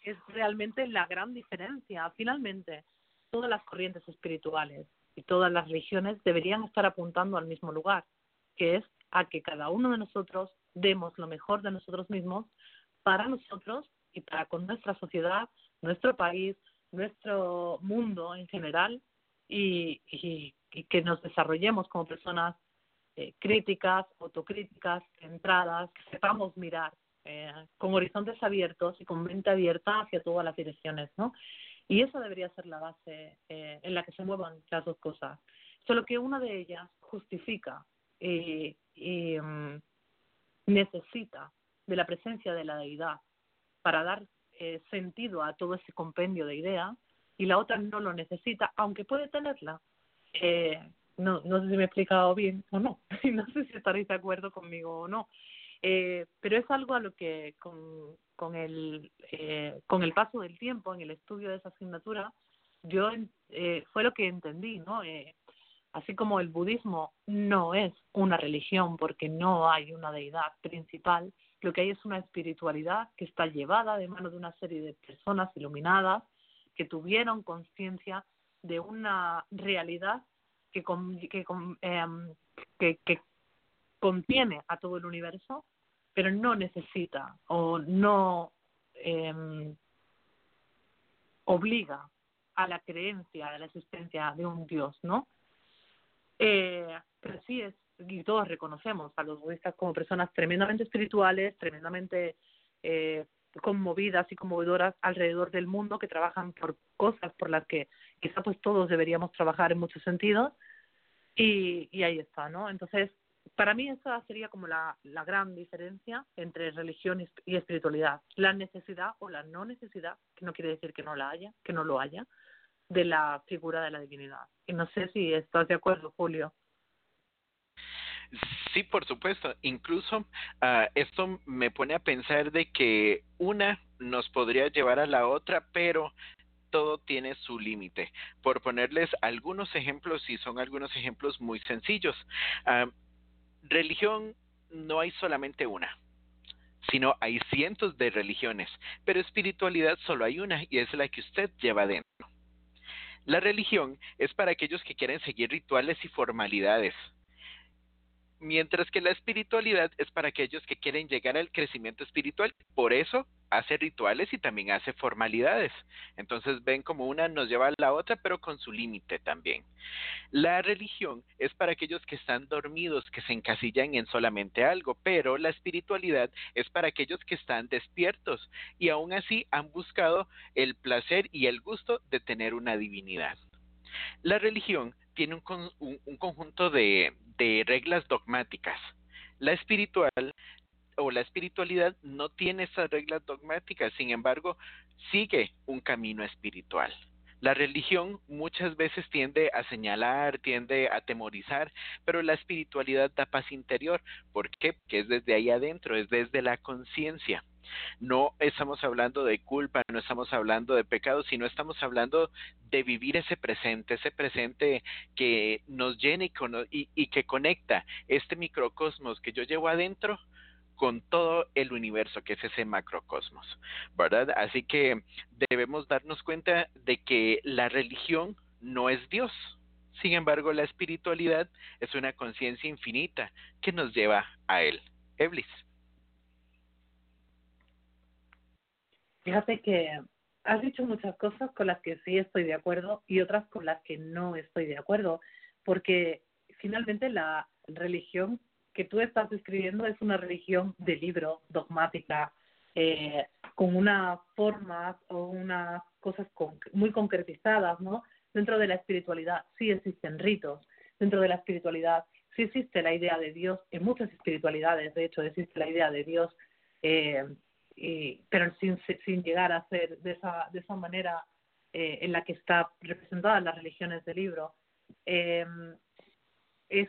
es realmente la gran diferencia. Finalmente, todas las corrientes espirituales, y todas las religiones deberían estar apuntando al mismo lugar, que es a que cada uno de nosotros demos lo mejor de nosotros mismos para nosotros y para con nuestra sociedad, nuestro país, nuestro mundo en general y, y, que nos desarrollemos como personas eh, críticas, autocríticas, centradas, que sepamos mirar eh, con horizontes abiertos y con mente abierta hacia todas las direcciones, ¿no? Y esa debería ser la base eh, en la que se muevan las dos cosas. Solo que una de ellas justifica y mm, necesita de la presencia de la deidad para dar eh, sentido a todo ese compendio de ideas y la otra no lo necesita, aunque puede tenerla. Eh, no, no sé si me he explicado bien o no, no sé si estaréis de acuerdo conmigo o no, eh, pero es algo a lo que con, con el, eh, con el paso del tiempo en el estudio de esa asignatura, yo eh, fue lo que entendí, ¿no? Eh, así como el budismo no es una religión porque no hay una deidad principal, lo que hay es una espiritualidad que está llevada de mano de una serie de personas iluminadas que tuvieron conciencia de una realidad que, con, que, con, em, que, que contiene a todo el universo, pero no necesita o no eh, obliga a la creencia de la existencia de un Dios, ¿no? Eh, pero sí es, y todos reconocemos a los budistas como personas tremendamente espirituales, tremendamente eh, conmovidas y conmovedoras alrededor del mundo, que trabajan por cosas por las que quizá pues todos deberíamos trabajar en muchos sentidos, y, y ahí está, ¿no? Entonces, para mí esa sería como la, la gran diferencia entre religión y, espiritualidad. La necesidad o la no necesidad, que no quiere decir que no la haya, que no lo haya, de la figura de la divinidad. Y no sé si estás de acuerdo, Julio. Sí, por supuesto. Incluso uh, esto me pone a pensar de que una nos podría llevar a la otra, pero todo tiene su límite. Por ponerles algunos ejemplos, y son algunos ejemplos muy sencillos. Uh, religión no hay solamente una, sino hay cientos de religiones, pero espiritualidad solo hay una y es la que usted lleva dentro. La religión es para aquellos que quieren seguir rituales y formalidades, mientras que la espiritualidad es para aquellos que quieren llegar al crecimiento espiritual. Por eso hace rituales y también hace formalidades. Entonces ven como una nos lleva a la otra, pero con su límite también. La religión es para aquellos que están dormidos, que se encasillan en solamente algo, pero la espiritualidad es para aquellos que están despiertos y aún así han buscado el placer y el gusto de tener una divinidad. La religión tiene un, un, un conjunto de, de reglas dogmáticas. La espiritual o la espiritualidad no tiene esas reglas dogmáticas, sin embargo, sigue un camino espiritual. La religión muchas veces tiende a señalar, tiende a temorizar, pero la espiritualidad da paz interior. ¿Por qué? Porque es desde ahí adentro, es desde la conciencia. No estamos hablando de culpa, no estamos hablando de pecado, sino estamos hablando de vivir ese presente, ese presente que nos llena y, y, que conecta este microcosmos que yo llevo adentro con todo el universo que es ese macrocosmos, ¿verdad? Así que debemos darnos cuenta de que la religión no es Dios. Sin embargo, la espiritualidad es una conciencia infinita que nos lleva a Él. Eblis. Fíjate que has dicho muchas cosas con las que sí estoy de acuerdo y otras con las que no estoy de acuerdo, porque finalmente la religión que tú estás describiendo es una religión de libro, dogmática, eh, con unas formas o unas cosas con, muy concretizadas, ¿no? Dentro de la espiritualidad sí existen ritos, dentro de la espiritualidad sí existe la idea de Dios, en muchas espiritualidades, de hecho, existe la idea de Dios, eh, y, pero sin, sin llegar a ser de esa, de esa manera eh, en la que está representada las religiones del libro. Eh, es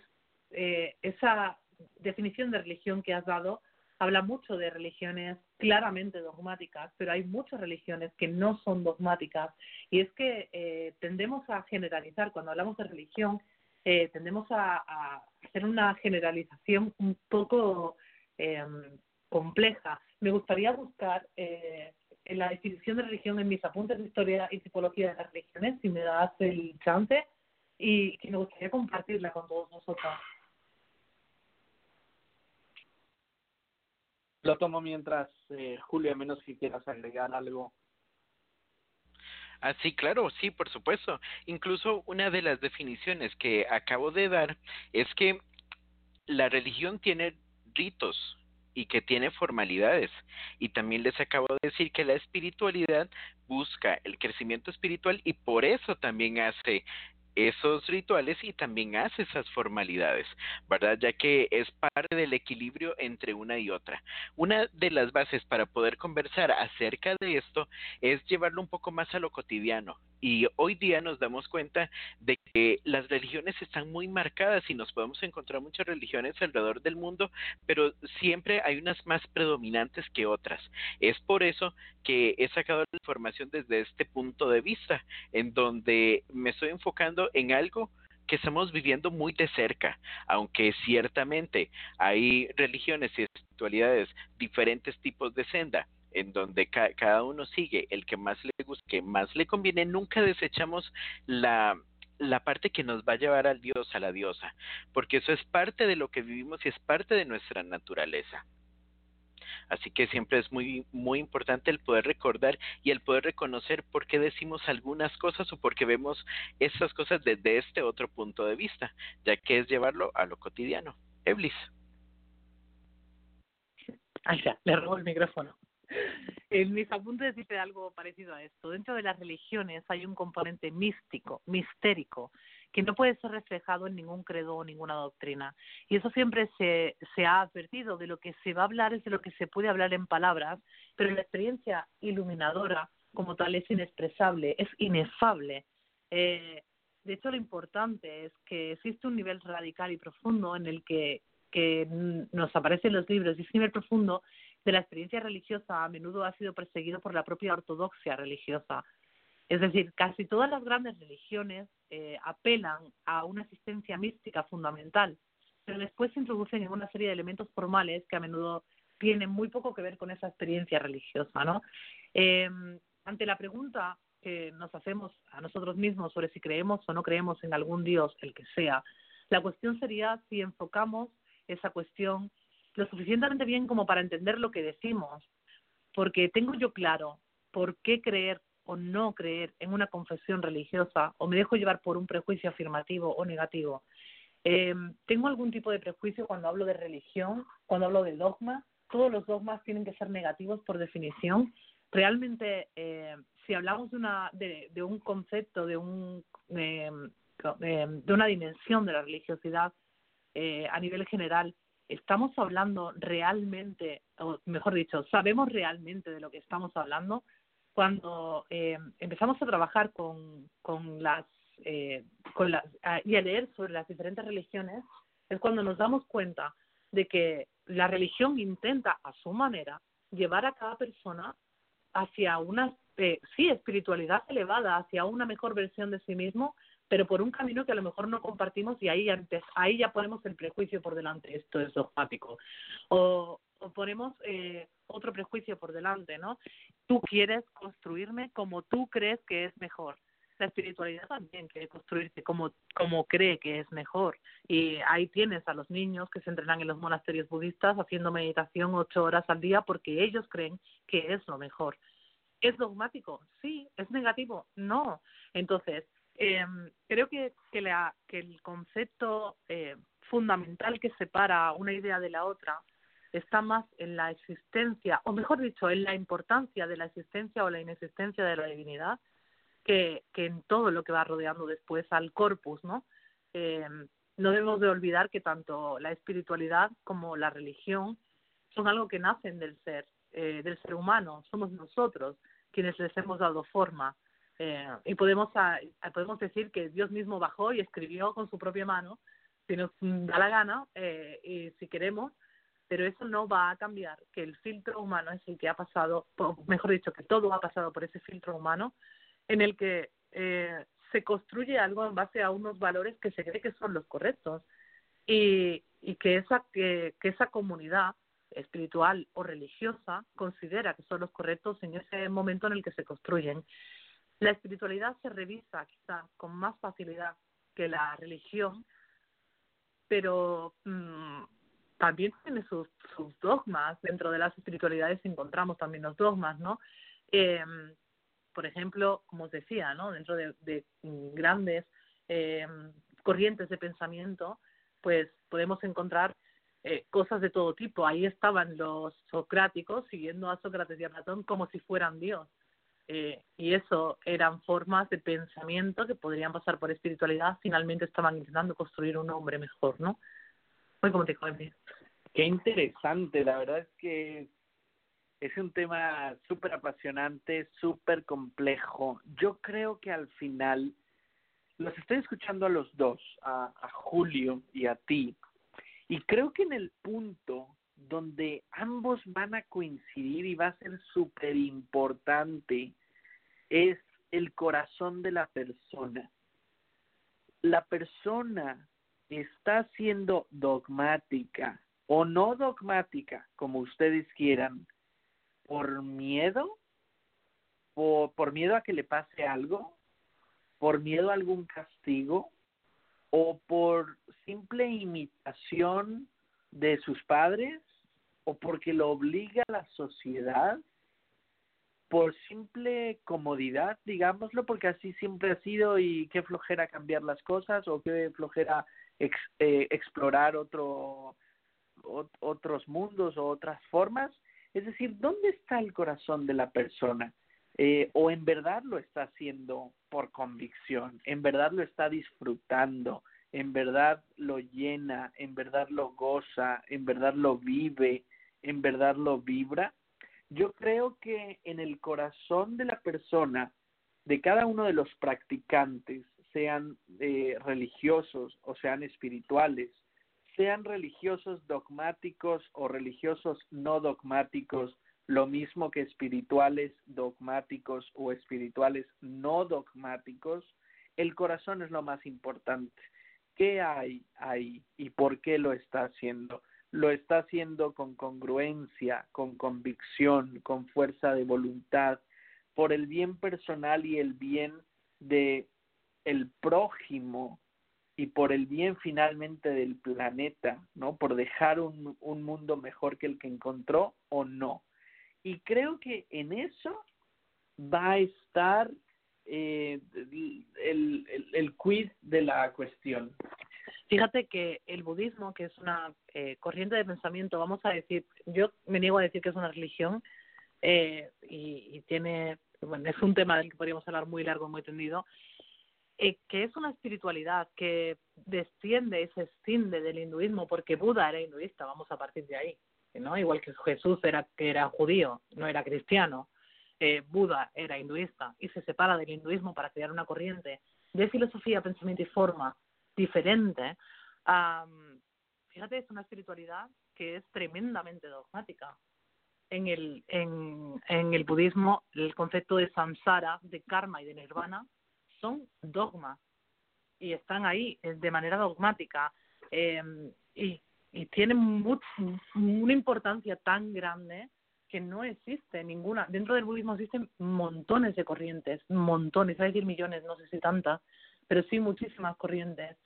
eh, esa definición de religión que has dado habla mucho de religiones claramente dogmáticas, pero hay muchas religiones que no son dogmáticas. Y es que eh, tendemos a generalizar, cuando hablamos de religión, eh, tendemos a, a, hacer una generalización un poco eh, compleja. Me gustaría buscar eh, en la definición de religión en mis apuntes de historia y tipología de las religiones, si me das el chance, y que me gustaría compartirla con todos nosotros. Lo tomo mientras, eh, Julio, a menos que quieras agregar algo. Ah, sí, claro, sí, por supuesto. Incluso una de las definiciones que acabo de dar es que la religión tiene ritos y que tiene formalidades. Y también les acabo de decir que la espiritualidad busca el crecimiento espiritual y por eso también hace esos rituales y también hace esas formalidades, ¿verdad? Ya que es parte del equilibrio entre una y otra. Una de las bases para poder conversar acerca de esto es llevarlo un poco más a lo cotidiano. Y hoy día nos damos cuenta de que las religiones están muy marcadas y nos podemos encontrar muchas religiones alrededor del mundo, pero siempre hay unas más predominantes que otras. Es por eso que he sacado la información desde este punto de vista, en donde me estoy enfocando en algo que estamos viviendo muy de cerca, aunque ciertamente hay religiones y espiritualidades, diferentes tipos de senda, en donde ca cada uno sigue el que más le guste, que más le conviene, nunca desechamos la la parte que nos va a llevar al dios, a la diosa, porque eso es parte de lo que vivimos y es parte de nuestra naturaleza. Así que siempre es muy, muy importante el poder recordar y el poder reconocer por qué decimos algunas cosas o por qué vemos estas cosas desde este otro punto de vista, ya que es llevarlo a lo cotidiano. Eblis. Ya, le robo el micrófono. En mis apuntes dice algo parecido a esto. Dentro de las religiones hay un componente místico, mistérico, que no puede ser reflejado en ningún credo o ninguna doctrina. Y eso siempre se, se ha advertido. De lo que se va a hablar es de lo que se puede hablar en palabras, pero la experiencia iluminadora como tal es inexpresable, es inefable. Eh, de hecho, lo importante es que existe un nivel radical y profundo en el que, que nos aparecen los libros, y ese nivel profundo de la experiencia religiosa a menudo ha sido perseguido por la propia ortodoxia religiosa. Es decir, casi todas las grandes religiones eh, apelan a una existencia mística fundamental, pero después se introducen en una serie de elementos formales que a menudo tienen muy poco que ver con esa experiencia religiosa. Eh, ante la pregunta que nos hacemos a nosotros mismos sobre si creemos o no creemos en algún Dios, el que sea, la cuestión sería si enfocamos esa cuestión lo suficientemente bien como para entender lo que decimos, porque tengo yo claro por qué creer o no creer en una confesión religiosa o me dejo llevar por un prejuicio afirmativo o negativo. Eh, tengo algún tipo de prejuicio cuando hablo de religión, cuando hablo de dogma. Todos los dogmas tienen que ser negativos por definición. Realmente, eh, si hablamos de, una, de, un concepto, de, un, eh, de una dimensión de la religiosidad eh, a nivel general, estamos hablando realmente, o mejor dicho, sabemos realmente de lo que estamos hablando cuando eh, empezamos a trabajar con, con las eh, con las, y a leer sobre las diferentes religiones es cuando nos damos cuenta de que la religión intenta a su manera llevar a cada persona hacia una eh, sí espiritualidad elevada hacia una mejor versión de sí mismo pero por un camino que a lo mejor no compartimos y ahí ya, ahí ya ponemos el prejuicio por delante, esto es dogmático. O, o ponemos eh, otro prejuicio por delante, ¿no? Tú quieres construirme como tú crees que es mejor. La espiritualidad también quiere construirse como, como cree que es mejor. Y ahí tienes a los niños que se entrenan en los monasterios budistas haciendo meditación ocho horas al día porque ellos creen que es lo mejor. ¿Es dogmático? Sí. ¿Es negativo? No. Entonces, eh, creo que, que, la, que el concepto eh, fundamental que separa una idea de la otra está más en la existencia, o mejor dicho, en la importancia de la existencia o la inexistencia de la divinidad, que, que en todo lo que va rodeando después al corpus, ¿no? Eh, no debemos de olvidar que tanto la espiritualidad como la religión son algo que nacen del ser, eh, del ser humano, somos nosotros quienes les hemos dado forma eh, y podemos, a, podemos decir que Dios mismo bajó y escribió con su propia mano, si nos da la gana eh, y si queremos, pero eso no va a cambiar que el filtro humano es el que ha pasado, mejor dicho, que todo ha pasado por ese filtro humano en el que eh, se construye algo en base a unos valores que se cree que son los correctos y, y que, esa, que, que esa comunidad espiritual o religiosa considera que son los correctos en ese momento en el que se construyen. La espiritualidad se revisa quizá con más facilidad que la religión, pero mm, también tiene sus, sus dogmas. Dentro de las espiritualidades encontramos también los dogmas, ¿no? Eh, por ejemplo, como os decía, ¿no? Dentro de, de grandes eh, corrientes de pensamiento, pues podemos encontrar eh, cosas de todo tipo. Ahí estaban los socráticos siguiendo a Sócrates y a Platón como si fueran Dios. Eh, y eso eran formas de pensamiento que podrían pasar por espiritualidad, finalmente estaban intentando construir un hombre mejor, ¿no? Muy como te dijo Qué interesante, la verdad es que es un tema súper apasionante, súper complejo. Yo creo que al final los estoy escuchando a los dos, a Julio y a ti, y creo que en el punto donde ambos van a coincidir y va a ser súper importante es el corazón de la persona. La persona está siendo dogmática o no dogmática, como ustedes quieran, por miedo, por, por miedo a que le pase algo, por miedo a algún castigo o por simple imitación de sus padres o porque lo obliga la sociedad por simple comodidad, digámoslo, porque así siempre ha sido y qué flojera cambiar las cosas o qué flojera eh, explorar otro, otros mundos o otras formas. Es decir, ¿dónde está el corazón de la persona? Eh, o en verdad lo está haciendo por convicción, en verdad lo está disfrutando, en verdad lo llena, en verdad lo goza, en verdad lo vive, en verdad lo vibra. Yo creo que en el corazón de la persona, de cada uno de los practicantes, sean eh, religiosos o sean espirituales, sean religiosos dogmáticos o religiosos no dogmáticos, lo mismo que espirituales dogmáticos o espirituales no dogmáticos, el corazón es lo más importante. ¿Qué hay ahí y por qué lo está haciendo? Lo está haciendo con congruencia, con convicción, con fuerza de voluntad, por el bien personal y el bien de el prójimo y por el bien finalmente del planeta, ¿no? Por dejar un, un mundo mejor que el que encontró o no. Y creo que en eso va a estar eh, el, el, el quiz de la cuestión. Fíjate que el budismo, que es una eh, corriente de pensamiento, vamos a decir, yo me niego a decir que es una religión eh, y, y tiene, bueno, es un tema del que podríamos hablar muy largo, muy tendido, eh, que es una espiritualidad que desciende y se extiende del hinduismo, porque Buda era hinduista, vamos a partir de ahí. ¿no? Igual que Jesús era, que era judío, no era cristiano, eh, Buda era hinduista y se separa del hinduismo para crear una corriente de filosofía, pensamiento y forma diferente. Um, fíjate, es una espiritualidad que es tremendamente dogmática. En el, en, en el budismo, el concepto de samsara, de karma y de nirvana son dogmas y están ahí eh, de manera dogmática. Eh, y y tiene mucho, una importancia tan grande que no existe ninguna. Dentro del budismo existen montones de corrientes, montones, a decir millones, no sé si tantas, pero sí muchísimas corrientes.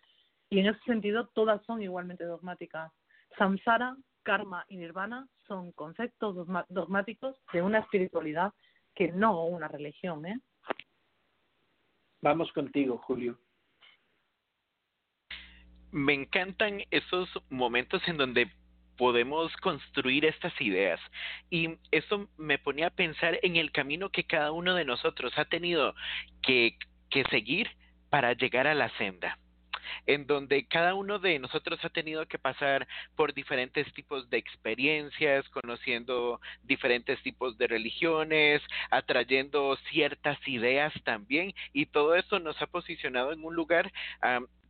Y en ese sentido, todas son igualmente dogmáticas. Samsara, karma y nirvana son conceptos dogmáticos de una espiritualidad que no una religión. ¿eh? Vamos contigo, Julio me encantan esos momentos en donde podemos construir estas ideas. Y eso me ponía a pensar en el camino que cada uno de nosotros ha tenido que, que seguir para llegar a la senda en donde cada uno de nosotros ha tenido que pasar por diferentes tipos de experiencias, conociendo diferentes tipos de religiones, atrayendo ciertas ideas también, y todo eso nos ha posicionado en un lugar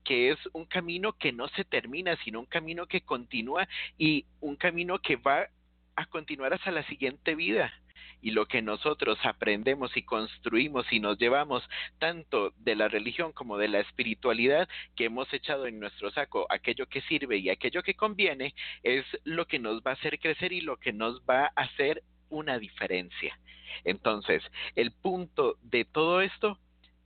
que es un camino que no se termina, sino un camino que continúa y un camino que va a continuar hasta la siguiente vida. Y lo que nosotros aprendemos y construimos y nos llevamos tanto de la religión como de la espiritualidad que hemos echado en nuestro saco, aquello que sirve y aquello que conviene, es lo que nos va a hacer crecer y lo que nos va a hacer una diferencia. Entonces, el punto de todo esto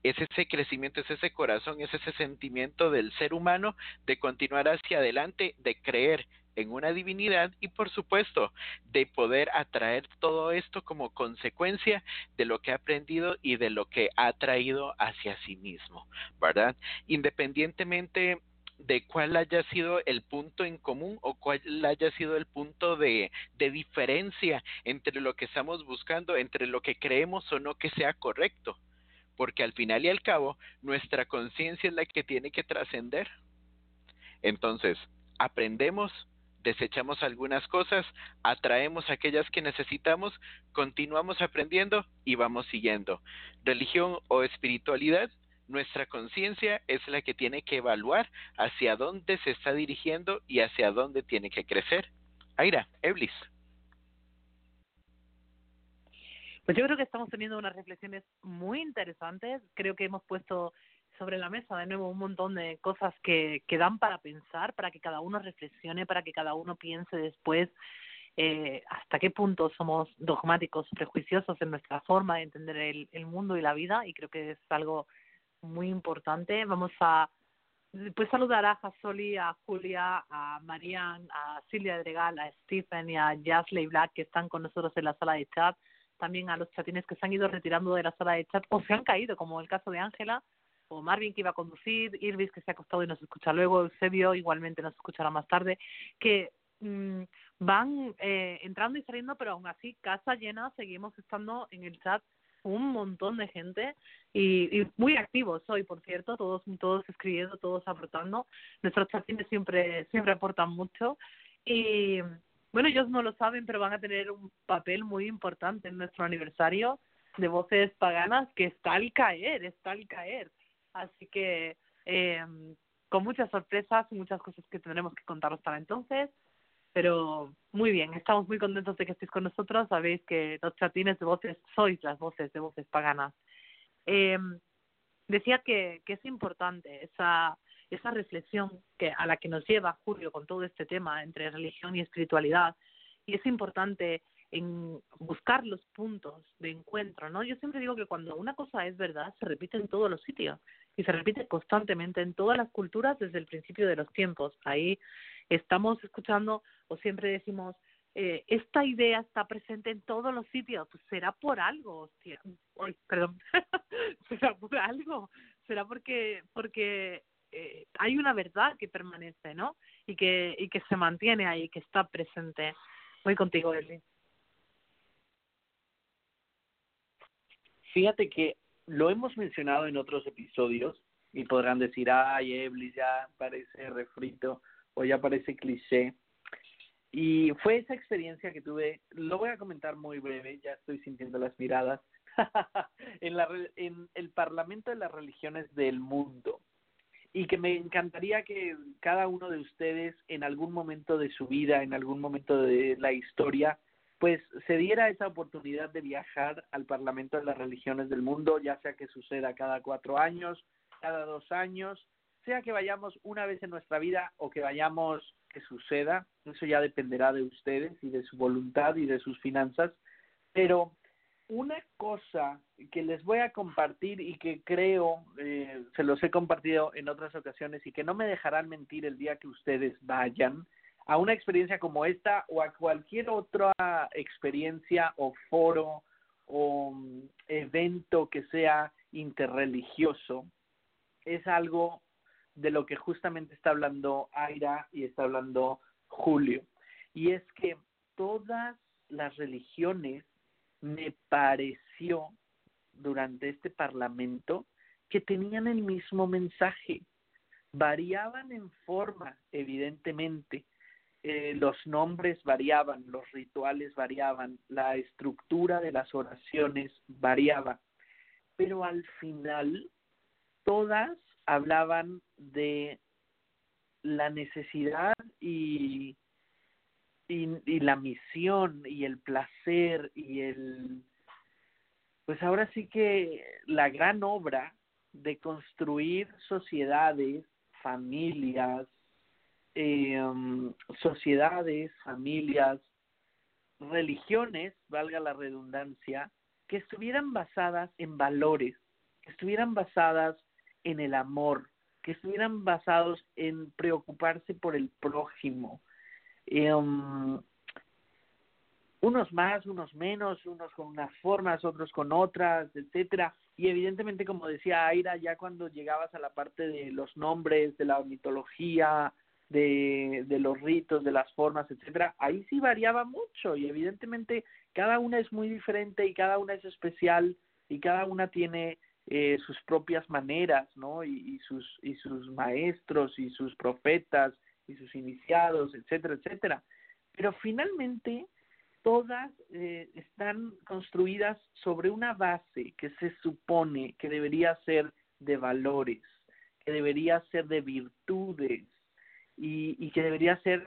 es ese crecimiento, es ese corazón, es ese sentimiento del ser humano de continuar hacia adelante, de creer en una divinidad y por supuesto de poder atraer todo esto como consecuencia de lo que ha aprendido y de lo que ha traído hacia sí mismo, ¿verdad? Independientemente de cuál haya sido el punto en común o cuál haya sido el punto de, de diferencia entre lo que estamos buscando, entre lo que creemos o no que sea correcto porque al final y al cabo nuestra conciencia es la que tiene que trascender. Entonces, aprendemos, desechamos algunas cosas, atraemos aquellas que necesitamos, continuamos aprendiendo y vamos siguiendo. Religión o espiritualidad, nuestra conciencia es la que tiene que evaluar hacia dónde se está dirigiendo y hacia dónde tiene que crecer. Aira, Eblis. Pues yo creo que estamos teniendo unas reflexiones muy interesantes. Creo que hemos puesto sobre la mesa de nuevo un montón de cosas que, que dan para pensar, para que cada uno reflexione, para que cada uno piense después eh, hasta qué punto somos dogmáticos, prejuiciosos en nuestra forma de entender el, el mundo y la vida. Y creo que es algo muy importante. Vamos a pues saludar a Jasoli, a Julia, a Marian, a Silvia Dregal, a Stephen y a Jasley Black que están con nosotros en la sala de chat. También a los chatines que se han ido retirando de la sala de chat o se han caído, como el caso de Ángela, o Marvin que iba a conducir, Irvis que se ha acostado y nos escucha luego, Eusebio igualmente nos escuchará más tarde, que mm, van eh, entrando y saliendo, pero aún así, casa llena, seguimos estando en el chat un montón de gente y, y muy activos hoy, por cierto, todos todos escribiendo, todos aportando. Nuestros chatines siempre siempre aportan mucho y bueno, ellos no lo saben, pero van a tener un papel muy importante en nuestro aniversario de voces paganas que está al caer, está al caer. Así que eh, con muchas sorpresas y muchas cosas que tendremos que contaros para entonces. Pero muy bien, estamos muy contentos de que estéis con nosotros. Sabéis que los chatines de voces sois las voces de voces paganas. Eh, decía que, que es importante esa, esa reflexión que, a la que nos lleva Julio con todo este tema entre religión y espiritualidad. Y es importante en buscar los puntos de encuentro, ¿no? Yo siempre digo que cuando una cosa es verdad, se repite en todos los sitios y se repite constantemente en todas las culturas desde el principio de los tiempos. Ahí estamos escuchando o siempre decimos, eh, esta idea está presente en todos los sitios, pues será por algo, hostia. perdón, será por algo, será porque, porque eh, hay una verdad que permanece, ¿no? Y que, y que se mantiene ahí, que está presente. Voy contigo, Eli. Fíjate que lo hemos mencionado en otros episodios y podrán decir, ay, Eblis ya parece refrito o ya parece cliché. Y fue esa experiencia que tuve, lo voy a comentar muy breve, ya estoy sintiendo las miradas, en, la, en el Parlamento de las Religiones del Mundo. Y que me encantaría que cada uno de ustedes en algún momento de su vida, en algún momento de la historia, pues se diera esa oportunidad de viajar al Parlamento de las Religiones del Mundo, ya sea que suceda cada cuatro años, cada dos años, sea que vayamos una vez en nuestra vida o que vayamos que suceda, eso ya dependerá de ustedes y de su voluntad y de sus finanzas, pero una cosa que les voy a compartir y que creo, eh, se los he compartido en otras ocasiones y que no me dejarán mentir el día que ustedes vayan, a una experiencia como esta o a cualquier otra experiencia o foro o mm, evento que sea interreligioso, es algo de lo que justamente está hablando Aira y está hablando Julio. Y es que todas las religiones me pareció durante este parlamento que tenían el mismo mensaje. Variaban en forma, evidentemente, eh, los nombres variaban, los rituales variaban, la estructura de las oraciones variaba, pero al final todas hablaban de la necesidad y, y, y, la misión y el placer y el pues ahora sí que la gran obra de construir sociedades, familias, eh, sociedades, familias, religiones, valga la redundancia, que estuvieran basadas en valores, que estuvieran basadas en el amor, que estuvieran basados en preocuparse por el prójimo. Eh, unos más, unos menos, unos con unas formas, otros con otras, etcétera. Y evidentemente, como decía Aira, ya cuando llegabas a la parte de los nombres, de la mitología, de, de los ritos, de las formas, etcétera, ahí sí variaba mucho y evidentemente cada una es muy diferente y cada una es especial y cada una tiene eh, sus propias maneras, ¿no? Y, y, sus y sus maestros y sus profetas y sus iniciados, etcétera, etcétera. Pero finalmente todas eh, están construidas sobre una base que se supone que debería ser de valores, que debería ser de virtudes, y, y que debería ser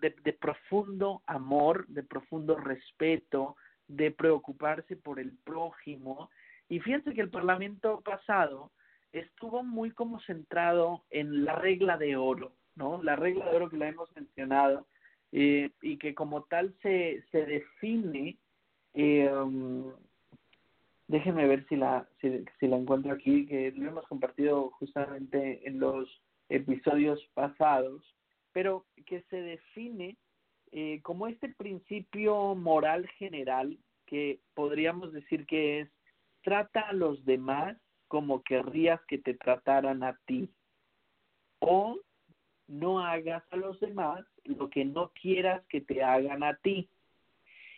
de, de profundo amor, de profundo respeto, de preocuparse por el prójimo. Y fíjense que el Parlamento pasado estuvo muy como centrado en la regla de oro, ¿no? La regla de oro que la hemos mencionado eh, y que como tal se, se define eh, déjenme ver si la, si la encuentro aquí, que lo hemos compartido justamente en los episodios pasados, pero que se define eh, como este principio moral general que podríamos decir que es trata a los demás como querrías que te trataran a ti o no hagas a los demás lo que no quieras que te hagan a ti.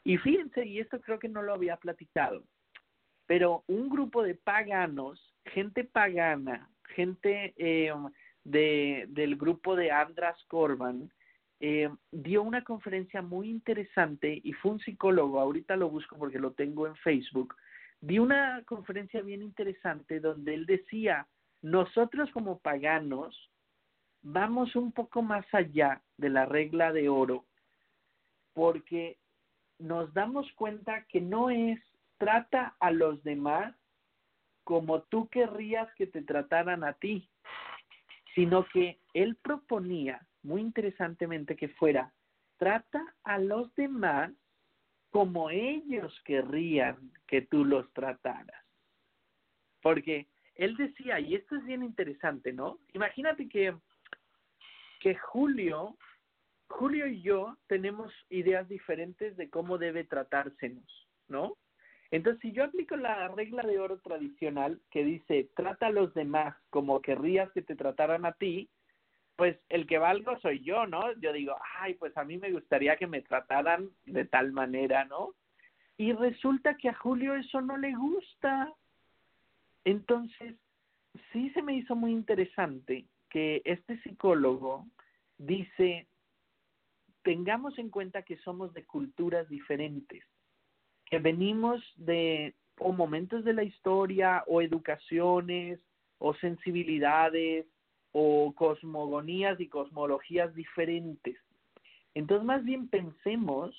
Y fíjense, y esto creo que no lo había platicado, pero un grupo de paganos, gente pagana, gente eh, de, del grupo de Andras Corban, eh, dio una conferencia muy interesante y fue un psicólogo, ahorita lo busco porque lo tengo en Facebook, dio una conferencia bien interesante donde él decía, nosotros como paganos vamos un poco más allá de la regla de oro porque nos damos cuenta que no es trata a los demás como tú querrías que te trataran a ti, sino que él proponía muy interesantemente que fuera, trata a los demás como ellos querrían que tú los trataras. Porque él decía, y esto es bien interesante, ¿no? Imagínate que, que Julio, Julio y yo tenemos ideas diferentes de cómo debe tratársenos, ¿no? Entonces, si yo aplico la regla de oro tradicional que dice, trata a los demás como querrías que te trataran a ti, pues el que valgo soy yo, ¿no? Yo digo, ay, pues a mí me gustaría que me trataran de tal manera, ¿no? Y resulta que a Julio eso no le gusta. Entonces, sí se me hizo muy interesante que este psicólogo dice, tengamos en cuenta que somos de culturas diferentes, que venimos de o momentos de la historia o educaciones o sensibilidades o cosmogonías y cosmologías diferentes. Entonces, más bien pensemos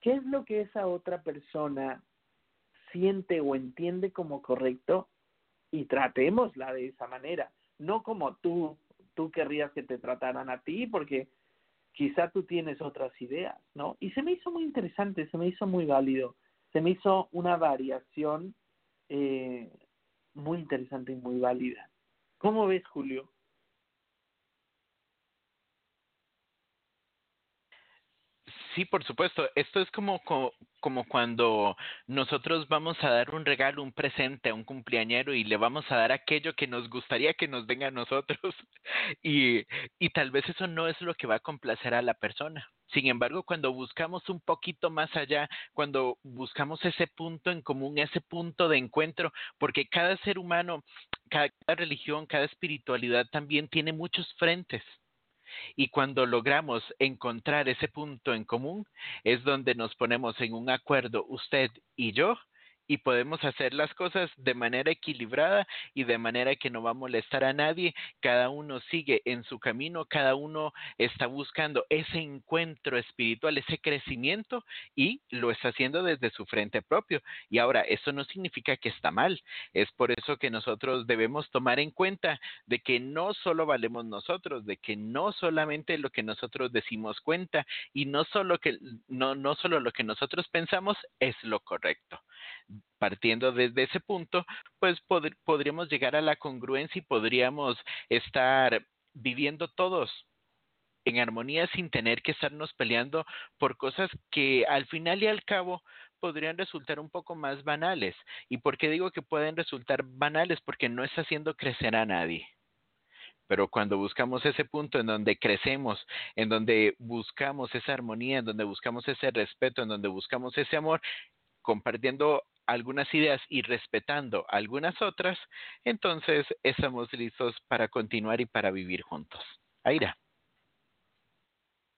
qué es lo que esa otra persona siente o entiende como correcto y tratémosla de esa manera, no como tú tú querrías que te trataran a ti porque quizá tú tienes otras ideas, ¿no? Y se me hizo muy interesante, se me hizo muy válido, se me hizo una variación eh, muy interesante y muy válida. ¿Cómo ves, Julio? Sí, por supuesto. Esto es como, como, cuando nosotros vamos a dar un regalo, un presente a un cumpleañero y le vamos a dar aquello que nos gustaría que nos venga a nosotros. Y tal vez eso no es lo que va a complacer a la persona. Sin embargo, cuando buscamos un poquito más allá, cuando buscamos ese punto en común, ese punto de encuentro, porque cada ser humano, cada, religión, cada espiritualidad también tiene muchos frentes. Y cuando logramos encontrar ese punto en común, es donde nos ponemos en un acuerdo usted y yo y podemos hacer las cosas de manera equilibrada y de manera que no va a molestar a nadie. Cada uno sigue en su camino, cada uno está buscando ese encuentro espiritual, ese crecimiento y lo está haciendo desde su frente propio. Y ahora, eso no significa que está mal. Es por eso que nosotros debemos tomar en cuenta de que no solo valemos nosotros, de que no solamente lo que nosotros decimos cuenta y no solo que no no solo lo que nosotros pensamos es lo correcto partiendo desde ese punto, pues podríamos llegar a la congruencia y podríamos estar viviendo todos en armonía sin tener que estarnos peleando por cosas que al final y al cabo podrían resultar un poco más banales. ¿Y por qué digo que pueden resultar banales? Porque no está haciendo crecer a nadie. Pero cuando buscamos ese punto en donde crecemos, en donde buscamos esa armonía, en donde buscamos ese respeto, en donde buscamos ese amor, compartiendo algunas ideas y respetando algunas otras, entonces estamos listos para continuar y para vivir juntos. Aira.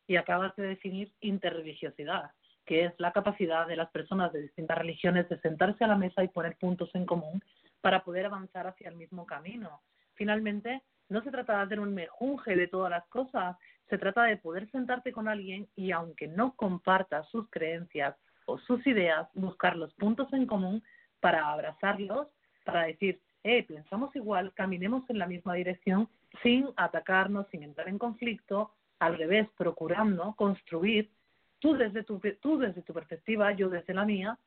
Y acabas de definir interreligiosidad, que es la capacidad de las personas de distintas religiones de sentarse a la mesa y poner puntos en común para poder avanzar hacia el mismo camino. Finalmente, no se trata de hacer un mejunje de todas las cosas, se trata de poder sentarte con alguien y aunque no compartas sus creencias sus ideas, buscar los puntos en común para abrazarlos, para decir, eh, pensamos igual, caminemos en la misma dirección sin atacarnos, sin entrar en conflicto, al revés, procurando construir, tú desde tu, tú desde tu perspectiva, yo desde la mía,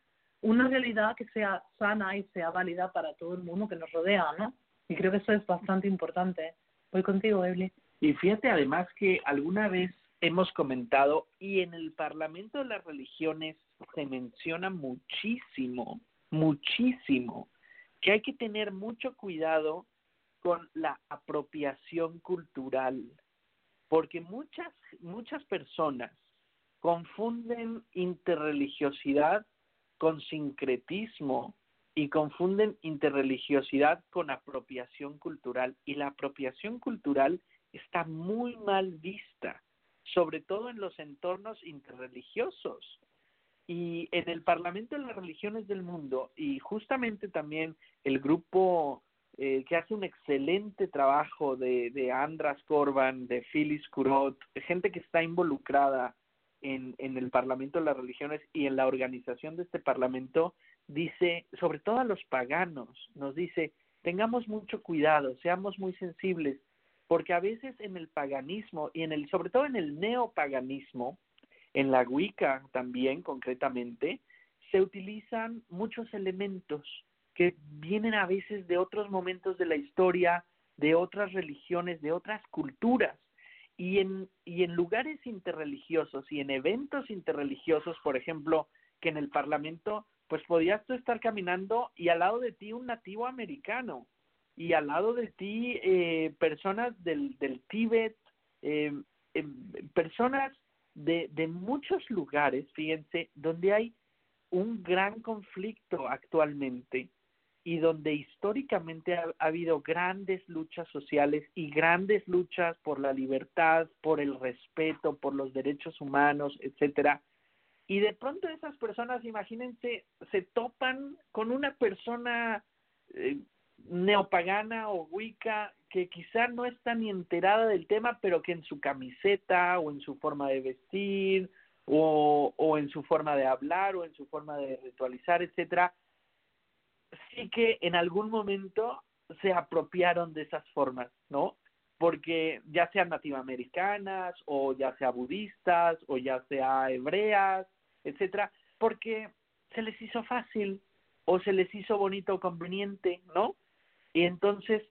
una realidad que sea sana y sea válida para todo el mundo que nos rodea, ¿no? Y creo que eso es bastante importante. Voy contigo, Evelyn. Y fíjate además que alguna vez hemos comentado y en el Parlamento de las Religiones se menciona muchísimo, muchísimo, que hay que tener mucho cuidado con la apropiación cultural, porque muchas, muchas personas confunden interreligiosidad con sincretismo y confunden interreligiosidad con apropiación cultural. Y la apropiación cultural está muy mal vista, sobre todo en los entornos interreligiosos. Y en el Parlamento de las Religiones del Mundo, y justamente también el grupo eh, que hace un excelente trabajo de, de Andras Corban, de Phyllis Kurot, gente que está involucrada en, en el Parlamento de las Religiones y en la organización de este Parlamento, dice, sobre todo a los paganos, nos dice, tengamos mucho cuidado, seamos muy sensibles, porque a veces en el paganismo y en el, sobre todo en el neopaganismo, en la Wicca también concretamente, se utilizan muchos elementos que vienen a veces de otros momentos de la historia, de otras religiones, de otras culturas. Y en, y en lugares interreligiosos y en eventos interreligiosos, por ejemplo, que en el Parlamento, pues podías tú estar caminando y al lado de ti un nativo americano y al lado de ti eh, personas del, del Tíbet, eh, eh, personas de, de muchos lugares, fíjense, donde hay un gran conflicto actualmente y donde históricamente ha, ha, habido grandes luchas sociales y grandes luchas por la libertad, por el respeto, por los derechos humanos, etcétera. Y de pronto esas personas, imagínense, se topan con una persona eh, neopagana o wicca que quizá no está ni enterada del tema, pero que en su camiseta o en su forma de vestir o, o en su forma de hablar o en su forma de ritualizar, etcétera, sí que en algún momento se apropiaron de esas formas, ¿no? Porque ya sean nativoamericanas o ya sea budistas o ya sea hebreas, etcétera, porque se les hizo fácil o se les hizo bonito o conveniente, ¿no? Y entonces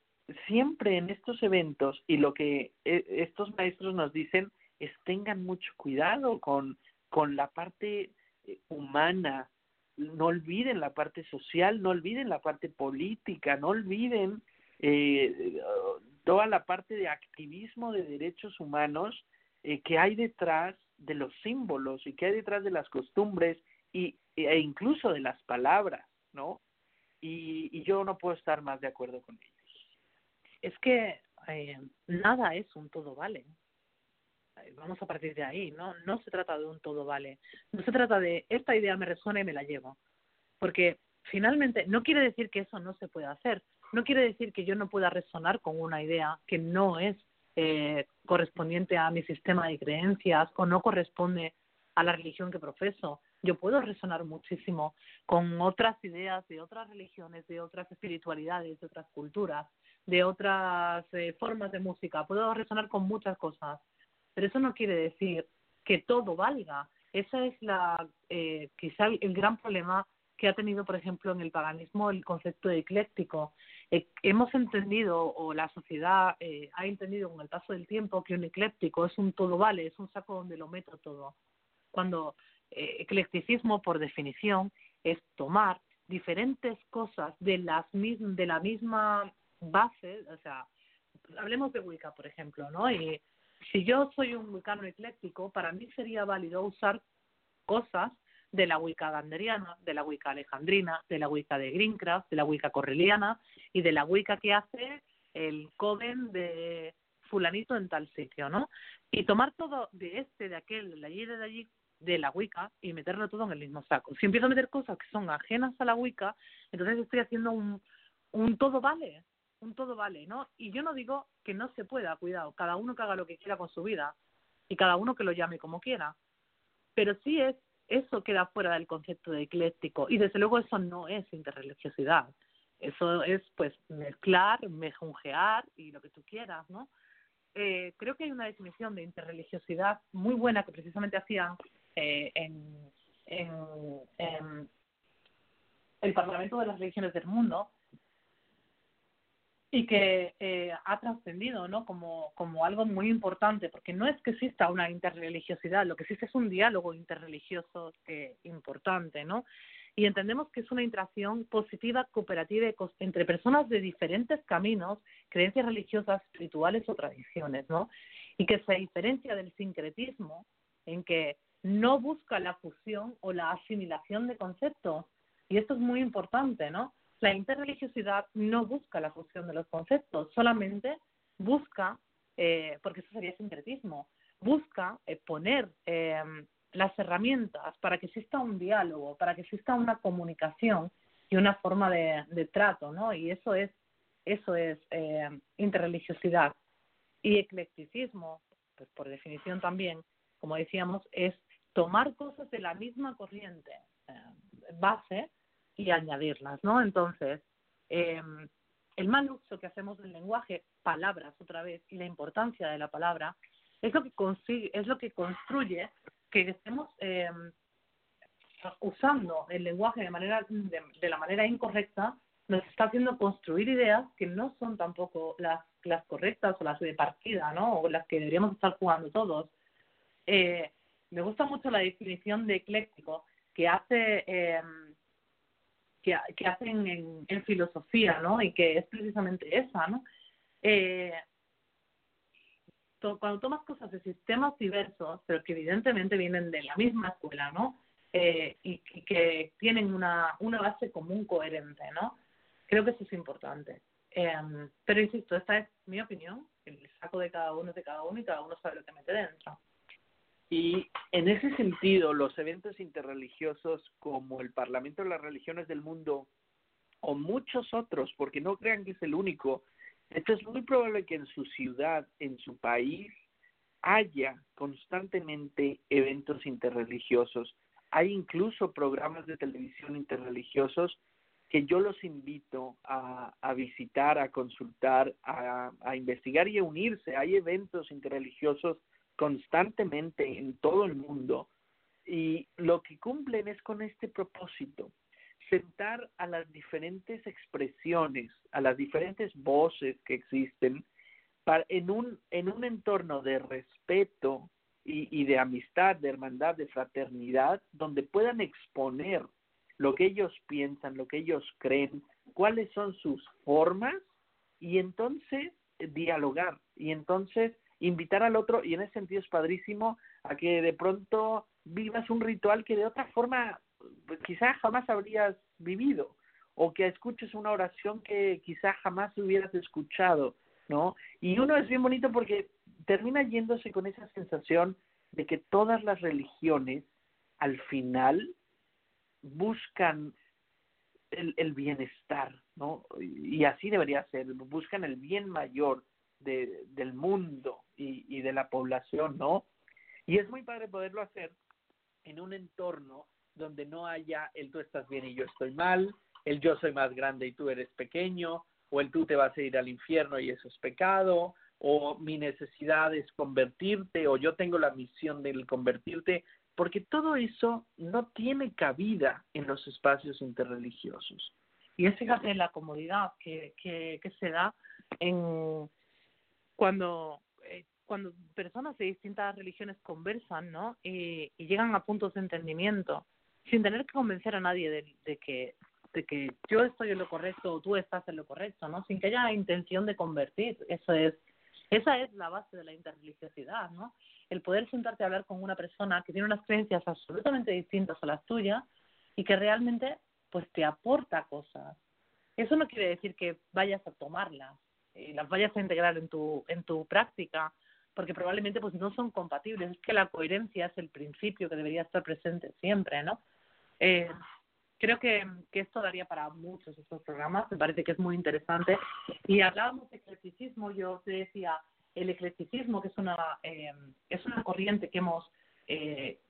siempre en estos eventos y lo que eh, estos maestros nos dicen es tengan mucho cuidado con con la parte eh, humana no olviden la parte social, no olviden la parte política, no olviden eh, toda la parte de activismo de derechos humanos eh, que hay detrás de los símbolos y que hay detrás de las costumbres y, e incluso de las palabras, ¿no? Y, y yo no puedo estar más de acuerdo con ellos. Es que eh, nada es un todo vale vamos a partir de ahí, ¿no? No se trata de un todo vale. No se trata de esta idea me resuena y me la llevo. Porque finalmente no quiere decir que eso no se pueda hacer. No quiere decir que yo no pueda resonar con una idea que no es eh, correspondiente a mi sistema de creencias o no corresponde a la religión que profeso. Yo puedo resonar muchísimo con otras ideas de otras religiones, de otras espiritualidades, de otras culturas, de otras eh, formas de música. Puedo resonar con muchas cosas pero eso no quiere decir que todo valga. Ese es la, eh, quizá el, gran problema que ha tenido, por ejemplo, en el paganismo el concepto de ecléctico. Eh, hemos entendido, o la sociedad eh, ha entendido con el paso del tiempo, que un ecléctico es un todo vale, es un saco donde lo meto todo. Cuando eclecticismo, por definición, es tomar diferentes cosas de, las de la misma base, o sea, hablemos de Wicca, por ejemplo, ¿no? Y si yo soy un wicano ecléctico, para mí sería válido usar cosas de la Wicca ganderiana, de la Wicca alejandrina, de la Wicca de Greencraft, de la Wicca correliana y de la Wicca que hace el coven de fulanito en tal sitio, ¿no? Y tomar todo de este, de aquel, de allí, de allí, de la Wicca y meterlo todo en el mismo saco. Si empiezo a meter cosas que son ajenas a la Wicca, entonces estoy haciendo un, un todo vale, un todo vale, ¿no? Y yo no digo que no se pueda, cuidado, cada uno que haga lo que quiera con su vida y cada uno que lo llame como quiera. Pero sí es, eso queda fuera del concepto de ecléctico y desde luego eso no es interreligiosidad. Eso es pues mezclar, mejunjear y lo que tú quieras, ¿no? Eh, creo que hay una definición de interreligiosidad muy buena que precisamente hacían eh, en, el Parlamento de las Religiones del Mundo y que eh, ha trascendido ¿no? como, como algo muy importante, porque no es que exista una interreligiosidad, lo que existe es un diálogo interreligioso eh, importante, ¿no? Y entendemos que es una interacción positiva, cooperativa entre personas de diferentes caminos, creencias religiosas, espirituales o tradiciones, ¿no? Y que se diferencia del sincretismo en que no busca la fusión o la asimilación de conceptos. Y esto es muy importante, ¿no? La interreligiosidad no busca la fusión de los conceptos, solamente busca, eh, porque eso sería sincretismo, busca eh, poner eh, las herramientas para que exista un diálogo, para que exista una comunicación y una forma de, de trato, ¿no? Y eso es, eso es eh, interreligiosidad. Y eclecticismo, pues por definición también, como decíamos, es tomar cosas de la misma corriente eh, base y añadirlas, ¿no? Entonces, eh, el mal uso que hacemos del lenguaje, palabras otra vez, y la importancia de la palabra, es lo que consigue, es lo que construye que estemos eh, usando el lenguaje de manera de, de la manera incorrecta, nos está haciendo construir ideas que no son tampoco las, las correctas o las de partida, ¿no? O las que deberíamos estar jugando todos. Eh, me gusta mucho la definición de ecléctico que hace eh, que, hacen en, filosofía, ¿no? Y que es precisamente esa, ¿no? Eh, cuando tomas cosas de sistemas diversos, pero que evidentemente vienen de la misma escuela, ¿no? Eh, y, que tienen una, una base común coherente, ¿no? Creo que eso es importante. Eh, pero insisto, esta es mi opinión, el saco de cada uno es de cada uno y cada uno sabe lo que mete dentro. Y en ese sentido, los eventos interreligiosos como el Parlamento de las Religiones del Mundo o muchos otros, porque no crean que es el único, esto es muy probable que en su ciudad, en su país, haya constantemente eventos interreligiosos. Hay incluso programas de televisión interreligiosos que yo los invito a, a visitar, a consultar, a, a investigar y a unirse. Hay eventos interreligiosos constantemente en todo el mundo y lo que cumplen es con este propósito, sentar a las diferentes expresiones, a las diferentes voces que existen para, en, un, en un entorno de respeto y, y de amistad, de hermandad, de fraternidad, donde puedan exponer lo que ellos piensan, lo que ellos creen, cuáles son sus formas y entonces dialogar y entonces invitar al otro y en ese sentido es padrísimo a que de pronto vivas un ritual que de otra forma pues, quizá jamás habrías vivido o que escuches una oración que quizá jamás hubieras escuchado, ¿no? Y uno es bien bonito porque termina yéndose con esa sensación de que todas las religiones al final buscan el, el bienestar, ¿no? Y así debería ser, buscan el bien mayor de, del mundo y, de la población, ¿no? Y es muy padre poderlo hacer en un entorno donde no haya el tú estás bien y yo estoy mal, el yo soy más grande y tú eres pequeño, o el tú te vas a ir al infierno y eso es pecado, o mi necesidad es convertirte, o yo tengo la misión del convertirte, porque todo eso no tiene cabida en los espacios interreligiosos. Y es fíjate la comodidad que, que, que se da en cuando eh, cuando personas de distintas religiones conversan, ¿no? Y, y llegan a puntos de entendimiento sin tener que convencer a nadie de, de que de que yo estoy en lo correcto o tú estás en lo correcto, ¿no? Sin que haya intención de convertir. Eso es esa es la base de la interreligiosidad, ¿no? El poder sentarte a hablar con una persona que tiene unas creencias absolutamente distintas a las tuyas y que realmente pues te aporta cosas. Eso no quiere decir que vayas a tomarlas y las vayas a integrar en tu en tu práctica, porque probablemente pues no son compatibles. Es que la coherencia es el principio que debería estar presente siempre, ¿no? Eh, creo que, que esto daría para muchos estos programas, me parece que es muy interesante. Y hablábamos de eclecticismo, yo te decía, el eclecticismo, que es una, eh, es una corriente que hemos, eh,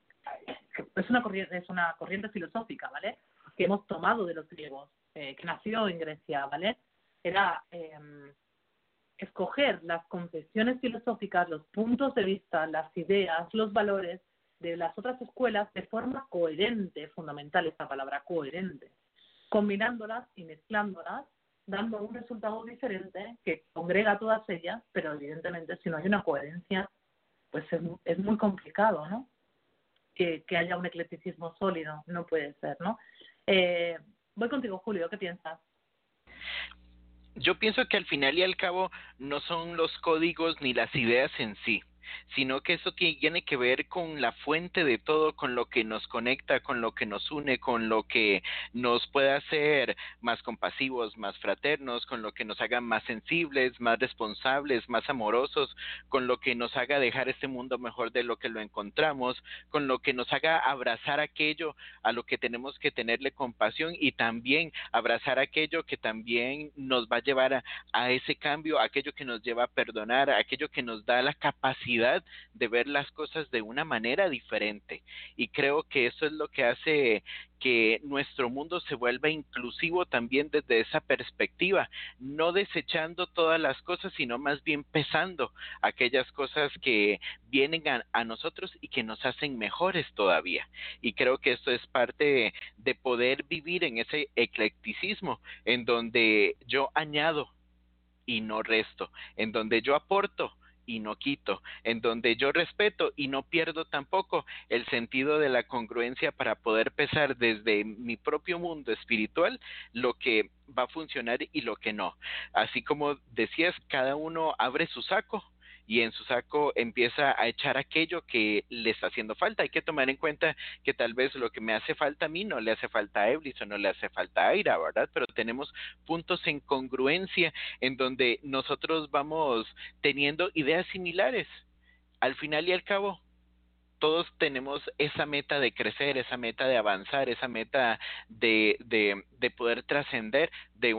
es, una corriente, es una corriente filosófica, ¿vale? Que hemos tomado de los griegos, eh, que nació en Grecia, ¿vale? Era eh, escoger las concepciones filosóficas, los puntos de vista, las ideas, los valores de las otras escuelas de forma coherente, fundamental esta palabra, coherente, combinándolas y mezclándolas, dando un resultado diferente que congrega todas ellas, pero evidentemente si no hay una coherencia, pues es, es muy complicado, ¿no? Que, que haya un eclecticismo sólido, no puede ser, ¿no? Eh, voy contigo, Julio, ¿qué piensas? Yo pienso que al final y al cabo no son los códigos ni las ideas en sí, sino que eso tiene que ver con la fuente de todo, con lo que nos conecta, con lo que nos une, con lo que nos puede hacer más compasivos, más fraternos, con lo que nos haga más sensibles, más responsables, más amorosos, con lo que nos haga dejar este mundo mejor de lo que lo encontramos, con lo que nos haga abrazar aquello a lo que tenemos que tenerle compasión y también abrazar aquello que también nos va a llevar a, a ese cambio, aquello que nos lleva a perdonar, aquello que nos da la capacidad de ver las cosas de una manera diferente. Y creo que eso es lo que hace que nuestro mundo se vuelva inclusivo también desde esa perspectiva, no desechando todas las cosas, sino más bien pesando aquellas cosas que vienen a, nosotros y que nos hacen mejores todavía. Y creo que esto es parte de poder vivir en ese eclecticismo, en donde yo añado y no resto, en donde yo aporto y no quito, en donde yo respeto y no pierdo tampoco el sentido de la congruencia para poder pesar desde mi propio mundo espiritual lo que va a funcionar y lo que no. Así como decías, cada uno abre su saco y en su saco empieza a echar aquello que le está haciendo falta. Hay que tomar en cuenta que tal vez lo que me hace falta a mí no le hace falta a Eblis o no le hace falta a Aira, ¿verdad? Pero tenemos puntos en congruencia en donde nosotros vamos teniendo ideas similares. Al final y al cabo, todos tenemos esa meta de crecer, esa meta de avanzar, esa meta de, de, de poder trascender, de,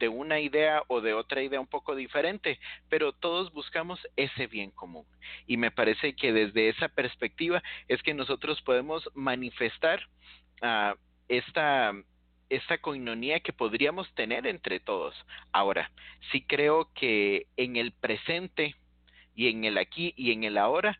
de una idea o de otra idea un poco diferente, pero todos buscamos ese bien común. Y me parece que desde esa perspectiva es que nosotros podemos manifestar uh, esta esta coinonía que podríamos tener entre todos. Ahora, sí creo que en el presente y en el aquí y en el ahora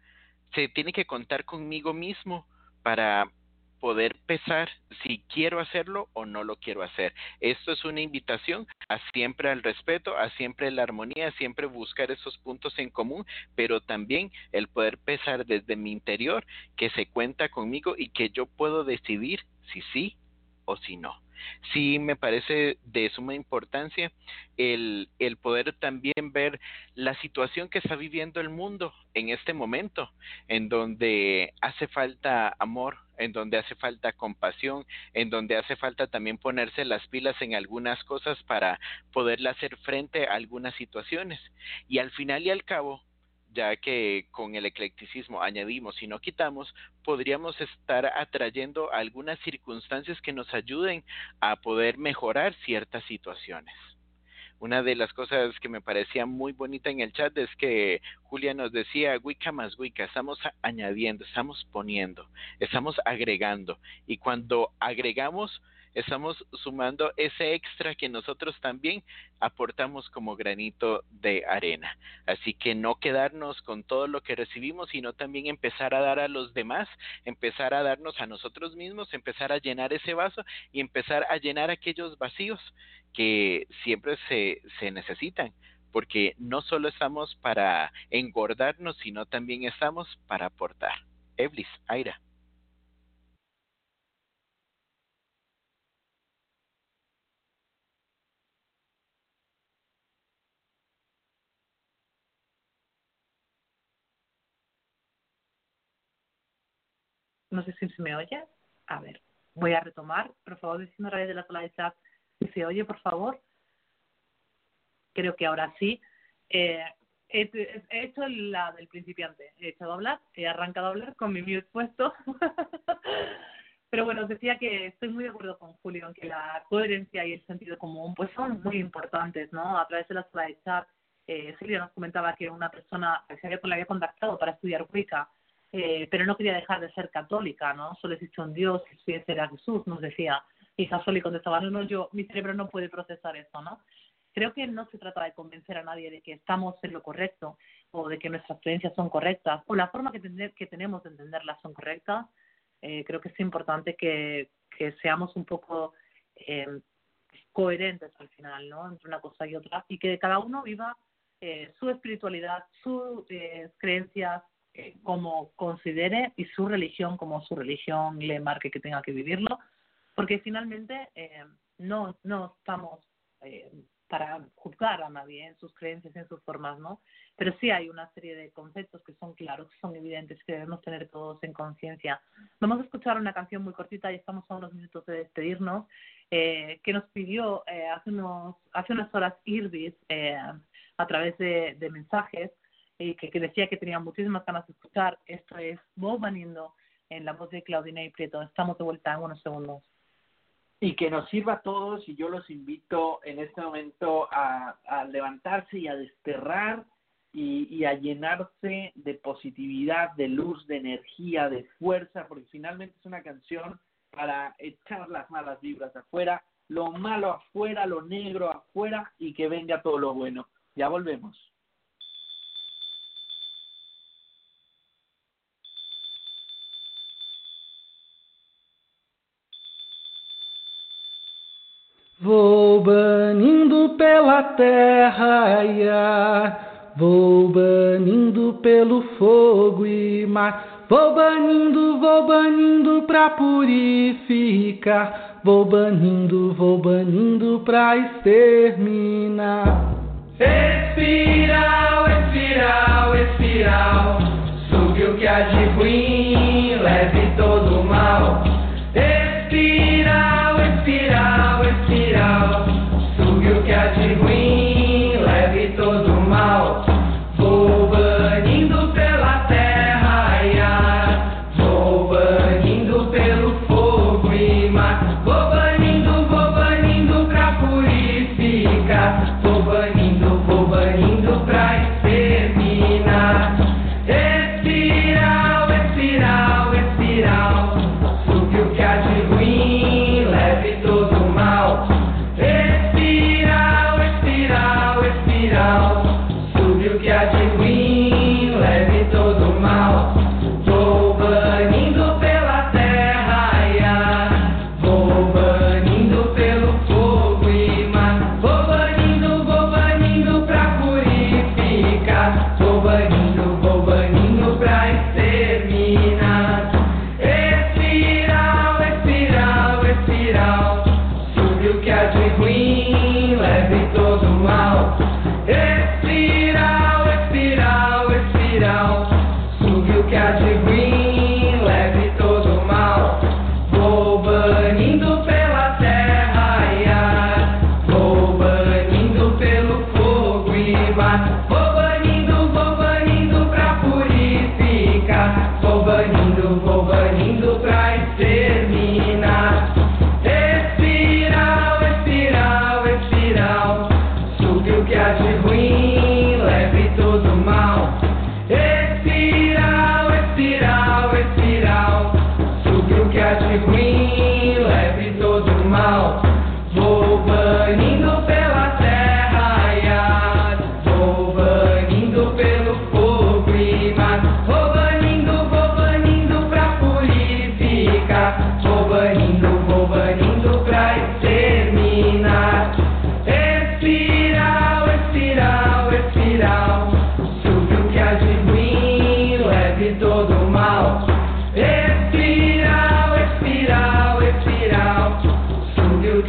se tiene que contar conmigo mismo para poder pesar si quiero hacerlo o no lo quiero hacer. Esto es una invitación a siempre al respeto, a siempre la armonía, a siempre buscar esos puntos en común, pero también el poder pesar desde mi interior que se cuenta conmigo y que yo puedo decidir si sí o si no sí me parece de suma importancia el, poder también ver la situación que está viviendo el mundo en este momento, en donde hace falta amor, en donde hace falta compasión, en donde hace falta también ponerse las pilas en algunas cosas para poderle hacer frente a algunas situaciones. Y al final y al cabo, ya que con el eclecticismo añadimos y no quitamos, podríamos estar atrayendo algunas circunstancias que nos ayuden a poder mejorar ciertas situaciones. Una de las cosas que me parecía muy bonita en el chat es que Julia nos decía, Wicca más Wicca, estamos añadiendo, estamos poniendo, estamos agregando. Y cuando agregamos, estamos sumando ese extra que nosotros también aportamos como granito de arena. Así que no quedarnos con todo lo que recibimos, sino también empezar a dar a los demás, empezar a darnos a nosotros mismos, empezar a llenar ese vaso y empezar a llenar aquellos vacíos que siempre se, se necesitan porque no solo estamos para engordarnos, sino también estamos para aportar. Eblis, Aira. No sé si se me oye. A ver, voy a retomar. Por favor, diciendo a través de la sala de chat si se oye, por favor. Creo que ahora sí. Eh, he, he, hecho la del principiante. He echado a hablar, he arrancado a hablar con mi mute puesto. Pero bueno, os decía que estoy muy de acuerdo con Julio en que la coherencia y el sentido común pues son muy importantes, ¿no? A través de la sala de chat, eh, Silvia nos comentaba que una persona que se había, la había contactado para estudiar Wicca eh, pero no quería dejar de ser católica, ¿no? Solo existe un Dios, si ese era Jesús, nos decía. Y Sasoli contestaba, no, no, yo, mi cerebro no puede procesar eso, ¿no? Creo que no se trata de convencer a nadie de que estamos en lo correcto o de que nuestras creencias son correctas o la forma que, tener, que tenemos de entenderlas son correctas. Eh, creo que es importante que, que seamos un poco eh, coherentes al final, ¿no? Entre una cosa y otra, y que cada uno viva eh, su espiritualidad, sus eh, creencias eh, como considere y su religión como su religión le marque que tenga que vivirlo, porque finalmente eh, no, no estamos eh, para juzgar a nadie en sus creencias, en sus formas, ¿no? Pero sí hay una serie de conceptos que son claros, que son evidentes, que debemos tener todos en conciencia. Vamos a escuchar una canción muy cortita, y estamos a unos minutos de despedirnos, eh, que nos pidió eh, hace, unos, hace unas horas Irbis eh, a través de, de mensajes, y que, que decía que tenía muchísimas ganas de escuchar. Esto es Bob Vaniendo en la voz de Claudina y Prieto. Estamos de vuelta en unos segundos y que nos sirva a todos y yo los invito en este momento a, a levantarse y a desterrar y, y, a llenarse de positividad, de luz, de energía, de fuerza, porque finalmente es una canción para echar las malas vibras afuera, lo malo afuera, lo negro afuera y que venga todo lo bueno. Ya volvemos. Vou banindo pela terra ar, vou banindo pelo fogo e mar, vou banindo, vou banindo pra purificar, vou banindo, vou banindo pra exterminar. Espiral, espiral, espiral, sugue o que há de ruim, leve todo o mal. O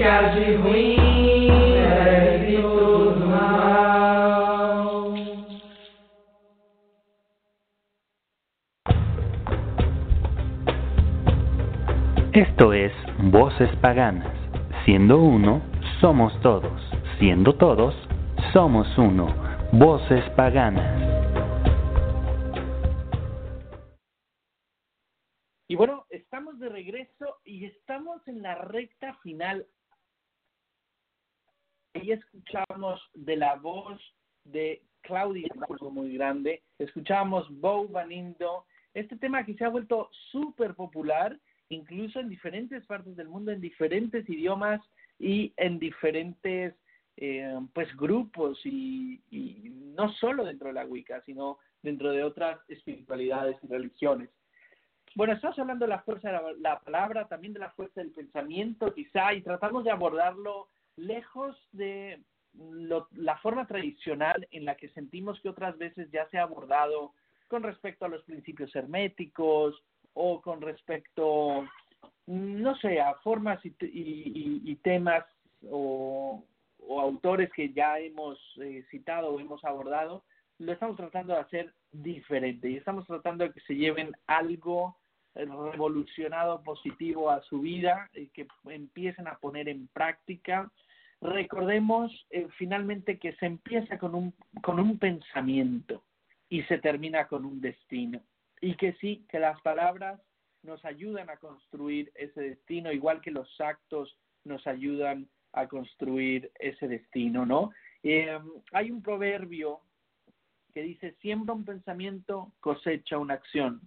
há de ruim, todo mal. Esto es Voces Paganas. Siendo uno, somos todos. Siendo todos, somos uno. Voces Paganas. Y bueno, estamos de regreso y estamos en la recta final. Ahí escuchamos de la voz de Claudia, algo muy grande. Escuchamos Bow Banindo, este tema que se ha vuelto súper popular, incluso en diferentes partes del mundo, en diferentes idiomas y en diferentes eh, pues grupos y, no solo dentro de la Wicca, sino dentro de otras espiritualidades y religiones. Bueno, estamos hablando de la fuerza de la, palabra, también de la fuerza del pensamiento, quizá, y tratamos de abordarlo lejos de lo- la forma tradicional en la que sentimos que otras veces ya se ha abordado con respecto a los principios herméticos o con respecto, no sé, a formas y, y- y- temas o, autores que ya hemos eh, citado o hemos abordado, lo estamos tratando de hacer diferente y estamos tratando de que se lleven algo revolucionado positivo a su vida y que empiecen a poner en práctica. Recordemos eh, finalmente que se empieza con un, con un pensamiento y se termina con un destino. Y que sí, que las palabras nos ayudan a construir ese destino, igual que los actos nos ayudan a construir ese destino, ¿no? Eh, hay un proverbio que dice, siembra un pensamiento, cosecha una acción.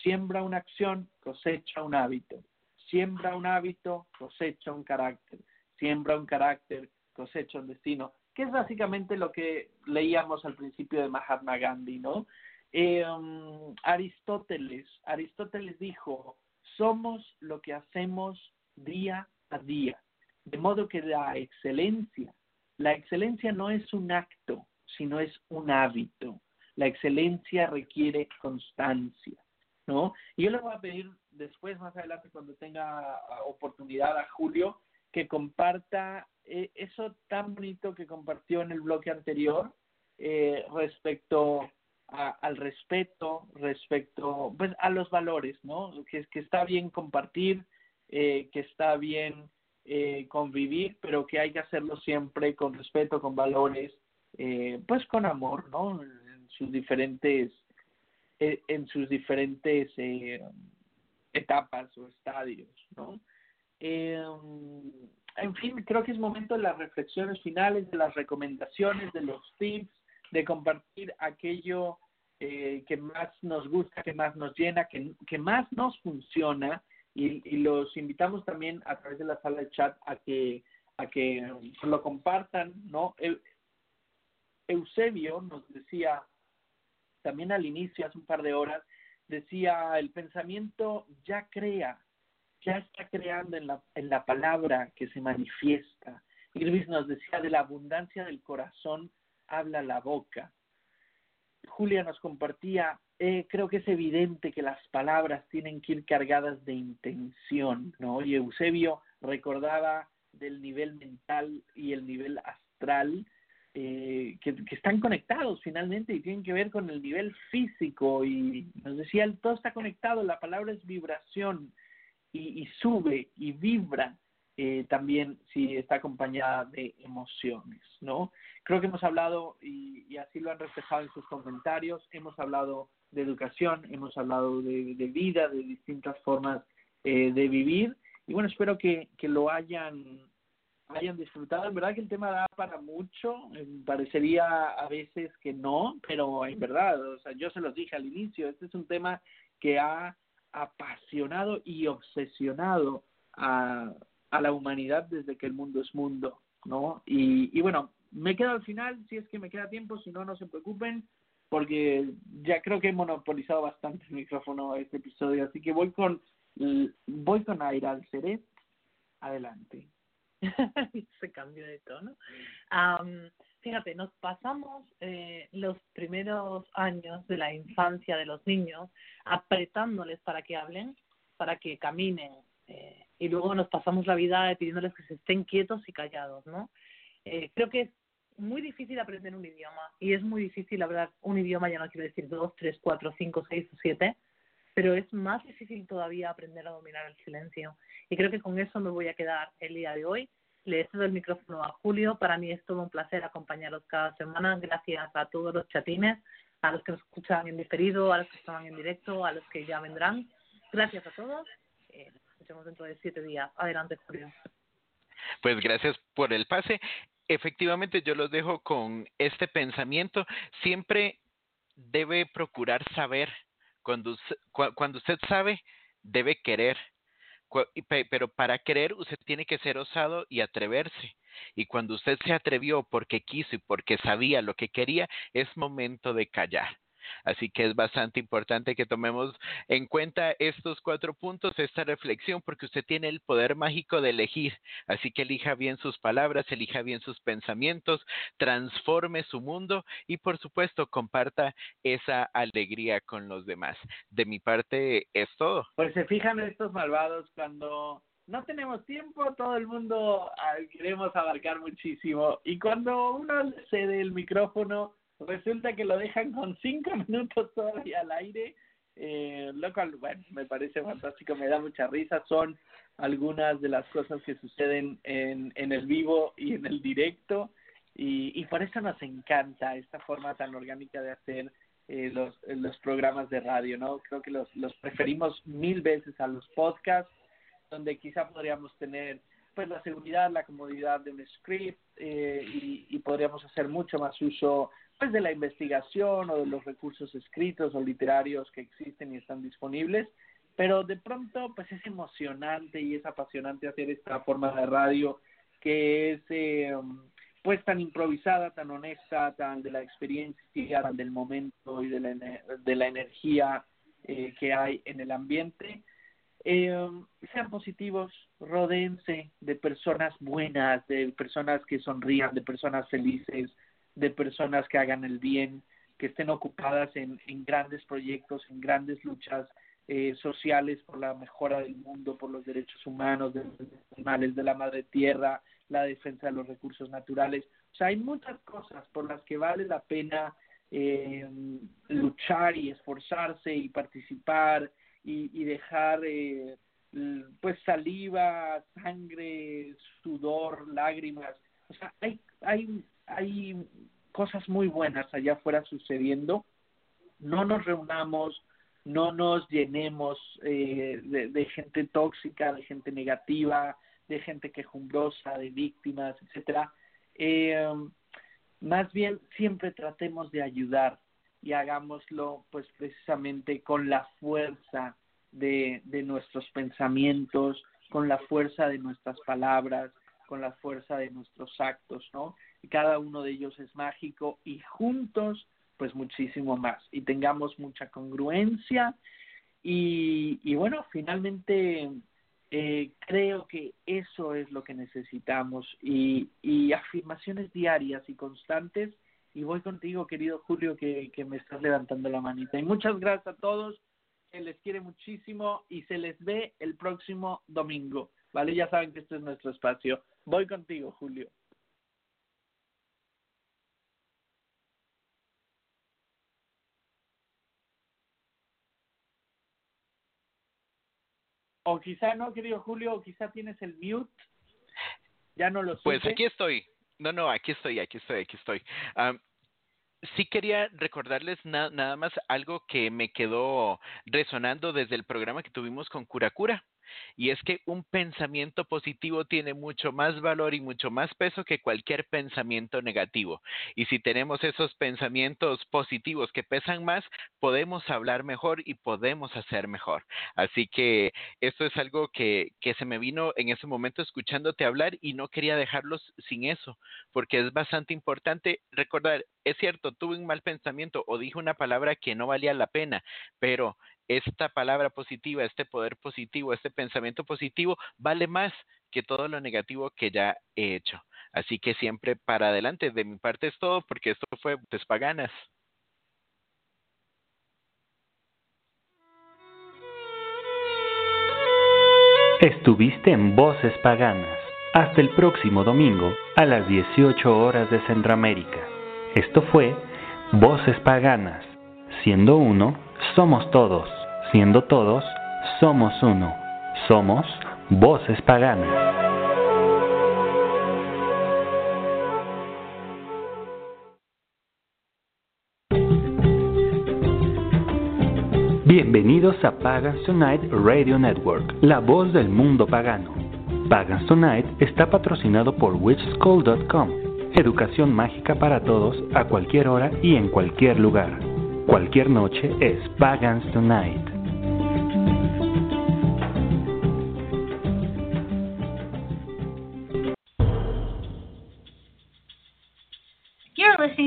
Siembra una acción, cosecha un hábito. Siembra un hábito, cosecha un carácter. Siembra un carácter, cosecha un destino. Que es básicamente lo que leíamos al principio de Mahatma Gandhi, ¿no? Eh, um, Aristóteles, Aristóteles dijo, somos lo que hacemos día a día. De modo que la excelencia, la excelencia no es un acto, sino es un hábito. La excelencia requiere constancia, ¿no? Y yo le voy a pedir después, más adelante, cuando tenga ah, oportunidad a Julio, que comparta eh, eso tan bonito que compartió en el bloque anterior eh, respecto a- al respeto, respecto pues a los valores, ¿no? Que, que está bien compartir, eh, que está bien eh, convivir, pero que hay que hacerlo siempre con respeto, con valores, eh, pues con amor, ¿no? En sus diferentes, en sus diferentes eh, etapas o estadios, ¿no? Eh, en fin, creo que es momento de las reflexiones finales, de las recomendaciones, de los tips, de compartir aquello eh, que más nos gusta, que más nos llena, que, que más nos funciona y, y los invitamos también a través de la sala de chat a que a que lo compartan, ¿no? Eu- Eusebio nos decía también al inicio, hace un par de horas, decía el pensamiento ya crea, ya está creando en la, en la palabra que se manifiesta. Luis nos decía de la abundancia del corazón habla la boca. Julia nos compartía, eh, creo que es evidente que las palabras tienen que ir cargadas de intención, ¿no? Y Eusebio recordaba del nivel mental y el nivel astral, eh, que, están conectados finalmente y tienen que ver con el nivel físico y nos decía, el todo está conectado, la palabra es vibración y, y sube y vibra eh, también si está acompañada de emociones, ¿no? Creo que hemos hablado, y, y así lo han reflejado en sus comentarios, hemos hablado de educación, hemos hablado de, vida, de distintas formas eh, de vivir, y bueno, espero que lo hayan hayan disfrutado. En verdad que el tema da para mucho, eh, parecería a veces que no, pero en verdad, o sea, yo se los dije al inicio, este es un tema que ha apasionado y obsesionado a, a la humanidad desde que el mundo es mundo, ¿no? Y, y bueno, me quedo al final, si es que me queda tiempo, si no, no se preocupen, porque ya creo que he monopolizado bastante el micrófono este episodio, así que voy con voy con Aira Alceret, adelante. se cambió de tono. Am, fíjate, nos pasamos eh, los primeros años de la infancia de los niños apretándoles para que hablen, para que caminen, eh, y luego nos pasamos la vida pidiéndoles que se estén quietos y callados, ¿no? Eh, creo que es muy difícil aprender un idioma y es muy difícil hablar un idioma, ya no quiero decir dos, tres, cuatro, cinco, seis o siete, pero es más difícil todavía aprender a dominar el silencio. Y creo que con eso me voy a quedar el día de hoy. Le cedo el micrófono a Julio. Para mí es todo un placer acompañaros cada semana. Gracias a todos los chatines, a los que nos escuchan en diferido, a los que estaban en directo, a los que ya vendrán. Gracias a todos. Eh, nos escuchamos dentro de siete días. Adelante, Julio. Pues gracias por el pase. Efectivamente, yo los dejo con este pensamiento. Siempre debe procurar saber. Cuando, us- cua- cuando usted sabe, debe querer. Pero para querer, usted tiene que ser osado y atreverse. Y cuando usted se atrevió porque quiso y porque sabía lo que quería, es momento de callar. Así que es bastante importante que tomemos en cuenta estos cuatro puntos, esta reflexión, porque usted tiene el poder mágico de elegir. Así que elija bien sus palabras, elija bien sus pensamientos, transforme su mundo y por supuesto comparta esa alegría con los demás. De mi parte es todo. Pues se fijan estos malvados cuando no tenemos tiempo, todo el mundo ah, queremos abarcar muchísimo y cuando uno cede el micrófono resulta que lo dejan con cinco minutos todavía al aire, eh, lo cual, bueno, me parece fantástico, me da mucha risa, son algunas de las cosas que suceden en, en el vivo y en el directo y, y por eso nos encanta esta forma tan orgánica de hacer eh, los, los programas de radio, ¿no? Creo que los, los preferimos mil veces a los podcasts donde quizá podríamos tener pues la seguridad, la comodidad de un script eh, y, y, podríamos hacer mucho más uso pues de la investigación o de los recursos escritos o literarios que existen y están disponibles, pero de pronto pues es emocionante y es apasionante hacer esta forma de radio que es eh, pues tan improvisada, tan honesta, tan de la experiencia, tan del momento y de la, de la energía eh, que hay en el ambiente. Eh, sean positivos, rodense de personas buenas, de personas que sonrían, de personas felices, de personas que hagan el bien, que estén ocupadas en, en grandes proyectos, en grandes luchas eh, sociales por la mejora del mundo, por los derechos humanos, de los animales, de la madre tierra, la defensa de los recursos naturales. O sea, hay muchas cosas por las que vale la pena eh, luchar y esforzarse y participar y, y dejar eh, pues saliva, sangre, sudor, lágrimas. O sea, hay, hay, hay cosas muy buenas allá afuera sucediendo. No nos reunamos, no nos llenemos eh, de, gente tóxica, de gente negativa, de gente quejumbrosa, de víctimas, etcétera. Eh, más bien siempre tratemos de ayudar, y hagámoslo pues precisamente con la fuerza de, de nuestros pensamientos, con la fuerza de nuestras palabras, con la fuerza de nuestros actos, ¿no? Cada uno de ellos es mágico y juntos pues muchísimo más y tengamos mucha congruencia y, y bueno, finalmente eh, creo que eso es lo que necesitamos y, afirmaciones diarias y constantes y voy contigo, querido Julio, que, que me estás levantando la manita. Y muchas gracias a todos, se les quiere muchísimo y se les ve el próximo domingo, ¿vale? Ya saben que este es nuestro espacio. Voy contigo, Julio. O quizá no, querido Julio, o quizá tienes el mute. Ya no lo sé. Pues aquí estoy. No, no, aquí estoy, aquí estoy, aquí estoy. Um, sí quería recordarles na nada más algo que me quedó resonando desde el programa que tuvimos con Curacura y es que un pensamiento positivo tiene mucho más valor y mucho más peso que cualquier pensamiento negativo. Y si tenemos esos pensamientos positivos que pesan más, podemos hablar mejor y podemos hacer mejor. Así que esto es algo que, que se me vino en ese momento escuchándote hablar y no quería dejarlos sin eso, porque es bastante importante recordar, es cierto, tuve un mal pensamiento o dije una palabra que no valía la pena, pero esta palabra positiva, este poder positivo, este pensamiento positivo vale más que todo lo negativo que ya he hecho. Así que siempre para adelante, de mi parte es todo, porque esto fue Paganas. Estuviste en Voces Paganas. Hasta el próximo domingo a las 18 horas de Centroamérica. Esto fue Voces Paganas. Siendo uno, somos todos. Siendo todos, somos uno. Somos Voces Paganas. Bienvenidos a Pagans Tonight Radio Network, la voz del mundo pagano. Pagans Tonight está patrocinado por witchschool.com, educación mágica para todos a cualquier hora y en cualquier lugar. Cualquier noche es Pagans Tonight.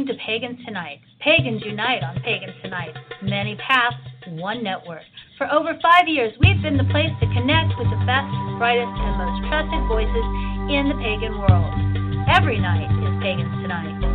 To Pagans Tonight. Pagans unite on Pagans Tonight. Many paths, one network. For over five years, we've been the place to connect with the best, brightest, and most trusted voices in the pagan world. Every night is Pagans Tonight.